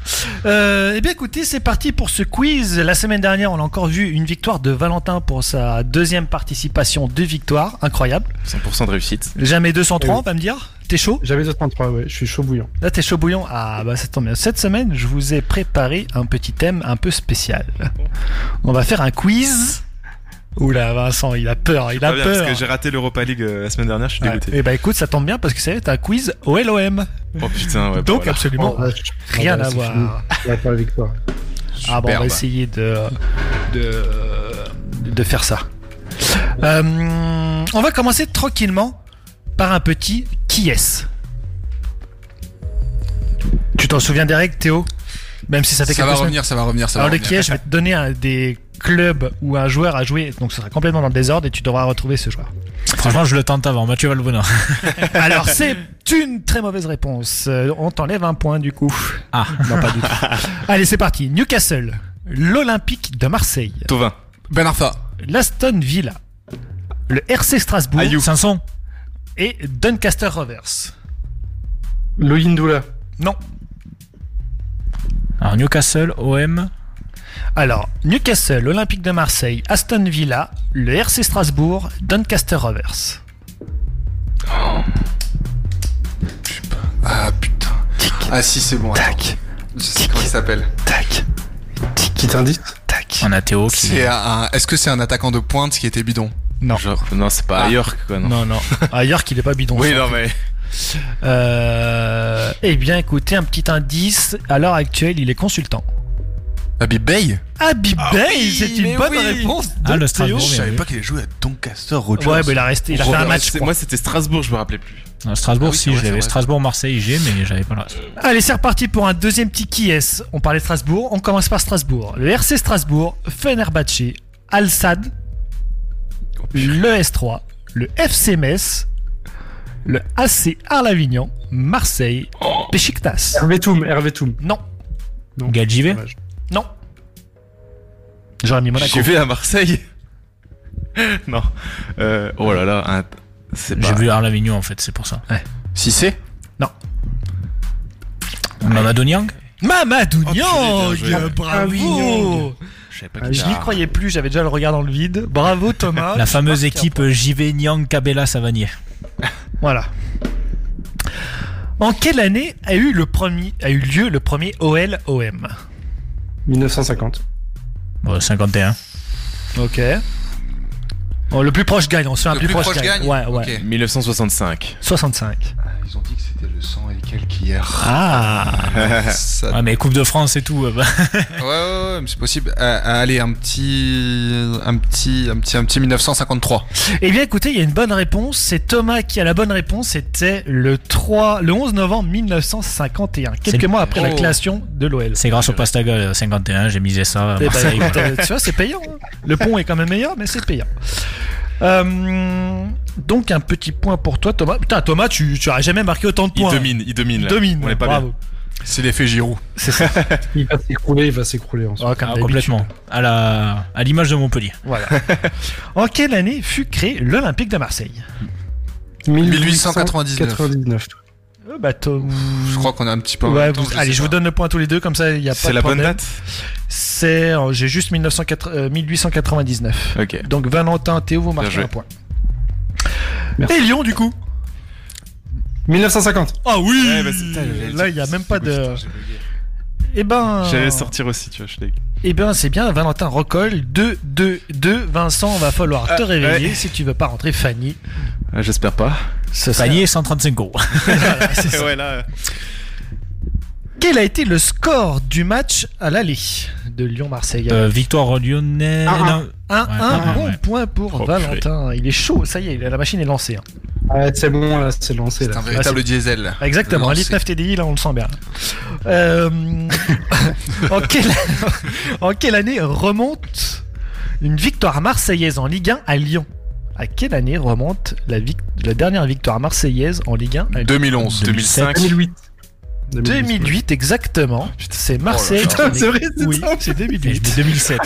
Euh, eh bien écoutez, c'est parti pour ce quiz. La semaine dernière, on a encore vu une victoire de Valentin pour sa deuxième participation de victoire, incroyable. 100% de réussite. Jamais 203, Oui. on va me dire. T'es chaud? J'avais 233, ouais, je suis chaud bouillant. Là, t'es chaud bouillon. Ah, bah ça tombe bien. Cette semaine, je vous ai préparé un petit thème un peu spécial. On va faire un quiz. Oula, Vincent, il a peur, il a Pas bien, peur. parce que j'ai raté l'Europa League euh, la semaine dernière, je suis Ouais. dégoûté. Eh bah écoute, ça tombe bien parce que ça va être un quiz au LOM. Oh putain, ouais. bah Donc voilà. absolument Oh, ouais, rien ouais, à c'est voir. fini. On va faire la victoire. Ah bon, on va essayer de, de de faire ça. Euh, on va commencer tranquillement par un petit qui est Tu t'en souviens des règles, Théo? Même si ça fait Ça quelques va revenir, ça va revenir, ça va Alors le revenir. qui est, je vais te donner un, des clubs ou un joueur à jouer, donc ce sera complètement dans le désordre et tu devras retrouver ce joueur. Franchement, je le tente avant. Mathieu Valbuena. Alors c'est une très mauvaise réponse. Euh, on t'enlève un point du coup. Ah. Non pas du tout. Allez c'est parti. Newcastle, l'Olympique de Marseille, Tovin. Ben Arfa. l'Aston Villa, le RC Strasbourg Ayou. Sanson. et Doncaster Rovers. Loïndoula. Non. Alors Newcastle, OM. Alors Newcastle, Olympique de Marseille, Aston Villa, le RC Strasbourg, Doncaster Rovers. Ah putain. Ah si, c'est bon. attends. Tac, Je sais comment il s'appelle. tac, Petit indice. tac. On a Théo qui. C'est un. Est-ce que c'est un attaquant de pointe qui était bidon Non. Genre, non, c'est pas Ah. à York, quoi, non. Non, non. Ailleurs qu'il est pas bidon. Oui, ça. non, mais. Euh, eh bien, écoutez, un petit indice. À l'heure actuelle, il est consultant. Habib Bey Habib Ah oui, c'est une mais bonne oui. réponse. De Ah, le Théo. Strasbourg, Je savais pas qu'il joué à Doncaster autre Ouais, mais il a resté, il a fait un match. crois. Moi, c'était Strasbourg, je me rappelais plus. Non, Strasbourg, Ah oui, si, je l'avais. Strasbourg, Marseille, j'ai, mais j'avais pas le reste. Allez, c'est reparti pour un deuxième petit qui est. On parlait de Strasbourg, on commence par Strasbourg. Le RC Strasbourg, Fenerbahçe, Al Sadd, le S3, le FC Metz, le AC Arles-Avignon, Marseille, Besiktas. Hervé Toum. Hervé Toum. Non, Gadjivé. Non. J'aurais mis Monaco. J'y vais à Marseille. non. Euh, oh là là, un- c'est J'ai pas. vu Arles Avignon en fait, c'est pour ça. Si c'est Mamadou Niang Mamadou Oh, purée, Niang, bien joué. bravo. Niang. Je savais pas Ah, qui Je n'y croyais plus, j'avais déjà le regard dans le vide. Bravo Thomas. La Tu fameuse marques un équipe point. JV Niang Cabela Savanier. Voilà. En quelle année a eu le premier a eu lieu le premier OL OM 1950. Bon, 51. Ok. Oh, le plus proche gagne, on se fait un Le plus, plus proche, proche gagne. gagne Ouais, ouais. Ok. 1965. 65. Ils ont dit que c'était le sang et quelques hier. Ah Ça- Ah, mais Coupe de France et tout. euh, bah. Ouais, ouais, ouais, mais c'est possible. Euh, allez, un petit, un petit, un petit, un petit 1953. Eh bien écoutez, il y a une bonne réponse. C'est Thomas qui a la bonne réponse. C'était le 3, le 11 novembre 1951, quelques mois après la création de l'OL. C'est grâce au Pastaga euh, 51, j'ai misé ça. Marseille. écoute, euh, tu vois, c'est payant. hein. Le pont est quand même meilleur, mais c'est payant. Euh, donc un petit point pour toi, Thomas. Putain, Thomas, tu, tu aurais jamais marqué autant de Il points. domine, il domine. Il là. domine. On est pas Bravo. C'est l'effet Giroud. C'est ça. Il va s'écrouler, il va s'écrouler ensuite. Oh, Ah, complètement. À la, à l'image de Montpellier. Voilà. en quelle année fut créé l'Olympique de Marseille? 1899. 99. Euh, bah, Je crois qu'on a un petit peu. en Ouais, même temps, vous- je allez, je vous donne le point tous les deux, comme ça il y a pas C'est la bonne date C'est, euh, j'ai juste 1904 euh, 1899. Ok. Donc Valentin, Théo, vous marquez un point. Et Lyon, du coup 1950. Ah oui Là, il n'y a même pas de... Eh ben... J'allais sortir aussi, tu vois, je. Eh bien, c'est bien, Valentin Rocolle, 2, 2, 2. Vincent, va falloir ah, te réveiller si tu veux pas rentrer Fanny. Ah, j'espère pas. Ce Fanny est 135 euros. Ouais, là. Euh. Quel a été le score du match à l'aller de Lyon-Marseille? Euh, victoire lyonnaise. Ah, 1-1, ah, ouais, bon point pour oh, Valentin. Il est chaud, ça y est, la machine est lancée. Hein. C'est bon, c'est lancé. C'est un bah, véritable diesel. Exactement, un litre 9 TDI, là, on le sent bien. Euh, en, quelle... année remonte une victoire marseillaise en Ligue 1 à Lyon? À quelle année remonte la, la dernière victoire marseillaise en Ligue 1 à Lyon? 2011, 2005, 2008. 2008 exactement. C'est Marseille. Oh. C'est vrai, c'est Oui, ça. c'est Et je 2008. dis 2007.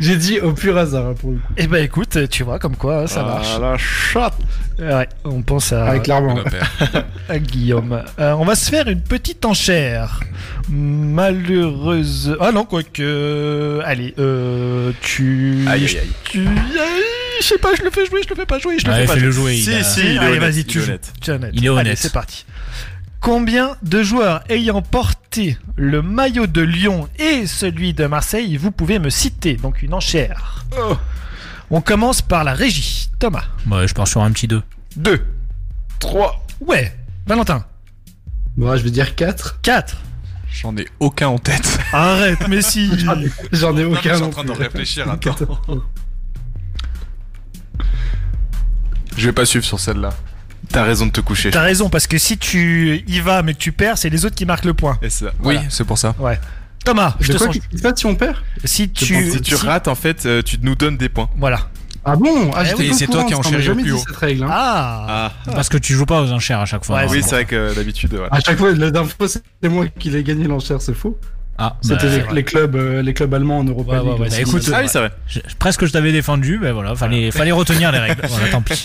J'ai dit au pur hasard hein, pour le coup. Eh ben écoute, tu vois comme quoi ça marche. la chatte. Ouais, on pense à, Ah, clairement. À Guillaume. Euh, on va se faire une petite enchère. Malheureuse. Ah non, quoique. Allez, euh, tu. Aïe, aïe, aïe. Tu. Aïe, Je sais pas, je le fais jouer, je le fais pas jouer, je le fais pas jouer. jouer. il Si, a- si. il est Allez, honnête, vas-y, tu joues. es honnête. Il est Allez, honnête. c'est parti. Combien de joueurs ayant porté le maillot de Lyon et celui de Marseille, vous pouvez me citer Donc une enchère. Oh. On commence par la régie. Thomas. Bah, je pars sur un petit 2. 2. 3. Ouais. Valentin. Moi, je veux dire 4. 4. J'en ai aucun en tête. Arrête, mais si. J'en ai, ai, aucun. Non, je suis en train de réfléchir. Attends. je vais pas suivre sur celle-là. T'as raison de te coucher. T'as raison, parce que si tu y vas mais que tu perds, c'est les autres qui marquent le point. Et ça, Oui, c'est pour ça. Thomas, je De te quoi sens. qu'il se passe si on perd Si tu. Si tu si- rates, en fait, euh, tu nous donnes des points. Voilà. Ah bon? Ah, Eh c'est toi qui enchéris au plus haut. cette règle. Hein. Ah, Ah. Parce que tu joues pas aux enchères à chaque fois. Ouais, hein. oui, c'est vrai que d'habitude, voilà. À chaque fois, la dernière fois, c'est moi qui l'ai gagné l'enchère, c'est faux. Ah, C'était bah, les, les clubs, euh, les clubs allemands en Europa Ouais, League. ouais, ouais, là, bah, c'est- écoute, Ah oui, c'est vrai. je- presque je t'avais défendu, ben voilà, fallait, fallait retenir les règles. Voilà, tant pis.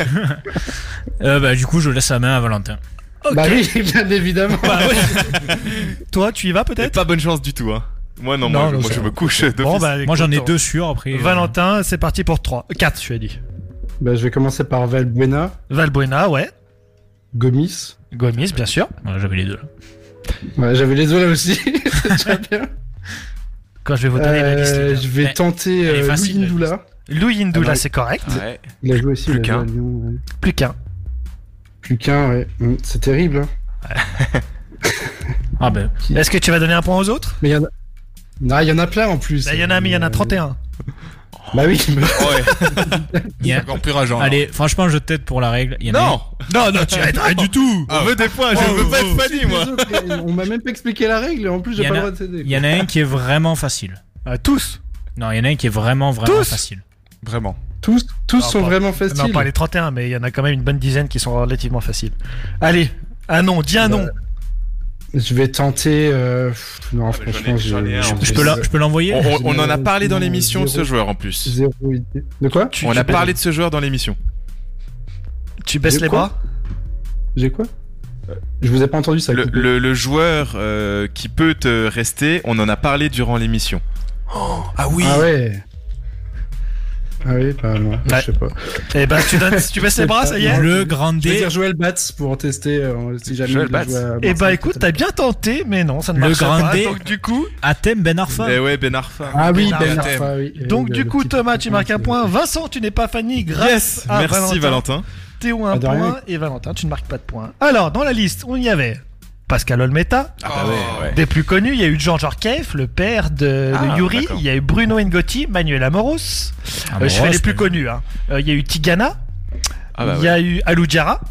euh, bah, du coup, je laisse la main à Valentin. ok. Bah oui, bien évidemment. Bah ouais. Toi, tu y vas peut-être? Pas bonne chance du tout, hein. Moi, non, Non, moi, je- non, moi ça je va. me couche. Bon, bah, Moi, j'en ai deux sûrs après. euh, Valentin, c'est parti pour 3. 4, tu as dit. Bah, je vais commencer par Valbuena, Valbuena, ouais. Gomis. Gomis, bien sûr. J'avais les deux là. Ouais, j'avais les deux là aussi. C'est déjà bien. Quand je vais vous donner la liste. les Euh, gars. je vais Mais tenter elle est euh, facile, Louis la Ndoula. Louis Ndoula, Ah bah, c'est correct. Ouais. Il a joué aussi. Plus il a joué qu'un. à Lyon, ouais. Plus qu'un. Plus qu'un, ouais. Hum, C'est terrible. Hein. Ah ben, Est-ce que tu vas donner un point aux autres? Mais il y en a. Non, il y en a plein en plus. Bah, Il y en a, mais il y en a Euh, 31. Bah oui. Ouais. il y a- Encore plus rageant. alors. Allez, franchement, je t'aide pour la règle. Il y en a Non Non, non, tu être rien du tout. On veut des points, je Oh, veux pas oh, être Fanny, moi On m'a même pas expliqué la règle et en plus j'ai pas le droit de t'aider. Il y en a un qui est vraiment facile. Euh, tous. Non, il y en a un qui est vraiment, vraiment Tous facile. Vraiment. Tous, tous Non, sont pas- vraiment faciles. Non, pas les 31, mais il y en a quand même une bonne dizaine qui sont relativement faciles. Allez, un nom, dis un Bah, nom. Je vais tenter. euh, Non, Ah, franchement, j'en ai- j'en ai un, j'ai- en Je j'ai peux la- je peux l'envoyer on, on- on en a parlé dans zéro, l'émission de ce joueur en plus. Zéro idée. De quoi Tu, On tu a parlé de ce joueur dans l'émission. Tu baisses les bras J'ai quoi Je vous ai pas entendu ça. Le, coupé. le- le joueur euh, qui peut te rester, on en a parlé durant l'émission. Ah oui. Ah ouais. Ah oui, pas non, Ouais. je sais pas. Eh ben, tu, donnes, tu baisses les bras, ça y est Le grand Je vais D. dire Joël Batz pour tester euh, si jamais Joël Batz. Eh ben, écoute, t'as bien tenté, mais non, ça ne Le marche pas. grand D. Donc, du coup, Athème Ben Arfa. Eh ouais, Ben Arfa. Ah oui, Ben Arfa. Oui. donc du le coup, Thomas, tu marques un point. Vincent, tu n'es pas Fanny grâce Yes, à merci Valentin. Théo, un Ah, rien. point. Et Valentin, tu ne marques pas de point. Alors, dans la liste, on y avait Pascal Olmeta, Ah bah ouais, ouais. Des plus connus, il y a eu Jean Jorkaeff, le père de, de Ah, Yuri. Il y a eu Bruno Ngotti, Manuel Amoros. Ah, Euh, je fais les plus connus. hein. Euh, il y a eu Tigana. Ah bah il y a eu Alou Diarra.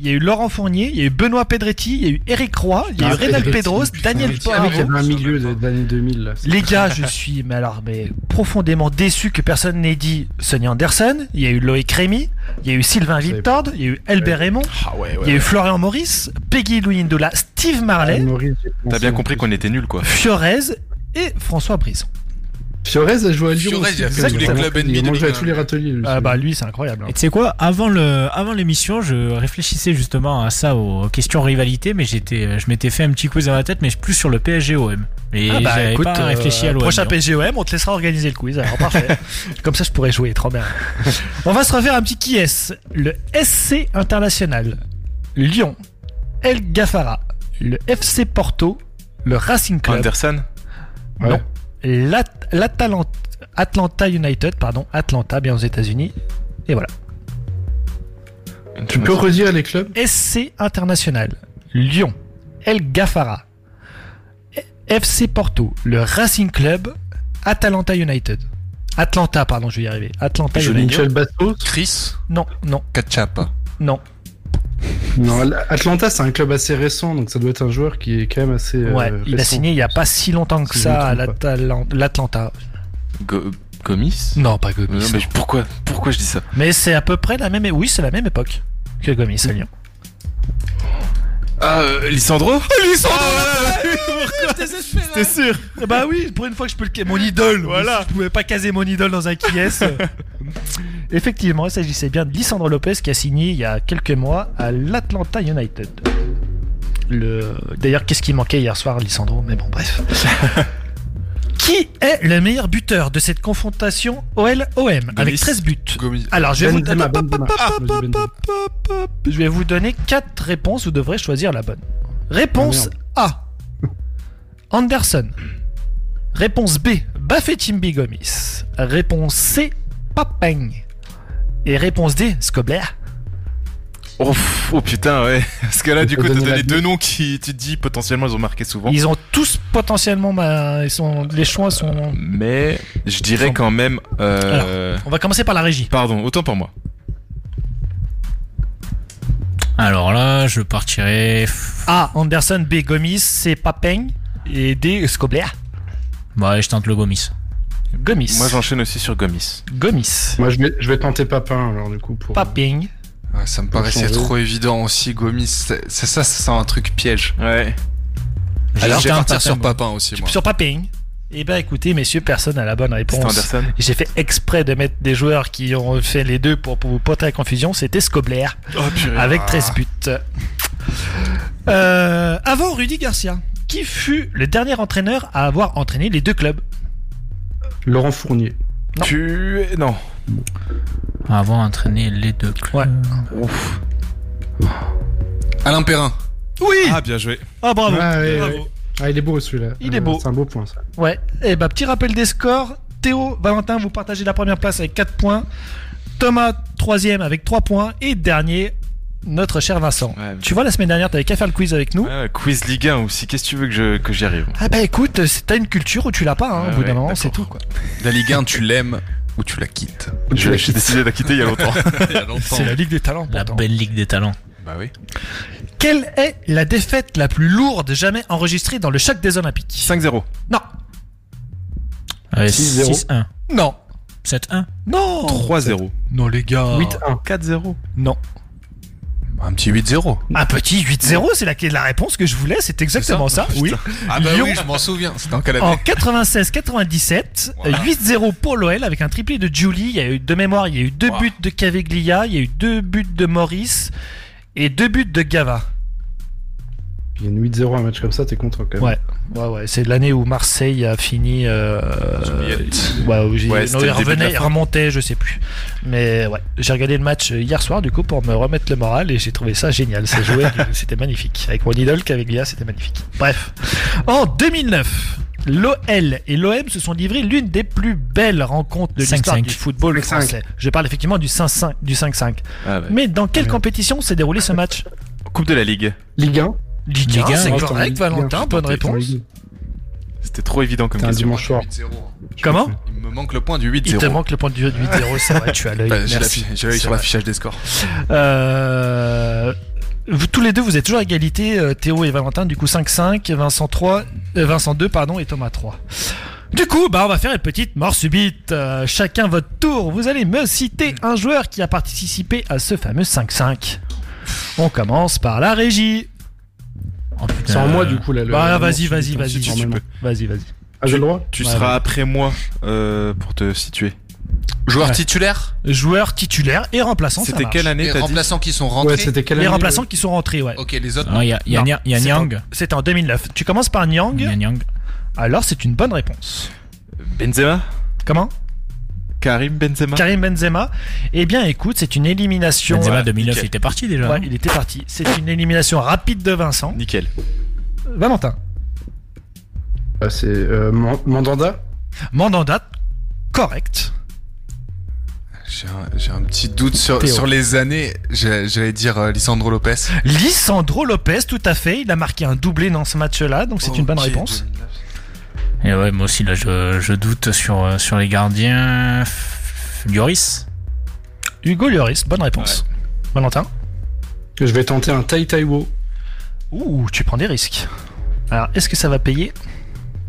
Il y a eu Laurent Fournier. Il y a eu Benoît Pedretti. Il y a eu Eric Roy. Il y a eu Ah, Pedretti, Pedros. putain, Daniel Je savais qu'il y Poirot. avait un milieu de- des années 2000. Là. Les gars, je suis mais alors mais profondément déçu que personne n'ait dit Sonny Anderson. Il y a eu Loïc Rémy. Il y a eu Sylvain Victord. Il y a eu Albert Raymond. Ah ouais, Il y a ouais. eu Florian Maurice, Peggy Louis Ndola, Steve Marley, j'ai T'as bien en compris qu'on était nuls, quoi. Fiorez et François Brisson. Fiorez a joué à Lyon. Fiorez, il a fait tous les clubs NBA Il a à tous les râteliers. Ah bah lui c'est incroyable. hein. Et tu sais quoi, avant le, avant l'émission, je réfléchissais justement à ça, aux questions rivalité, mais j'étais, je m'étais fait un petit quiz dans la tête, mais plus sur le PSG-OM. Et Ah bah j'avais écoute, pas réfléchi à euh, l'OM. prochain non. PGOM, on te laissera organiser le quiz. Alors parfait. Comme ça, je pourrais jouer trop bien. on va se refaire un petit qui est le SC International, Lyon, El Gafara, le FC Porto, le Racing Club, Anderson? Ouais. non, l'Atalanta Atlanta United, pardon, Atlanta, bien aux États-Unis. Et voilà. Tu peux redire les clubs? SC International, Lyon, El Gafara, FC Porto, le Racing Club, Atalanta United. Atlanta, pardon, je vais y arriver. Atlanta United. Michel Bastos Chris? Non, non, Kachapa. non. Non, Atlanta, c'est un club assez récent, donc ça doit être un joueur qui est quand même assez. euh, Ouais, il a signé il y a pas si longtemps que Si ça à l'Atlanta. Go- Gomis? Non, pas Non, Gomis. mais non. pourquoi Pourquoi je dis ça? Mais c'est à peu près la même. Oui, c'est la même époque que Gomis à Lyon. Ah, euh, Lissandro T'es sûr Bah oui, pour une fois que je peux le. Mon idole Voilà Je pouvais pas caser mon idole dans un qui est. Effectivement, il s'agissait bien de Lisandro Lopez qui a signé il y a quelques mois à l'Atlanta United. Le... D'ailleurs, qu'est-ce qui manquait hier soir, Lisandro? Mais bon, bref. qui est le meilleur buteur de cette confrontation OL-OM avec 13 buts Gomis. Alors, je vais, vous... Benzema, Benzema. Ah, je vais donner quatre réponses. Vous devrez choisir la bonne. Réponse A. Anderson. Réponse B. Bafetimbi Gomis. Réponse C. Papeng. Et réponse D. Skobler. Oh, oh, putain, ouais. Parce que là, du coup, t'as donné deux noms qui, tu te dis, potentiellement, ils ont marqué souvent. Ils ont tous potentiellement. ma- Ils sont... Les choix sont. Mais je dirais quand même. Euh... On va commencer par la régie. Pardon, autant pour moi. Alors là, je partirais. A. Anderson, B. Gomis, C. Papeng et D. Scobler. Bah, je tente le Gomis. Gomis. Moi j'enchaîne aussi sur Gomis. Gomis. Moi, je vais, je vais tenter Papin, alors, du coup, pour... Papeng. Ouais, ça me paraissait changer. trop évident aussi, Gomis. C'est ça, ça sent un truc piège. Ouais. Alors, je vais partir sur Papin. Papin aussi, moi. Sur Papeng. Eh ben écoutez, messieurs, personne n'a la bonne réponse. Anderson. J'ai fait exprès de mettre des joueurs qui ont fait les deux pour, pour vous porter la confusion. C'était Scobler Oh purée. avec 13 buts. Euh, avant Rudy Garcia, qui fut le dernier entraîneur à avoir entraîné les deux clubs? Laurent Fournier. Non. Tu... Non. Avoir entraîné les deux clubs. Ouais. Ouf. Alain Perrin. Oui Ah bien joué. Ah bravo, Ah, ouais, bravo. ouais. Ah, il est beau celui-là. Il est beau. C'est un beau point, ça. Ouais, et bah petit rappel des scores. Théo, Valentin, vous partagez la première place avec 4 points. Thomas, troisième avec 3 points. Et dernier, notre cher Vincent. Ouais, Tu vois, la semaine dernière, t'avais qu'à faire le quiz avec nous. Ouais, quiz Ligue 1 aussi. Qu'est-ce que tu veux que je que j'y arrive Ah bah écoute, t'as une culture où tu l'as pas, hein, Ouais, au bout d'un moment, c'est tout quoi. La Ligue 1, tu l'aimes ou tu la quittes. Je- J'ai décidé de la quitter il y a longtemps. C'est la Ligue des Talents. La pourtant. belle ligue des talents. Bah oui. Quelle est la défaite la plus lourde jamais enregistrée dans le choc des Olympiques 5-0. Non, Ouais, 6-0. 6-1. non, 7-1. non 3-0. Non les gars 8-1. 4-0. Non. Un petit 8-0. Un petit 8-0, c'est la, la réponse que je voulais, c'est exactement ça, oui. Ah bah Lyon. oui, je m'en souviens. C'était en quelle En année 96-97, Voilà. 8-0 pour l'OL avec un triplé de Julie. Il y a eu de mémoire, il y a eu deux Wow. buts de Caveglia, il y a eu deux buts de Maurice et deux buts de Gava. Il y a une 8-0 un match comme ça, t'es content quand même. Ouais, ouais, ouais. C'est l'année où Marseille a fini. Euh, ouais, où j'ai- Ouais, non, il revenait, il remontait, je sais plus. Mais ouais, j'ai regardé le match hier soir du coup pour me remettre le moral et j'ai trouvé ça génial. Ça jouait, c'était magnifique. Avec mon idole Caveglia, c'était magnifique. Bref, en 2009. L'OL et l'OM se sont livrés l'une des plus belles rencontres de l'histoire 5-5. du football 5-5. français. Je parle effectivement du 5-5. Du 5-5. Ah ouais. Mais dans quelle compétition s'est déroulé ce match? Coupe de la Ligue. Ligue 1. Ligue Ligue 1, un, c'est t'en correct, Valentin, bonne réponse. C'était trop évident comme question. dimanche soir. 8-0. Comment? Il me manque le point du 8-0. Il te manque le point de 8-0, c'est vrai, tu as l'œil. Bah, J'ai Merci. l'affi- j'ai l'œil sur l'affichage des scores. Euh, vous, tous les deux, vous êtes toujours à égalité, euh, Théo et Valentin, du coup 5-5, Vincent 3, euh, Vincent 2, pardon, et Thomas 3. Du coup, bah, on va faire une petite mort subite. Euh, chacun votre tour. Vous allez me citer un joueur qui a participé à ce fameux 5-5. On commence par la régie. Oh. C'est en moi du coup là. le- Bah, vas-y, vas-y, vas-y. Vas-y, vas-y. Ah, j'ai le droit Tu Ouais, seras ouais. après moi euh, pour te situer. Joueur Ouais. titulaire Joueur titulaire et remplaçant. ça C'était quelle année Les dit remplaçants qui sont rentrés. Ouais, c'était quelle Les année, remplaçants ouais qui sont rentrés, ouais. Ok, les autres. Non, Il y a, il y a, Non, y a Nyang. en- C'était en 2009. Tu commences par Nyang. Il y a Nyang. Alors, c'est une bonne réponse. Benzema? Comment? Karim Benzema Karim Benzema. Eh bien, écoute, c'est une élimination. Benzema euh, 2009, nickel. il était parti déjà. ouais, il était parti. C'est une élimination rapide de Vincent. Nickel. Valentin. Ah, c'est euh, Man- Mandanda? Mandanda, correct. J'ai un, j'ai un petit doute sur, les années. J'ai- J'allais dire euh, Lisandro Lopez. Lisandro Lopez, tout à fait. Il a marqué un doublé dans ce match-là, donc c'est une bonne réponse. 2009. Et ouais, moi aussi, là, je, je doute sur, euh, sur les gardiens. Lloris Hugo Lloris, bonne réponse. Valentin. Je vais tenter un Tai Taiwo. Ouh, tu prends des risques. Alors, est-ce que ça va payer?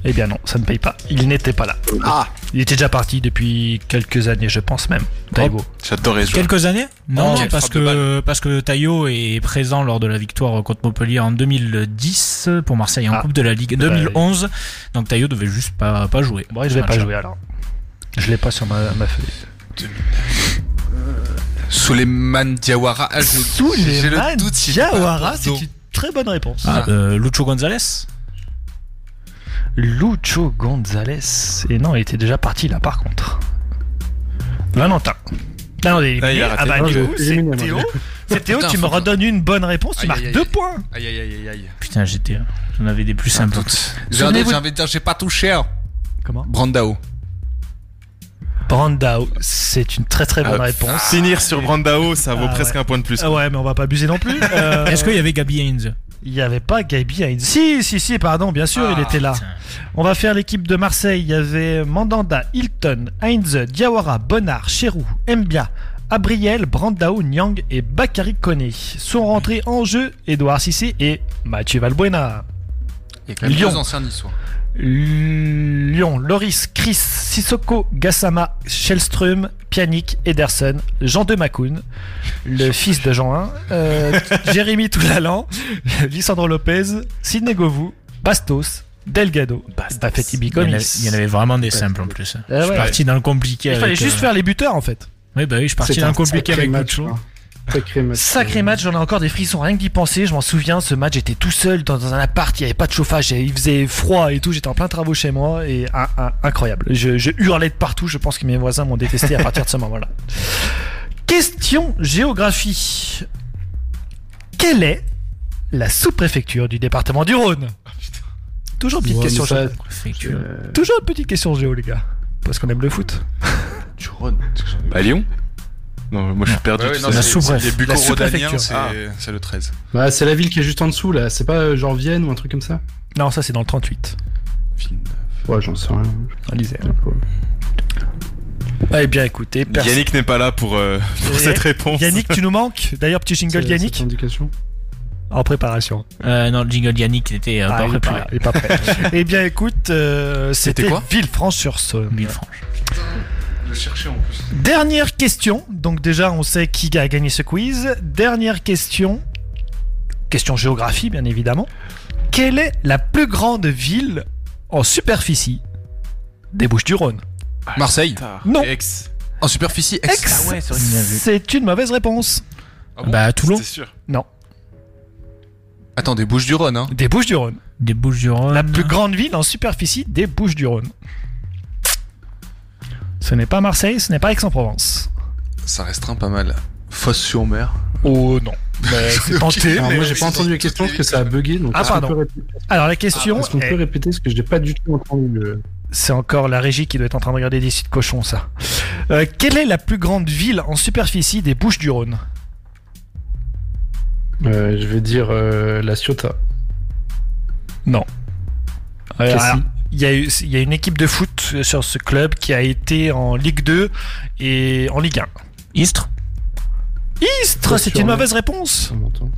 Eh bien non, ça ne paye pas. Il n'était pas là. Ah Il était déjà parti depuis quelques années, je pense même. Taibo. J'adorais ce joueur. Quelques années Non, quelle parce que, parce que Tayo est présent lors de la victoire contre Montpellier en 2010 pour Marseille en Ah. Coupe de la Ligue 2011. Donc Tayo devait juste pas, pas jouer. Bon, je vais Ce pas jouer alors. Je l'ai pas sur ma, ma feuille. Souleymane Diawara. Ah, j'ai- j'ai le Souleymane Diawara, c'est une très bonne réponse. Ah, euh, Lucho Gonzalez Lucho Gonzalez. Et non, il était déjà parti là par contre. Valentin. Ah, non, il est Ah, éliminé. Ah bah Non, du coup, c'est Théo. C'est Théo, Putain, tu me redonnes une bonne réponse, tu Aïe, marques aïe, deux aïe. points. Aïe aïe aïe aïe aïe. Putain, j'étais, j'en avais des plus simples. J'ai j'ai envie de dire, j'ai pas touché. hein. Comment Brandao. Brandao, c'est une très très bonne Ah, réponse. Finir sur Brandao, ça vaut Ah, presque ouais. un point de plus. Ah ouais, mais on va pas abuser non plus. Euh, Est-ce qu'il y avait Gabi Heinz? Il n'y avait pas Gaby Heinz. Si, si, si, pardon, bien sûr, Ah, il était là. Putain. On va faire l'équipe de Marseille. Il y avait Mandanda, Hilton, Heinz, Diawara, Bonnard, Cherou, Mbia, Abriel, Brandao, Nyang et Bakary Koné. Sont rentrés en jeu Edouard Cissé et Mathieu Valbuena. Il y a quand même Lyon. deux anciens niçois. Lyon, Loris, Chris, Sissoko, Gassama, Shellström, Pianic, Ederson, Jean de Macoun, le fils de Jean 1, euh, Jérémy Toulalan, Lissandro Lopez, Sidney Govou, Bastos, Delgado, Bafetti Bicomis. il y en avait vraiment des simples en plus. Ah je suis parti dans le compliqué. Il fallait avec, juste euh, faire les buteurs en fait. Oui, bah oui, je suis parti dans le compliqué avec hein. Sacré match. Sacré match, j'en ai encore des frissons, rien que d'y penser. Je m'en souviens, ce match, j'étais tout seul dans, dans un appart, il n'y avait pas de chauffage, il faisait froid et tout, j'étais en plein travaux chez moi et un- un- incroyable. Je, je hurlais de partout, je pense que mes voisins m'ont détesté à partir de ce moment-là. Question géographie. Quelle est la sous-préfecture du département du Rhône? Toujours une petite Ouais, question géo. Euh, Toujours une petite question géo, les gars. Parce qu'on aime le foot. Du Rhône. À Lyon Non, moi je suis perdu. Ouais, non, sais. la Les sous-préfecture. c'est Ah. c'est le 13. Bah, c'est la ville qui est juste en dessous là. C'est pas euh, genre Vienne ou un truc comme ça Non, ça c'est dans le 38. Ouais, j'en sais rien. En Isère. Eh bien, écoutez, personne. Yannick n'est pas là pour, euh, pour Et cette réponse. Yannick, tu nous manques. D'ailleurs, petit jingle C'est- Yannick cette indication. en préparation. Euh, non, le jingle Yannick était euh, Ah, pas il est préparé. pas- il est pas prêt. eh bien, écoute, euh, c'était C'était quoi? Villefranche-sur-Saône. Villefranche. Je le cherchais en plus. Dernière question. Donc déjà, on sait qui a gagné ce quiz. Dernière question. Question géographie, bien évidemment. Quelle est la plus grande ville en superficie des Bouches-du-Rhône? Marseille. Tard. Non. Ex. En superficie, ex. Ex. Ah ouais, c'est vrai une mauvaise réponse. Ah bon? Bah, Toulon, C'est sûr. Non, Attends, des Bouches du Rhône, hein. des Bouches-du-Rhône. des Bouches du Rhône. La plus grande ville en superficie des Bouches-du-Rhône. Ce n'est pas Marseille, ce n'est pas Aix-en-Provence. Ça restreint pas mal. Fosse-sur-Mer. Oh non. Mais c'est tenté. Alors, mais- moi, j'ai pas entendu la question parce que ça a bugué. Donc Ah, pardon. Alors la question, est-ce qu'on est- peut répéter parce que je n'ai pas du tout entendu le. c'est encore la régie qui doit être en train de regarder des sites cochons, ça. Euh, quelle est la plus grande ville en superficie des Bouches-du-Rhône Euh, je vais dire euh, la Ciotat. Non. Euh, Cassis. alors, Il y, a eu- il y a une équipe de foot sur ce club qui a été en Ligue 2 et en Ligue 1. Istres. Istres, Ouais, c'est une mauvaise réponse. On m'entend.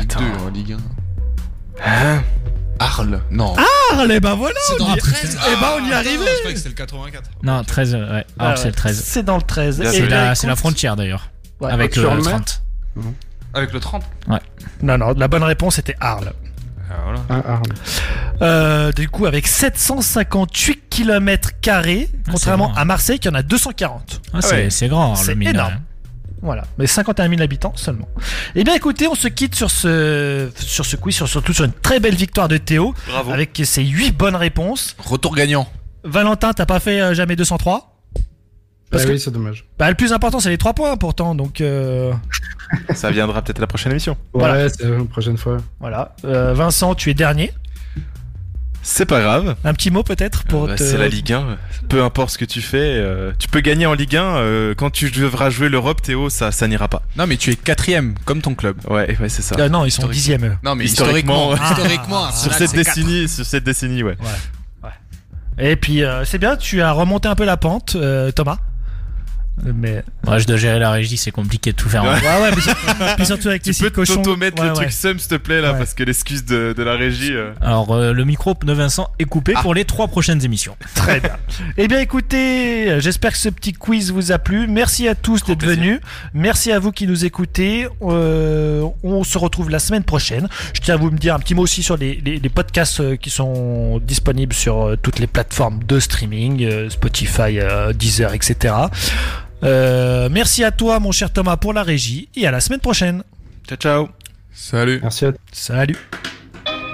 Ligue Attends. 2, en Ligue 1. Hein Arles. Non. Ah, eh ben voilà c'est on dans y- la 13 Eh ben on y est arrivé Je croyais que c'était le 84. Non, 13, euh, ouais. Ah Ah, c'est ouais, le 13. C'est dans le 13. Bien Eh C'est ben, la, c'est la écoute- frontière d'ailleurs. Ouais. avec le, le le mer 30. Avec le 30 Non, non, la bonne réponse était Arles. Ah, voilà. Ah. Euh, du coup, avec 758 km carrés, contrairement à Marseille qui en a 240. Ah, c'est ouais. c'est grand, C'est énorme. rien. Voilà, mais 51 000 habitants seulement. Eh bien, écoutez, on se quitte sur ce, sur ce quiz, sur, surtout sur une très belle victoire de Théo, Bravo. avec ses 8 bonnes réponses. Retour gagnant. Valentin, t'as pas fait euh, jamais 203 Parce Ah que- oui, c'est dommage. Bah, le plus important, c'est les 3 points pourtant, donc euh, Ça viendra peut-être à la prochaine émission. Voilà. Ouais, c'est la prochaine fois. voilà. Euh, Vincent, tu es dernier. C'est pas grave. Un petit mot peut-être pour Euh, bah, te... C'est la Ligue 1. Peu importe ce que tu fais, euh, tu peux gagner en Ligue 1. euh, quand tu devras jouer l'Europe, Théo, ça, ça n'ira pas. Non, mais tu es quatrième, comme ton club. Ouais, ouais, c'est ça. Euh, non, ils sont dixième. Non, mais Historiquement, historiquement, Ah, sur cette décennie, sur cette décennie, ouais. Et puis, euh, c'est bien, tu as remonté un peu la pente, euh, Thomas. Mais Ouais, je dois gérer la régie, c'est compliqué de tout faire. en Ouais. ouais, ouais, mais, puis surtout avec les Tu peux sites cochons. t'auto-mettre Ouais, le ouais. truc sum, s'il te plaît, là, Ouais. parce que l'excuse de, de la régie. euh, Alors, euh, le micro de Vincent est coupé Ah. pour les trois prochaines émissions. Très bien. Eh bien, écoutez, j'espère que ce petit quiz vous a plu. Merci à tous d'être venus. Merci à vous qui nous écoutez. Euh, on se retrouve la semaine prochaine. Je tiens à vous me dire un petit mot aussi sur les, les- les podcasts euh, qui sont disponibles sur euh, toutes les plateformes de streaming, euh, Spotify, euh, Deezer, etc. Euh, merci à toi, mon cher Thomas, pour la régie et à la semaine prochaine. Ciao, ciao. Salut. Merci à Salut.